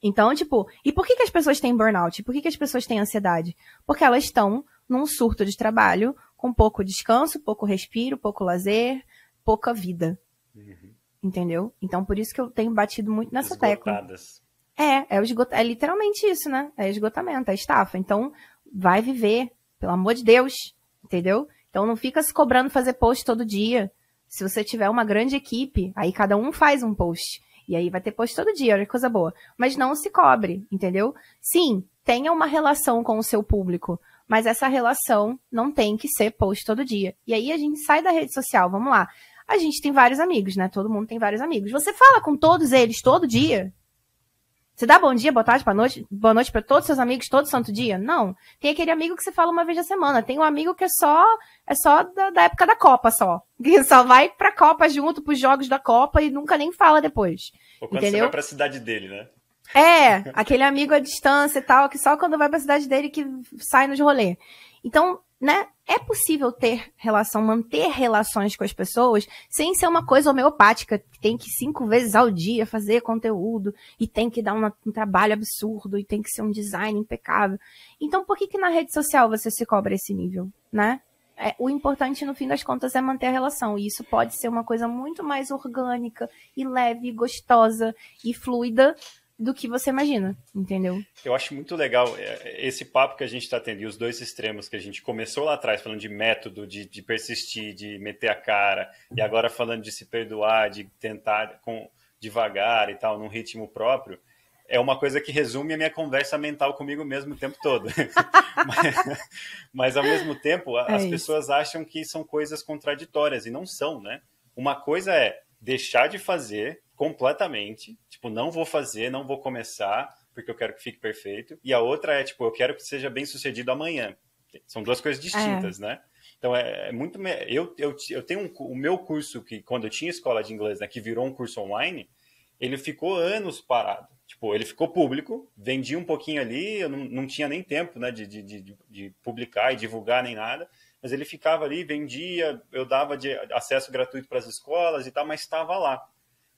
Então, tipo, e por que, que as pessoas têm burnout? Por que, que as pessoas têm ansiedade? Porque elas estão num surto de trabalho, com pouco descanso, pouco respiro, pouco lazer, pouca vida. Uhum. Entendeu? Então, por isso que eu tenho batido muito nessa Esgotadas. tecla. É, é, esgot... é literalmente isso, né? É esgotamento, é estafa. Então, vai viver, pelo amor de Deus, entendeu? Então não fica se cobrando fazer post todo dia. Se você tiver uma grande equipe, aí cada um faz um post. E aí vai ter post todo dia, olha que coisa boa. Mas não se cobre, entendeu? Sim, tenha uma relação com o seu público, mas essa relação não tem que ser post todo dia. E aí a gente sai da rede social, vamos lá. A gente tem vários amigos, né? Todo mundo tem vários amigos. Você fala com todos eles todo dia? Você dá bom dia, boa tarde, boa noite, boa noite para todos os seus amigos todo santo dia? Não. Tem aquele amigo que você fala uma vez na semana. Tem um amigo que é só é só da, da época da Copa só. Que só vai pra Copa junto pros jogos da Copa e nunca nem fala depois. Ou quando entendeu? você vai pra cidade dele, né? É, aquele amigo à distância e tal, que só quando vai pra cidade dele que sai nos rolê. Então, né, é possível ter relação, manter relações com as pessoas sem ser uma coisa homeopática, que tem que cinco vezes ao dia fazer conteúdo e tem que dar um trabalho absurdo e tem que ser um design impecável. Então, por que que na rede social você se cobra esse nível, né? É, o importante, no fim das contas, é manter a relação. E isso pode ser uma coisa muito mais orgânica e leve, gostosa e fluida do que você imagina, entendeu? Eu acho muito legal é, esse papo que a gente está tendo e os dois extremos que a gente começou lá atrás falando de método, de, de persistir, de meter a cara, e agora falando de se perdoar, de tentar com devagar e tal, num ritmo próprio, é uma coisa que resume a minha conversa mental comigo mesmo o tempo todo. mas, mas, ao mesmo tempo, é as isso. pessoas acham que são coisas contraditórias e não são, né? Uma coisa é deixar de fazer completamente, tipo, não vou fazer, não vou começar, porque eu quero que fique perfeito. E a outra é, tipo, eu quero que seja bem sucedido amanhã. São duas coisas distintas, é. né? Então é, é, muito. Eu, eu, eu tenho um, o meu curso que, quando eu tinha escola de inglês, né, que virou um curso online, ele ficou anos parado. Tipo, ele ficou público, vendia um pouquinho ali, eu não, não tinha nem tempo né, de, de, de, de publicar e divulgar nem nada, mas ele ficava ali, vendia, eu dava de acesso gratuito para as escolas e tal, mas estava lá.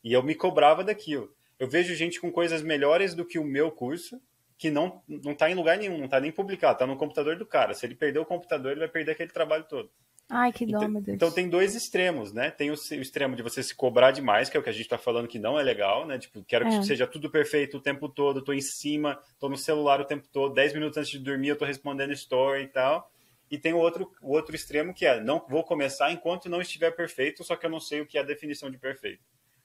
E eu me cobrava daquilo. Eu vejo gente com coisas melhores do que o meu curso, que não não está em lugar nenhum, não está nem publicado, está no computador do cara. Se ele perder o computador, ele vai perder aquele trabalho todo. Ai, que dó, então, meu Deus. Então tem dois extremos, né? Tem o, o, extremo de você se cobrar demais, que é o que a gente está falando que não é legal, né? Tipo, quero que é. seja tudo perfeito o tempo todo, tô em cima, tô no celular o tempo todo, 10 minutos antes de dormir eu tô respondendo story e tal. E tem o outro, o outro extremo que é, não vou começar enquanto não estiver perfeito, só que eu não sei o que é a definição de perfeito.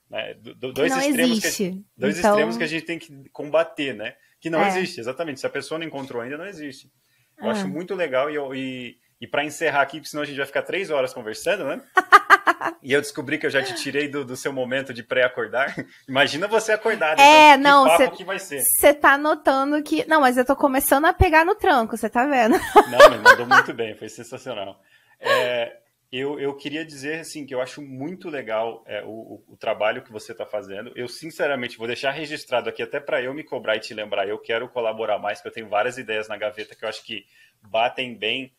Né? dois não extremos existe. Que, dois então... extremos que a gente tem que combater, né? Que não é. existe, exatamente. Se a pessoa não encontrou ainda, não existe. Eu acho ah. muito legal e, e, e para encerrar aqui, porque senão a gente vai ficar três horas conversando, né? e eu descobri que eu já te tirei do, do seu momento de pré-acordar. Imagina você acordar. É, então, não, você que vai ser. Você tá notando que. Não, mas eu tô começando a pegar no tranco, você tá vendo? não, mas mandou muito bem, foi sensacional. É, eu, eu queria dizer assim que eu acho muito legal é, o, o, trabalho que você está fazendo. Eu sinceramente vou deixar registrado aqui até para eu me cobrar e te lembrar. Eu quero colaborar mais, porque eu tenho várias ideias na gaveta que eu acho que batem bem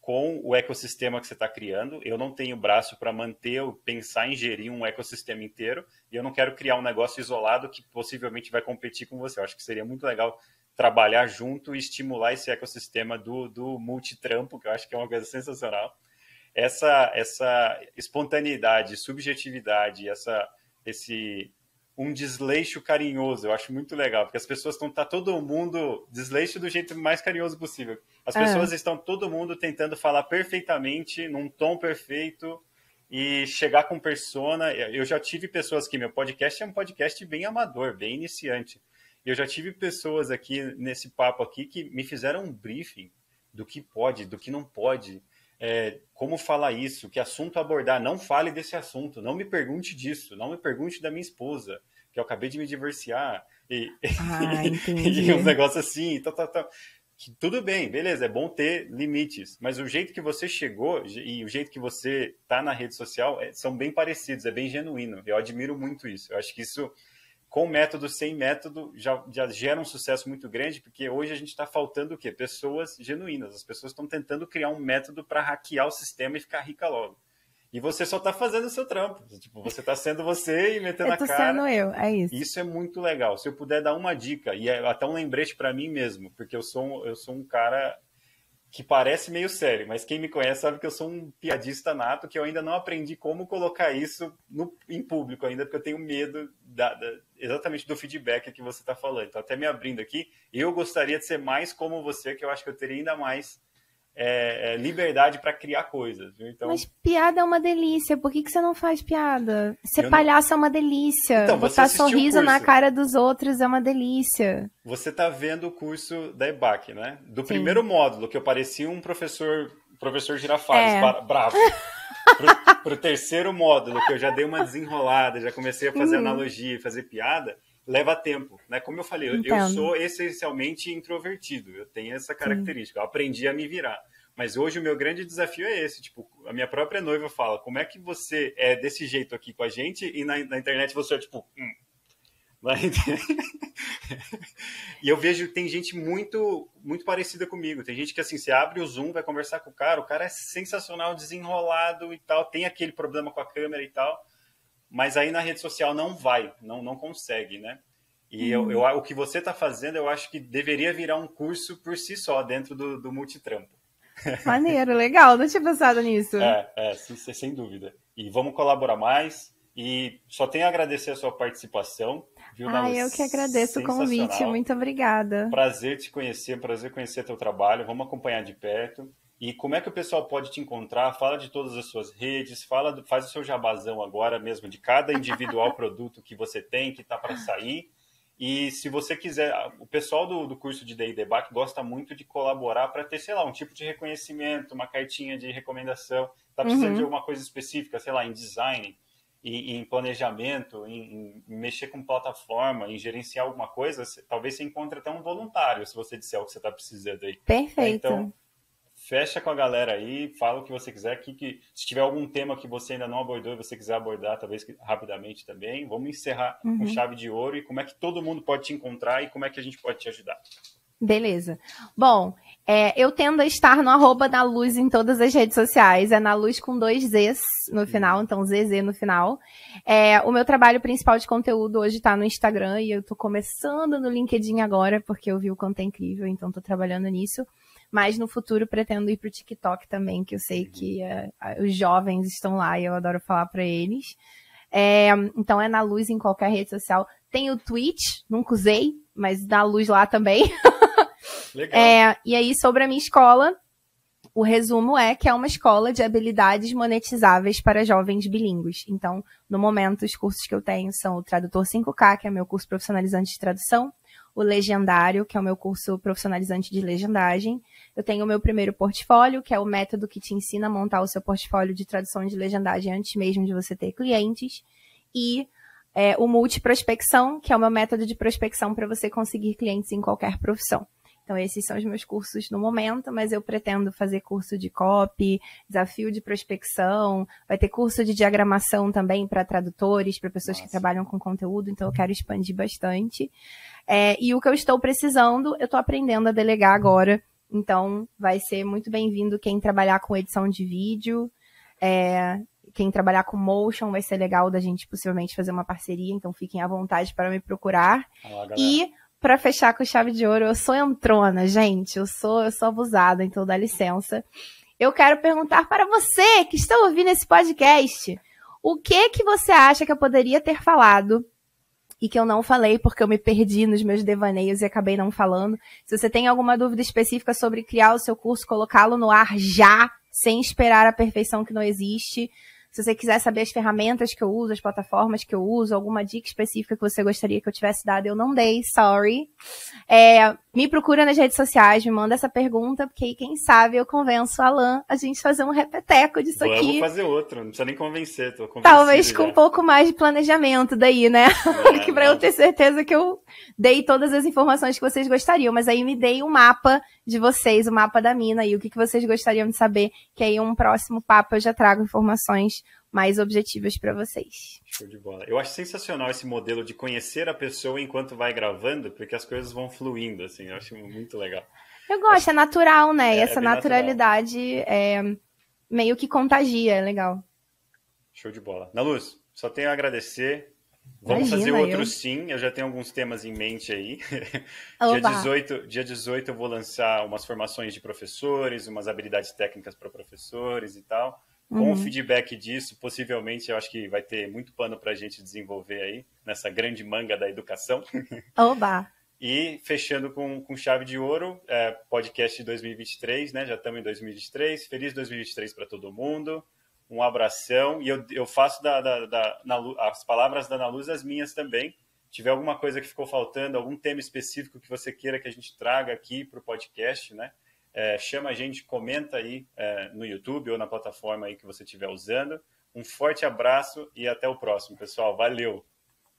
com o ecossistema que você está criando. Eu não tenho braço para manter pensar em gerir um ecossistema inteiro e eu não quero criar um negócio isolado que possivelmente vai competir com você. Eu acho que seria muito legal trabalhar junto e estimular esse ecossistema do, do multitrampo, que eu acho que é uma coisa sensacional. Essa, essa espontaneidade, subjetividade, essa, esse um desleixo carinhoso. Eu acho muito legal, porque as pessoas estão tá todo mundo desleixo do jeito mais carinhoso possível. As é. pessoas estão todo mundo tentando falar perfeitamente, num tom perfeito e chegar com persona. Eu já tive pessoas que meu podcast é um podcast bem amador, bem iniciante. Eu já tive pessoas aqui nesse papo aqui que me fizeram um briefing do que pode, do que não pode, é, como falar isso, que assunto abordar. Não fale desse assunto, não me pergunte disso, não me pergunte da minha esposa, que eu acabei de me divorciar. E, ah, e uns negócios assim, tá, tá. Que tudo bem, beleza, é bom ter limites, mas o jeito que você chegou e o jeito que você tá na rede social é, são bem parecidos, é bem genuíno. Eu admiro muito isso. Eu acho que isso com método, sem método, já, já gera um sucesso muito grande, porque hoje a gente está faltando o quê? Pessoas genuínas. As pessoas estão tentando criar um método para hackear o sistema e ficar rica logo. E você só está fazendo o seu trampo. Tipo, você está sendo você e metendo eu a cara. sendo eu, é isso. Isso é muito legal. Se eu puder dar uma dica, e é até um lembrete para mim mesmo, porque eu sou, eu sou um cara que parece meio sério, mas quem me conhece sabe que eu sou um piadista nato, que eu ainda não aprendi como colocar isso no, em público ainda, porque eu tenho medo da, da, exatamente do feedback que você está falando. Então, até me abrindo aqui, eu gostaria de ser mais como você, que eu acho que eu teria ainda mais é, é, liberdade para criar coisas. Viu? Então... Mas piada é uma delícia. Por que, que você não faz piada? Ser eu palhaço não... é uma delícia. Então, Botar sorriso na cara dos outros é uma delícia. Você está vendo o curso da EBAC, né? Do Sim. primeiro módulo, que eu parecia um professor, professor Girafales, é. bravo. Para o terceiro módulo, que eu já dei uma desenrolada, já comecei a fazer uhum. analogia, fazer piada leva tempo, né? Como eu falei, eu, eu sou essencialmente introvertido, eu tenho essa característica, eu aprendi a me virar. Mas hoje o meu grande desafio é esse, tipo, a minha própria noiva fala, como é que você é desse jeito aqui com a gente e na, na internet você é tipo, hum. e eu vejo tem gente muito muito parecida comigo. Tem gente que assim, você abre o Zoom, vai conversar com o cara, o cara é sensacional, desenrolado e tal, tem aquele problema com a câmera e tal mas aí na rede social não vai, não, não consegue, né? E uhum. eu, eu, o que você está fazendo, eu acho que deveria virar um curso por si só, dentro do, do multitrampo. Maneiro, legal, não tinha pensado nisso. É, é sem, sem dúvida. E vamos colaborar mais. E só tenho a agradecer a sua participação. Viu, ah, eu que agradeço o convite, muito obrigada. Prazer te conhecer, prazer conhecer teu trabalho. Vamos acompanhar de perto. E como é que o pessoal pode te encontrar? Fala de todas as suas redes, fala, do, faz o seu jabazão agora mesmo de cada individual produto que você tem, que está para sair. E se você quiser, o pessoal do, do curso de DI Debate gosta muito de colaborar para ter, sei lá, um tipo de reconhecimento, uma cartinha de recomendação. Está precisando uhum. de alguma coisa específica, sei lá, em design, em, em planejamento, em, em, mexer com plataforma, em gerenciar alguma coisa, talvez você encontre até um voluntário, se você disser o que você está precisando aí. Perfeito. Então, fecha com a galera aí, fala o que você quiser. Que, que, se tiver algum tema que você ainda não abordou e você quiser abordar, talvez rapidamente também, vamos encerrar uhum. com chave de ouro e como é que todo mundo pode te encontrar e como é que a gente pode te ajudar. Beleza. Bom, é, eu tendo a estar no arroba da luz em todas as redes sociais. É na luz com dois Zs no final, uhum. então ZZ no final. É, o meu trabalho principal de conteúdo hoje está no Instagram e eu estou começando no LinkedIn agora, porque eu vi o quanto é incrível, então estou trabalhando nisso mas no futuro pretendo ir pro TikTok também, que eu sei que uh, os jovens estão lá e eu adoro falar para eles. É, então é na luz em qualquer rede social. Tem o Twitch, nunca usei, mas dá luz lá também. Legal. É, e aí, sobre a minha escola, o resumo é que é uma escola de habilidades monetizáveis para jovens bilíngues. Então, no momento, os cursos que eu tenho são o Tradutor 5K, que é meu curso profissionalizante de tradução, o Legendário, que é o meu curso profissionalizante de legendagem. Eu tenho o meu primeiro portfólio, que é o método que te ensina a montar o seu portfólio de tradução de legendagem antes mesmo de você ter clientes. E é, o Multiprospecção, que é o meu método de prospecção para você conseguir clientes em qualquer profissão. Então, esses são os meus cursos no momento, mas eu pretendo fazer curso de copy, desafio de prospecção, vai ter curso de diagramação também para tradutores, para pessoas Nossa. que trabalham com conteúdo, então eu quero expandir bastante. É, e o que eu estou precisando, eu estou aprendendo a delegar agora. Então, vai ser muito bem-vindo quem trabalhar com edição de vídeo. É, quem trabalhar com motion vai ser legal da gente possivelmente fazer uma parceria, então fiquem à vontade para me procurar. Olá, e para fechar com chave de ouro, eu sou entrona, gente, eu sou eu sou abusada, então dá licença. eu quero perguntar para você que está ouvindo esse podcast, o que que você acha que eu poderia ter falado e que eu não falei porque eu me perdi nos meus devaneios e acabei não falando. Se você tem alguma dúvida específica sobre criar o seu curso, colocá-lo no ar já, sem esperar a perfeição que não existe. Se você quiser saber as ferramentas que eu uso, as plataformas que eu uso, alguma dica específica que você gostaria que eu tivesse dado, eu não dei, sorry. É, me procura nas redes sociais, me manda essa pergunta, porque aí, quem sabe, eu convenço o Alan a gente fazer um repeteco disso Vamos aqui. Vamos fazer outro, não precisa nem convencer, tô Talvez com já. um pouco mais de planejamento daí, né? É, não. eu ter certeza que eu dei todas as informações que vocês gostariam, mas aí me dei um mapa de vocês, o um mapa da mina e o que, que vocês gostariam de saber, que aí um próximo papo eu já trago informações mais objetivas para vocês. Show de bola. Eu acho sensacional esse modelo de conhecer a pessoa enquanto vai gravando, porque as coisas vão fluindo, assim, eu acho muito legal. Eu gosto, acho... é natural, né? É, e essa é naturalidade é, meio que contagia, é legal. Show de bola. Na Luz, só tenho a agradecer. Vamos Imagina, fazer outro eu... sim, eu já tenho alguns temas em mente aí. dia, 18, dia 18 eu vou lançar umas formações de professores, umas habilidades técnicas para professores e tal. Com uhum. o feedback disso, possivelmente eu acho que vai ter muito pano para a gente desenvolver aí, nessa grande manga da educação. Oba! E fechando com, com chave de ouro, é, podcast de 2023, né? Já estamos em 2023. Feliz 2023 para todo mundo. Um abração. E eu, eu faço da, da, da na, as palavras da Ana Luz as minhas também. Se tiver alguma coisa que ficou faltando, algum tema específico que você queira que a gente traga aqui para o podcast, né? É, chama a gente, comenta aí é, no YouTube ou na plataforma aí que você estiver usando. Um forte abraço e até o próximo, pessoal. Valeu!